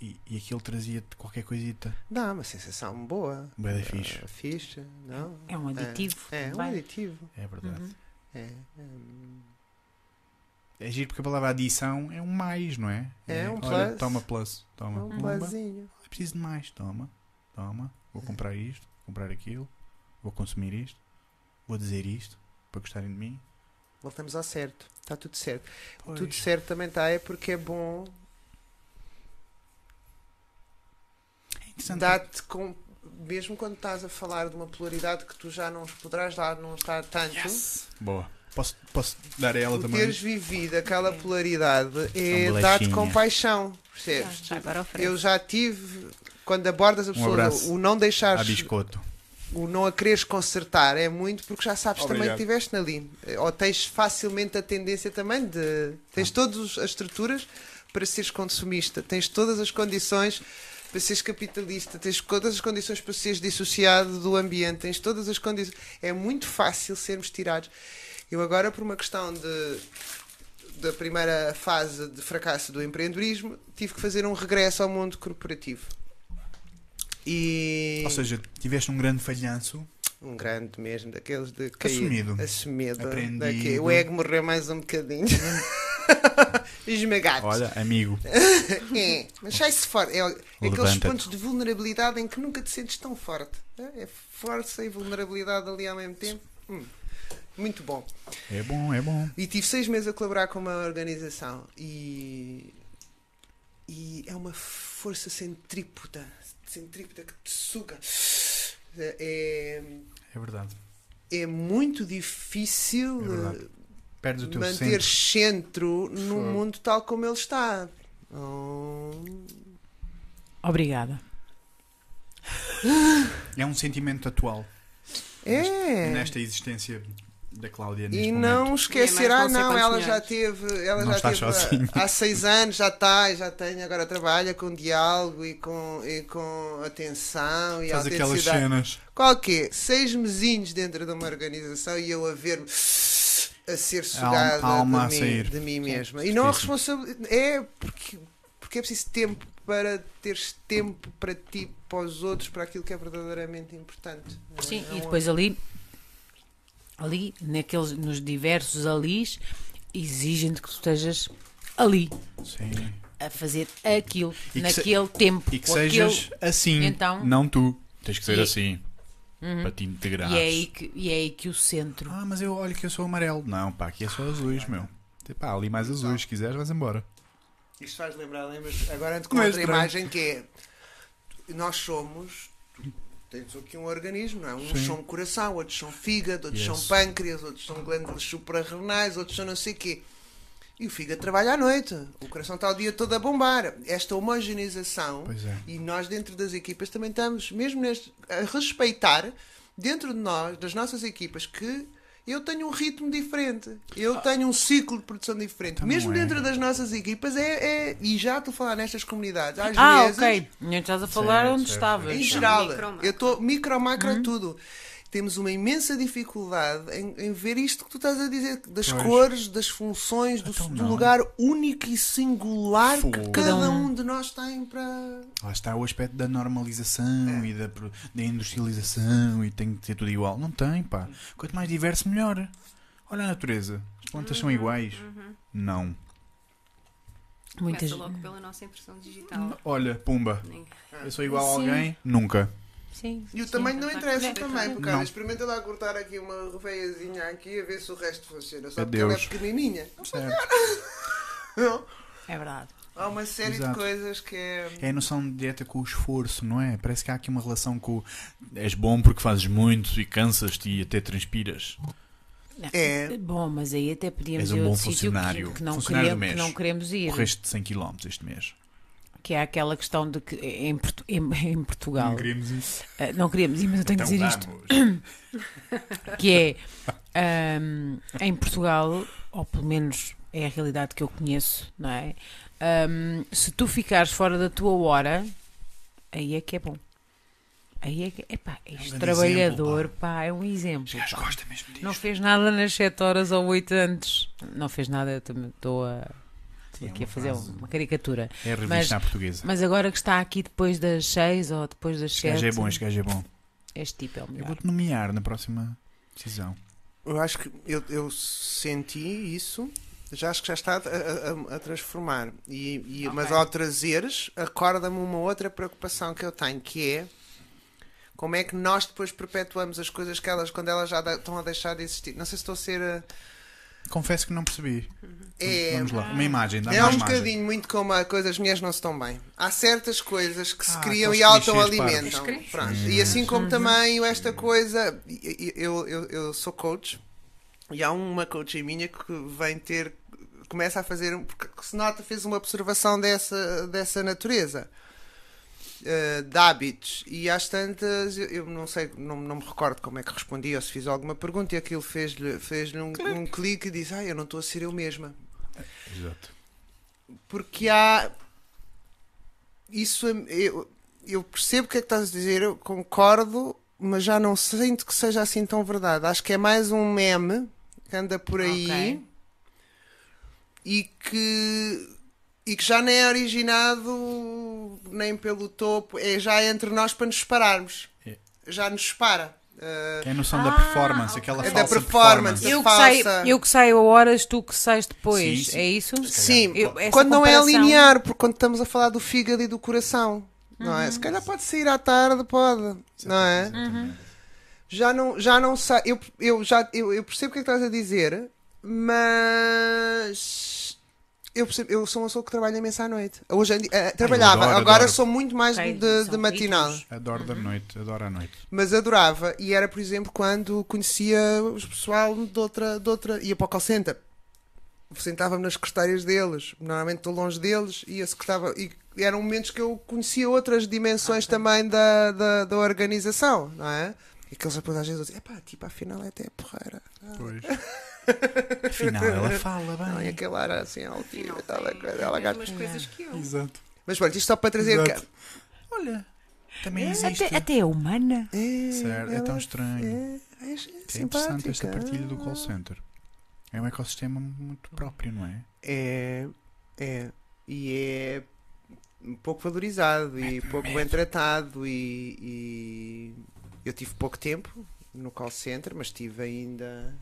E, e aquilo trazia-te qualquer coisita. Não, uma sensação boa. Da Ah, fixe. fixe, não? É um aditivo. É, é um aditivo. É verdade. Uhum. É, hum, É giro porque a palavra adição é um mais, não é? É um olha, plus. Toma plus. é Toma. um Pumba. plazinho. É preciso de mais. Toma. Toma. Vou comprar isto. Vou comprar aquilo. Vou consumir isto. Vou dizer isto. Para gostarem de mim. Voltamos ao certo. Está tudo certo. Pois. Tudo certo também está, é porque é bom É dá-te com. Mesmo quando estás a falar de uma polaridade que tu já não poderás dar, não está tanto. Yes. Boa. Posso, posso dar a ela também? teres vivido aquela polaridade é Uma dar-te bolachinha. compaixão, percebes? Já agora oferece. Eu já tive, quando abordas a pessoa, Um o não A deixares, biscoito. O não a quereres consertar é muito porque já sabes também Obrigado. que estiveste ali. Ou tens facilmente a tendência também de. Tens Ah. todas as estruturas para seres consumista, tens todas as condições para seres capitalista, tens todas as condições para seres dissociado do ambiente, tens todas as condições. É muito fácil sermos tirados. Eu agora, por uma questão de da primeira fase de fracasso do empreendedorismo, tive que fazer um regresso ao mundo corporativo. E Ou seja, tiveste um grande falhanço. um grande mesmo, daqueles de cair. Assumido. Assumido. Aprendido. Daqui, o ego morreu mais um bocadinho. (laughs) Esmagado. Olha, amigo. (laughs) É, mas sai-se fora. É, é aqueles pontos de vulnerabilidade em que nunca te sentes tão forte. É, é força e vulnerabilidade ali ao mesmo tempo. Hum, muito bom. É bom, é bom. E tive seis meses a colaborar com uma organização e, e é uma força centrípeta, centrípeta que te suga. É, É verdade. é muito difícil É verdade. Perdes o teu manter centro. centro num mundo tal como ele está. Oh. Obrigada. É um sentimento atual É. nesta existência da Cláudia neste E momento. não esquecer, ah não não, ela já teve, ela Não já teve sozinho. há seis anos, já está, já tem, agora trabalha com diálogo e com, e com atenção e Faz aquelas cenas. Qual que é? Seis mesinhos dentro de uma organização e eu a ver-me a ser sugada A alma a de, mim, de mim mesma. E não a responsabilidade. É porque, porque é preciso tempo para teres tempo para ti, para os outros, para aquilo que é verdadeiramente importante. Sim, É e depois ali, ali, naqueles, nos diversos alis, exigem-te que tu estejas ali, Sim. a fazer aquilo, E que se- naquele tempo. E que sejas assim, Então- não tu. Tens que ser E- assim, Uhum. para te integrares. E é, aí que, e é aí que o centro. Ah, mas eu olho que eu sou amarelo. Não, pá, aqui é só azuis, meu. Pá, ali mais azuis, se quiseres, vais embora. Isto faz lembrar, lembras? Agora ando com é outra estranho. imagem que é nós somos. Tens aqui um organismo, não é? Uns Sim. são coração, outros são fígado, outros Yes. são pâncreas, outros são glândulas suprarrenais, outros são não sei o quê. E o fígado trabalha à noite, o coração está o dia todo a bombar. Esta homogeneização, é. e nós dentro das equipas também estamos, mesmo neste, a respeitar dentro de nós, das nossas equipas, que eu tenho um ritmo diferente, eu tenho um ciclo de produção diferente. Então mesmo é. dentro das nossas equipas, é, é- e já estou a falar nestas comunidades, às Ah, vezes, ok. Não estás a falar Certo, onde certo, estavas. em geral, micro, eu estou micro, macro, tudo. Temos uma imensa dificuldade em, em ver isto que tu estás a dizer, das Pois. cores, das funções, do, Então do lugar único e singular que Fogo. cada Cada um de nós tem para. Lá está o aspecto da normalização e da, da industrialização e tem que ser tudo igual. Não tem, pá. Quanto mais diverso, melhor. Olha a natureza. As plantas são iguais. Não. Muitas. Começa logo pela nossa impressão digital. Olha, pumba. Eu sou igual a Sim. alguém? Nunca. Sim. E o sim. tamanho não interessa correto. também, porque Não. experimenta lá cortar aqui uma veiazinha aqui a ver se o resto funciona. Só porque Adeus. ela é pequenininha. (laughs) Não. É verdade. Há uma série Exato. de coisas que é. É a noção direta com o esforço, não é? Parece que há aqui uma relação com és bom porque fazes muito e cansas-te e até transpiras. Não. É. Bom, mas aí até podíamos És um ir a bom sítio que, funcionário. que não Funcionário do queremos, que mês. não queremos ir. Correste 100 km este mês. Que é aquela questão de que em, em- em Portugal. queríamos isso. eh, não queríamos mas eu tenho que Então dizer isto. vamos. que é ahm, em Portugal, ou pelo menos é a realidade que eu conheço, não é? Ahm, se tu ficares fora da tua hora, aí é que é bom. Aí é que epá, este grande trabalhador, exemplo, pá, é um exemplo. Pá. gostam mesmo disto. Não fez nada nas 7 horas ou 8 antes. Não fez nada, eu também estou a, Sim, é aqui a uma fazer frase. uma caricatura. É a revista Mas- à portuguesa. Mas agora que está aqui depois das 6 ou depois das Este gajo 7, é bom, este gajo é bom. este tipo é o Eu melhor. vou-te nomear na próxima decisão. Eu acho que eu, eu senti isso, já acho que já está a, a- a- a transformar. E, e- Mas Ok. ao trazeres, acorda-me uma outra preocupação que eu tenho, que é como é que nós depois perpetuamos as coisas que elas, quando elas já da- estão a deixar de existir. Não sei se estou a ser. Confesso que não percebi. É, Vamos lá, uma imagem, dá é uma um imagem. bocadinho muito como a coisa, as mulheres não se estão bem. Há certas coisas que se Ah, criam e autoalimentam. Pronto. E assim como também esta coisa, eu, eu, eu sou coach e há uma coach minha que vem ter, começa a fazer, porque se nota, fez uma observação dessa, dessa natureza. Eh, de hábitos e às tantas eu, eu não sei, não, não me recordo como é que respondi ou se fiz alguma pergunta e aquilo fez-lhe fez um, um clique e disse: Ah, eu não estou a ser eu mesma Exato. porque há isso eu, eu percebo o que é que estás a dizer, eu concordo, mas já não sinto que seja assim tão verdade. Acho que é mais um meme que anda por aí Ok. e que e que já nem é originado nem pelo topo, é já entre nós para nos separarmos. É. Já nos separa. Uh, É a noção da Ah, performance, aquela É da falsa performance. Eu que, falsa. saio, eu que saio a horas, tu que sais depois. Sim, sim. É isso? Sim, Eu- essa quando não é linear, porque quando estamos a falar do fígado e do coração, não é? Se calhar pode sair à tarde, pode, não é? Já não, já não sei, eu, eu, já, eu, eu percebo o que é que estás a dizer, mas eu, percebo, eu sou uma pessoa que trabalha imenso à noite. Hoje eh, trabalhava, adoro, agora adoro. sou muito mais Ok, de, são de matinal. Adoro da noite, adoro à noite. Mas adorava, e era, por exemplo, quando conhecia os pessoal de outra, de outra ia para o call center. sentava-me nas secretárias deles, normalmente estou longe deles, e, eu secretava, e eram momentos que eu conhecia outras dimensões também da, da, da organização, não é? E aqueles rapazes às vezes dizem, epá, tipo, afinal é até porreira. Ah, Pois. (laughs) Afinal, ela fala Não, e bem. aquele era assim, e tal, tem aquela as gata. coisas que eu. Exato. Mas pronto, isto só para trazer Exato. cá. Olha, também existe. Até, até é humana. É, Certo, é ela- tão estranho. É, é, É interessante esta partilha do call center. É um ecossistema muito próprio, não é? É, é. E é pouco valorizado e pouco bem tratado. E, e eu tive pouco tempo no call center, mas tive ainda.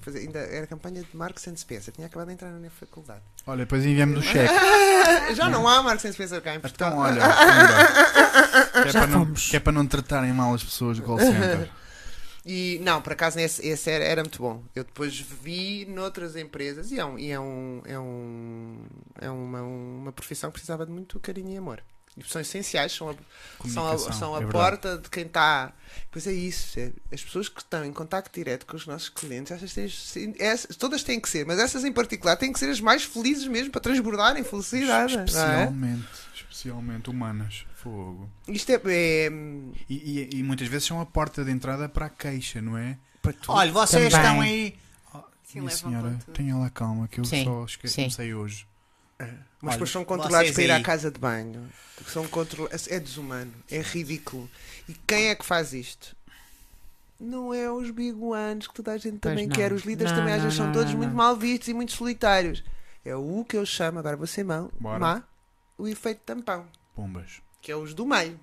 Fazer, ainda era campanha de Marks and Spencer. Tinha acabado de entrar na faculdade. Olha, depois enviamos o cheque. (laughs) Já não há Marks and Spencer cá em Portugal. Então, olha, (laughs) que, é Já para não, fomos. que é para não tratarem mal as pessoas do call center. (laughs) E não, por acaso esse, esse era, era muito bom. Eu depois vi noutras empresas e é, um, e é, um, é, um, é uma, uma profissão que precisava de muito carinho e amor. E são essenciais, são a, são a, são a é porta de quem está. Pois é isso, é, as pessoas que estão em contacto direto com os nossos clientes, essas têm, sim, essas- todas têm que ser, mas essas em particular têm que ser as mais felizes mesmo para transbordarem felicidade. não é? Especialmente, especialmente humanas. Fogo. Isto é, é E, e- e muitas vezes são a porta de entrada para a queixa, não é? para tudo. Olha, vocês Também. estão aí. Sim, Minha levam senhora, tenha lá calma, que eu Sim, só esque- sim. comecei hoje. Mas Olha, depois são controlados para ir à aí. casa de banho. São controlados. É desumano. É ridículo. E quem é que faz isto? Não é os biguanos que toda a gente também quer. Os líderes Não, também às vezes são não, todos não, muito não. mal vistos e muito solitários. É o que eu chamo, agora vou ser mão, Bora. má, o efeito tampão. Pombas. Que é os do meio.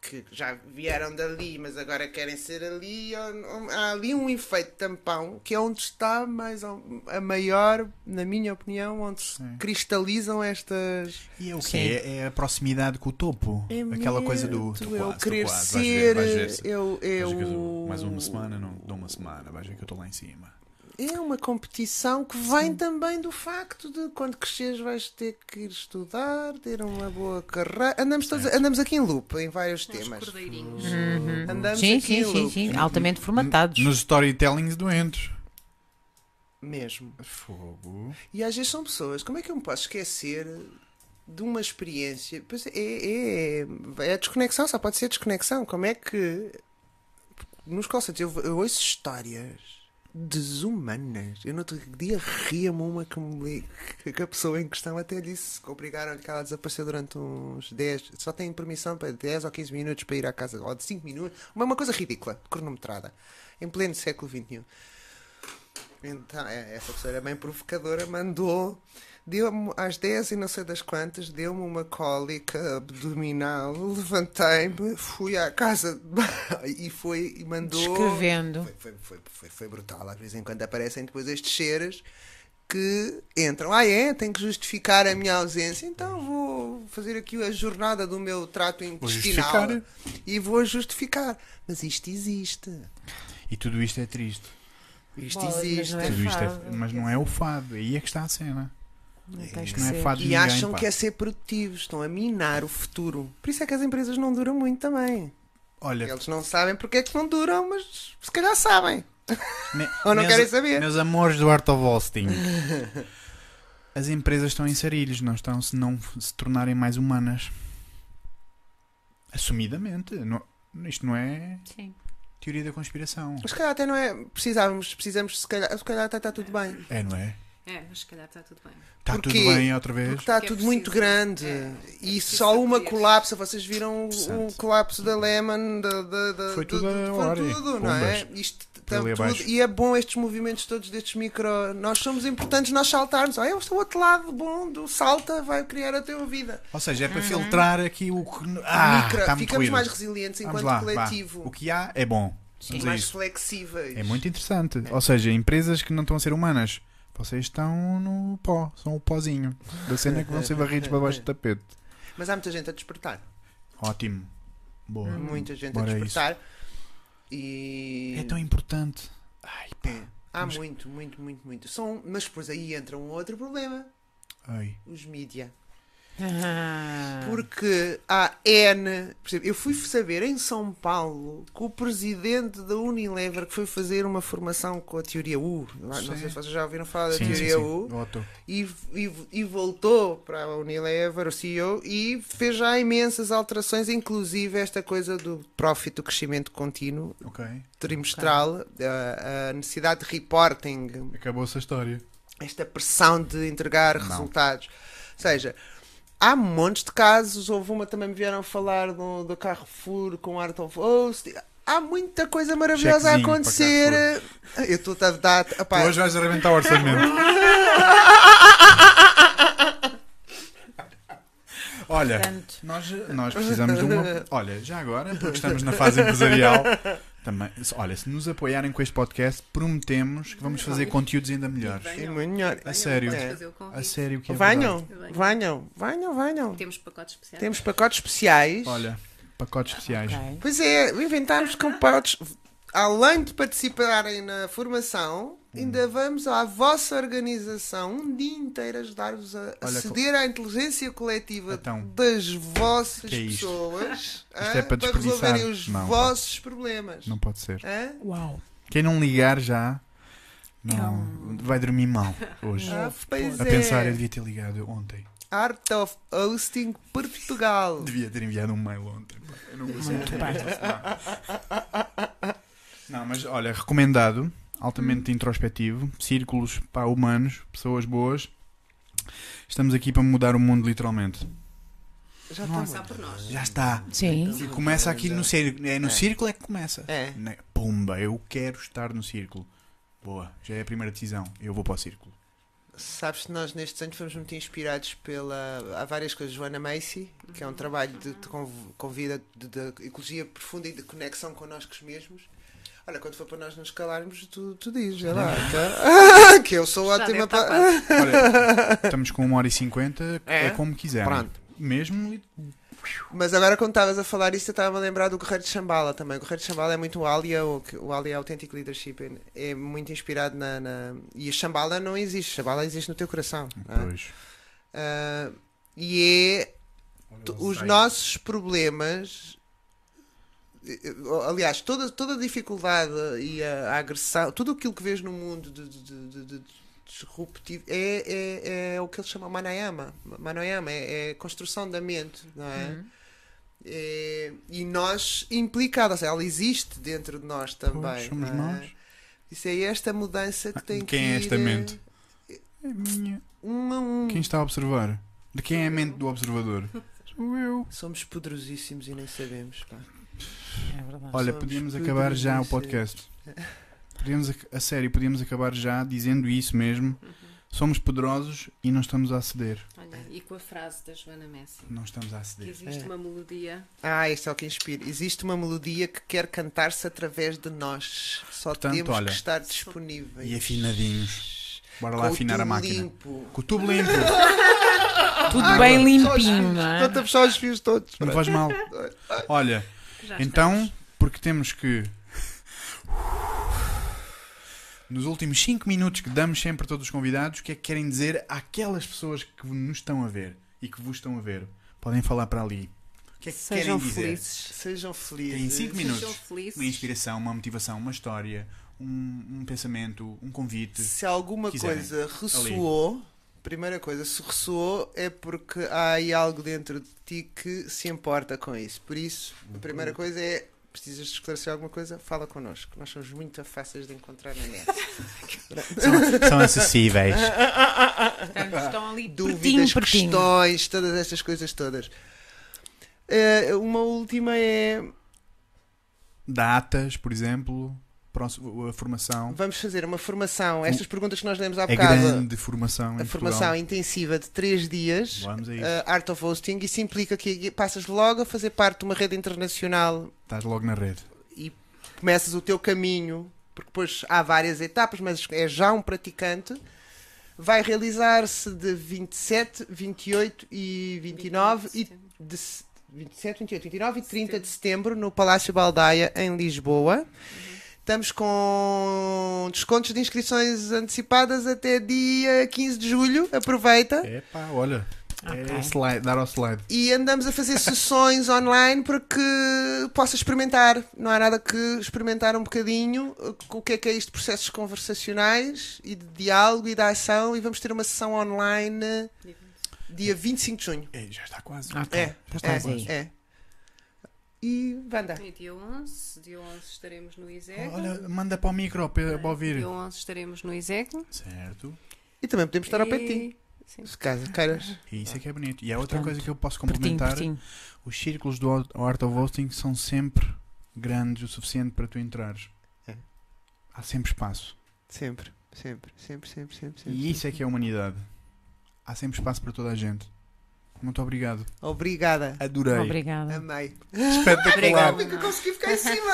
Que já vieram dali, mas agora querem ser ali. Há ali um efeito tampão que é onde está mais a maior, na minha opinião, onde se cristalizam estas. E é o Sim. quê? É a proximidade com o topo. É Aquela coisa do. "Tô eu quase, tô querer quase, vais ver, ser. vais ver eu, vais ver que eu eu... mais uma semana, não dou uma semana, vais ver que eu estou lá em cima. É uma competição que vem também do facto de quando cresceres vais ter que ir estudar, ter uma boa carreira. Andamos, todos, andamos aqui em loop em vários temas. cordeirinhos. Uhum. Andamos Sim, aqui sim, em sim, loop. sim. Altamente formatados. Nos storytellings doentes. Mesmo. Fogo. E às vezes são pessoas, como é que eu me posso esquecer de uma experiência? Pois é, é, é a desconexão, só pode ser desconexão. Como é que nos call eu, eu ouço histórias desumanas. Eu no outro dia ria-me uma que, me, que a pessoa em questão até disse que obrigaram que ela desapareceu durante uns 10, só tem permissão para 10 ou 15 minutos para ir à casa, ou de 5 minutos, uma, uma coisa ridícula, cronometrada, em pleno século XXI. Então, é, essa pessoa era bem provocadora, mandou, deu-me às 10 e não sei das quantas, deu-me uma cólica abdominal, levantei-me, fui à casa de banho e foi e mandou. Descrevendo. Foi, foi, foi, foi, foi brutal. Às vezes em quando aparecem depois estes seres que entram. Ah, é? Tenho que justificar a minha ausência, então vou fazer aqui a jornada do meu trato intestinal justificar. e vou justificar. Mas isto existe. E tudo isto é triste. Isto Bolas, mas existe. não é Tudo isto é, mas não é o fado. Aí é que está a cena. Não que é ser. de E ninguém. acham pá. que é ser produtivos, estão a minar o futuro. Por isso é que as empresas não duram muito também. Olha, Eles não sabem porque é que não duram, mas se calhar sabem. me- (laughs) Ou não meus- querem saber. Meus amores do Art of Hosting. (laughs) As empresas estão em sarilhos, não estão se não se tornarem mais humanas. Assumidamente. Não- isto não é Sim. teoria da conspiração. Mas se calhar até não é. Precisávamos, precisamos, se calhar, se calhar até está tudo bem. É, não é? É, mas se calhar está tudo bem. Está tudo bem outra vez. Porque está Porque é tudo muito preciso- grande. é, e preciso só uma colapsa. Vocês viram o colapso da Lehman. Da, da, da, Foi da- tudo a foi tudo, não é? Isto tudo. E é bom estes movimentos todos destes micro. Nós somos importantes nós saltarmos. Ah, eu estou ao outro lado bom do salta, vai criar a tua vida. Ou seja, é para filtrar aqui o que. Ah, Micro- está muito ficamos ruído. mais resilientes enquanto lá, vá. coletivo. O que há é bom. Sim. Mais isso. flexíveis. É muito interessante. Ou seja, empresas que não estão a ser humanas. Vocês estão no pó, são o pozinho da cena que vão ser varridos para baixo do tapete. Mas há muita gente a despertar. Ótimo. Boa. Muita gente Bora a isso. despertar. E. É tão importante. Ai, pá. É. Há muito, muito, muito, muito. São... Mas depois aí entra um outro problema: Ai. os mídia. Ah, Porque há N. Por exemplo, eu fui saber em São Paulo que o presidente da Unilever que foi fazer uma formação com a teoria U. Não sei se vocês já ouviram falar da Sim, sim, teoria sim. U. E, e, e voltou para a Unilever, o CEO, e fez já imensas alterações, inclusive esta coisa do profit, do crescimento contínuo, Ok. trimestral, a, a necessidade de reporting, Acabou-se a história. esta pressão de entregar Não. resultados. Ou seja, há montes de casos. Houve uma também me vieram falar do, do Carrefour com Art of Host. Há muita coisa maravilhosa a acontecer. Eu estou a dar. Tu opá, hoje vais arrebentar o orçamento. (laughs) Olha, nós, nós precisamos de uma. Olha, já agora, porque estamos na fase empresarial, (laughs) também. Olha, se nos apoiarem com este podcast, prometemos que vamos fazer conteúdos ainda melhores. é muito melhor. A sério. É. Fazer o convite. A sério que é Venham, venham, venham, venham. Temos pacotes especiais. Temos pacotes especiais. Olha, pacotes especiais. ok. Pois é, inventámos pacotes. Além de participarem na formação, ainda vamos à vossa organização um dia inteiro ajudar-vos a Olha, aceder à inteligência coletiva Então, das vossas que é isto? pessoas (laughs) Isto é para desperdiçar? resolverem os Não, vossos problemas. Não pode ser. Hã? Uau. Quem não ligar já não, Não. vai dormir mal (laughs) hoje. Ah, A é. pensar, eu devia ter ligado ontem. Art of Hosting Portugal. Devia ter enviado um mail ontem. Eu não consigo. Muito bem. (laughs) Não, mas olha, recomendado, altamente introspectivo, círculos para humanos, pessoas boas. Estamos aqui para mudar o mundo literalmente. Já está. Começar por nós. Já está. Sim. E começa aqui no círculo. É no É. círculo é que começa. É. Pumba, eu quero estar no círculo. Boa, já é a primeira decisão. Eu vou para o círculo. Sabes que nós nestes anos fomos muito inspirados pela. Há várias coisas. Joana Macy, que é um trabalho de, de conv- convida de, de ecologia profunda e de conexão connosco mesmos. Olha, quando for para nós nos calarmos, tu, tu dizes, é lá, tá? (laughs) que eu sou Já ótima para. Olha, (laughs) estamos com uma hora e cinquenta, é, É? como quiserem. Pronto. Mesmo Mas agora, quando estavas a falar isso, eu estava a lembrar do Guerreiro de Chambala também. O Guerreiro de Chambala é muito o Alia, o, o Alia Authentic Leadership. É, é muito inspirado na, na- E a Chambala não existe, Chambala existe no teu coração. é? Pois. Ah, e é os nossos problemas. Eh, eh, Aliás, toda, toda a dificuldade e a, a agressão, tudo aquilo que vês no mundo de, de- de- disruptivo é, é, é o que eles chamam Manayama. Manayama é, é construção da mente, não é? Uhum. É, e nós implicados, seja, ela existe dentro de nós também. Pois, somos é? nós. Isso é esta mudança que Ah, tem de quem que é ir, esta eh, mente? É minha. Um a um. Quem está a observar? De quem é a mente do observador? (laughs) Sou eu. Somos poderosíssimos e nem sabemos. Pá. É verdade. Olha, Somos podíamos acabar já o podcast. Podíamos, ac- a sério, podíamos acabar já dizendo isso mesmo. Somos poderosos e não estamos a aceder. Olha, e com a frase da Joana Messi. Não estamos a Que aceder. existe É. uma melodia. Ah, isto é o que inspira. Existe uma melodia que quer cantar-se através de nós. Só Portanto, temos olha, que estar disponíveis. E afinadinhos. Bora Com lá o afinar a máquina. limpo. Com o tubo limpo. (laughs) Tudo bem limpinho, não é? Estou a puxar os fios todos. Não faz mal. Olha, Já então, estamos. porque temos que. Nos últimos 5 minutos que damos sempre a todos os convidados, o que é que querem dizer àquelas pessoas que nos estão a ver e que vos estão a ver? Podem falar para ali. O que é que Sejam querem dizer? felizes. Sejam felizes. Tem 5 minutos. Uma inspiração, uma motivação, uma história, um, um pensamento, um convite. Se alguma quiserem. coisa ressoou, primeira coisa, se ressoou é porque há aí algo dentro de ti que se importa com isso. Por isso, a primeira coisa é precisas de esclarecer alguma coisa, fala connosco. Nós somos muito fáceis de encontrar na net. (laughs) São, são acessíveis. Portanto, estão ali Dúvidas, pertinho, pertinho. questões, todas estas coisas todas. Eh, uma última é Datas, por exemplo, próximo, a formação. vamos fazer uma formação. Estas perguntas que nós lemos há É bocado. grande formação. a em formação Portugal. intensiva de 3 dias. Vamos a isso. uh, Art of Hosting, isso implica que passas logo a fazer parte de uma rede internacional Estás logo na rede. e começas o teu caminho, porque depois há várias etapas, mas é já um praticante. Vai realizar-se de 27, 28 e 29 e de se- 27, 28, 29 e 30 de setembro no Palácio Baldaia em Lisboa. Estamos com descontos de inscrições antecipadas até dia 15 de julho. Aproveita. Epá, olha. É Ok. slide, dar ao slide. E andamos a fazer sessões (laughs) online para que possa experimentar. Não há nada que experimentar um bocadinho o que é que é isto de processos conversacionais e de diálogo e de ação. E vamos ter uma sessão online dia 25 de junho. É, já está quase. É, já estás é, aí. é. E Wanda. E dia 11, dia 11 estaremos no ISEG. Olha, manda para o micro para, para ouvir. Dia 11 estaremos no ISEG. Certo. E também podemos estar ao pé de ti. E- Sim. Se caso queiras. E isso é que é bonito. E há outra Portanto, coisa que eu posso Pertinho, complementar. pertinho. Os círculos do Art of Hosting são sempre grandes o suficiente para tu entrares. É. Há sempre espaço. Sempre, sempre, sempre, sempre, sempre. sempre E isso é que é a humanidade. Há sempre espaço para toda a gente. Muito obrigado. Obrigada. Adorei. Obrigada. Amei. Espetacular. Obrigada. Como que eu consegui ficar em (laughs) cima?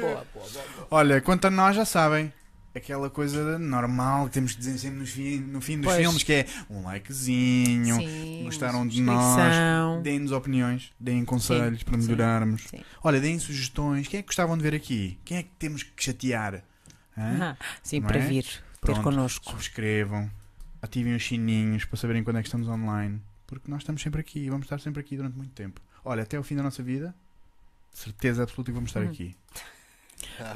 Boa, boa, boa. Olha, quanto a nós já sabem. Aquela coisa normal que temos que dizer sempre nos fi- no fim dos Pois. filmes, que é um likezinho, Sim, gostaram de nós, deem-nos opiniões, deem conselhos para sim, melhorarmos. sim. Olha, deem sugestões. Quem é que gostavam de ver aqui? Quem é que temos que chatear? Hã? (laughs) Sim, Não para é? vir ter Pronto. connosco. Subscrevam, ativem os sininhos para saberem quando é que estamos online. Porque nós estamos sempre aqui e vamos estar sempre aqui durante muito tempo. Olha, até o fim da nossa vida, certeza absoluta que vamos estar Hum. aqui. (laughs)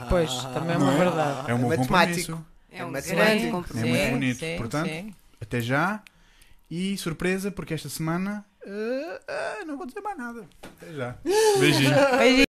Pois, também é uma verdade. É um bom matemático. compromisso. É um matemático. grande compromisso. É muito bonito. sim, Portanto, sim. Até já. E surpresa, porque esta semana eh, eh, não vou dizer mais nada. Até já. (laughs) Beijinho. Beijinho.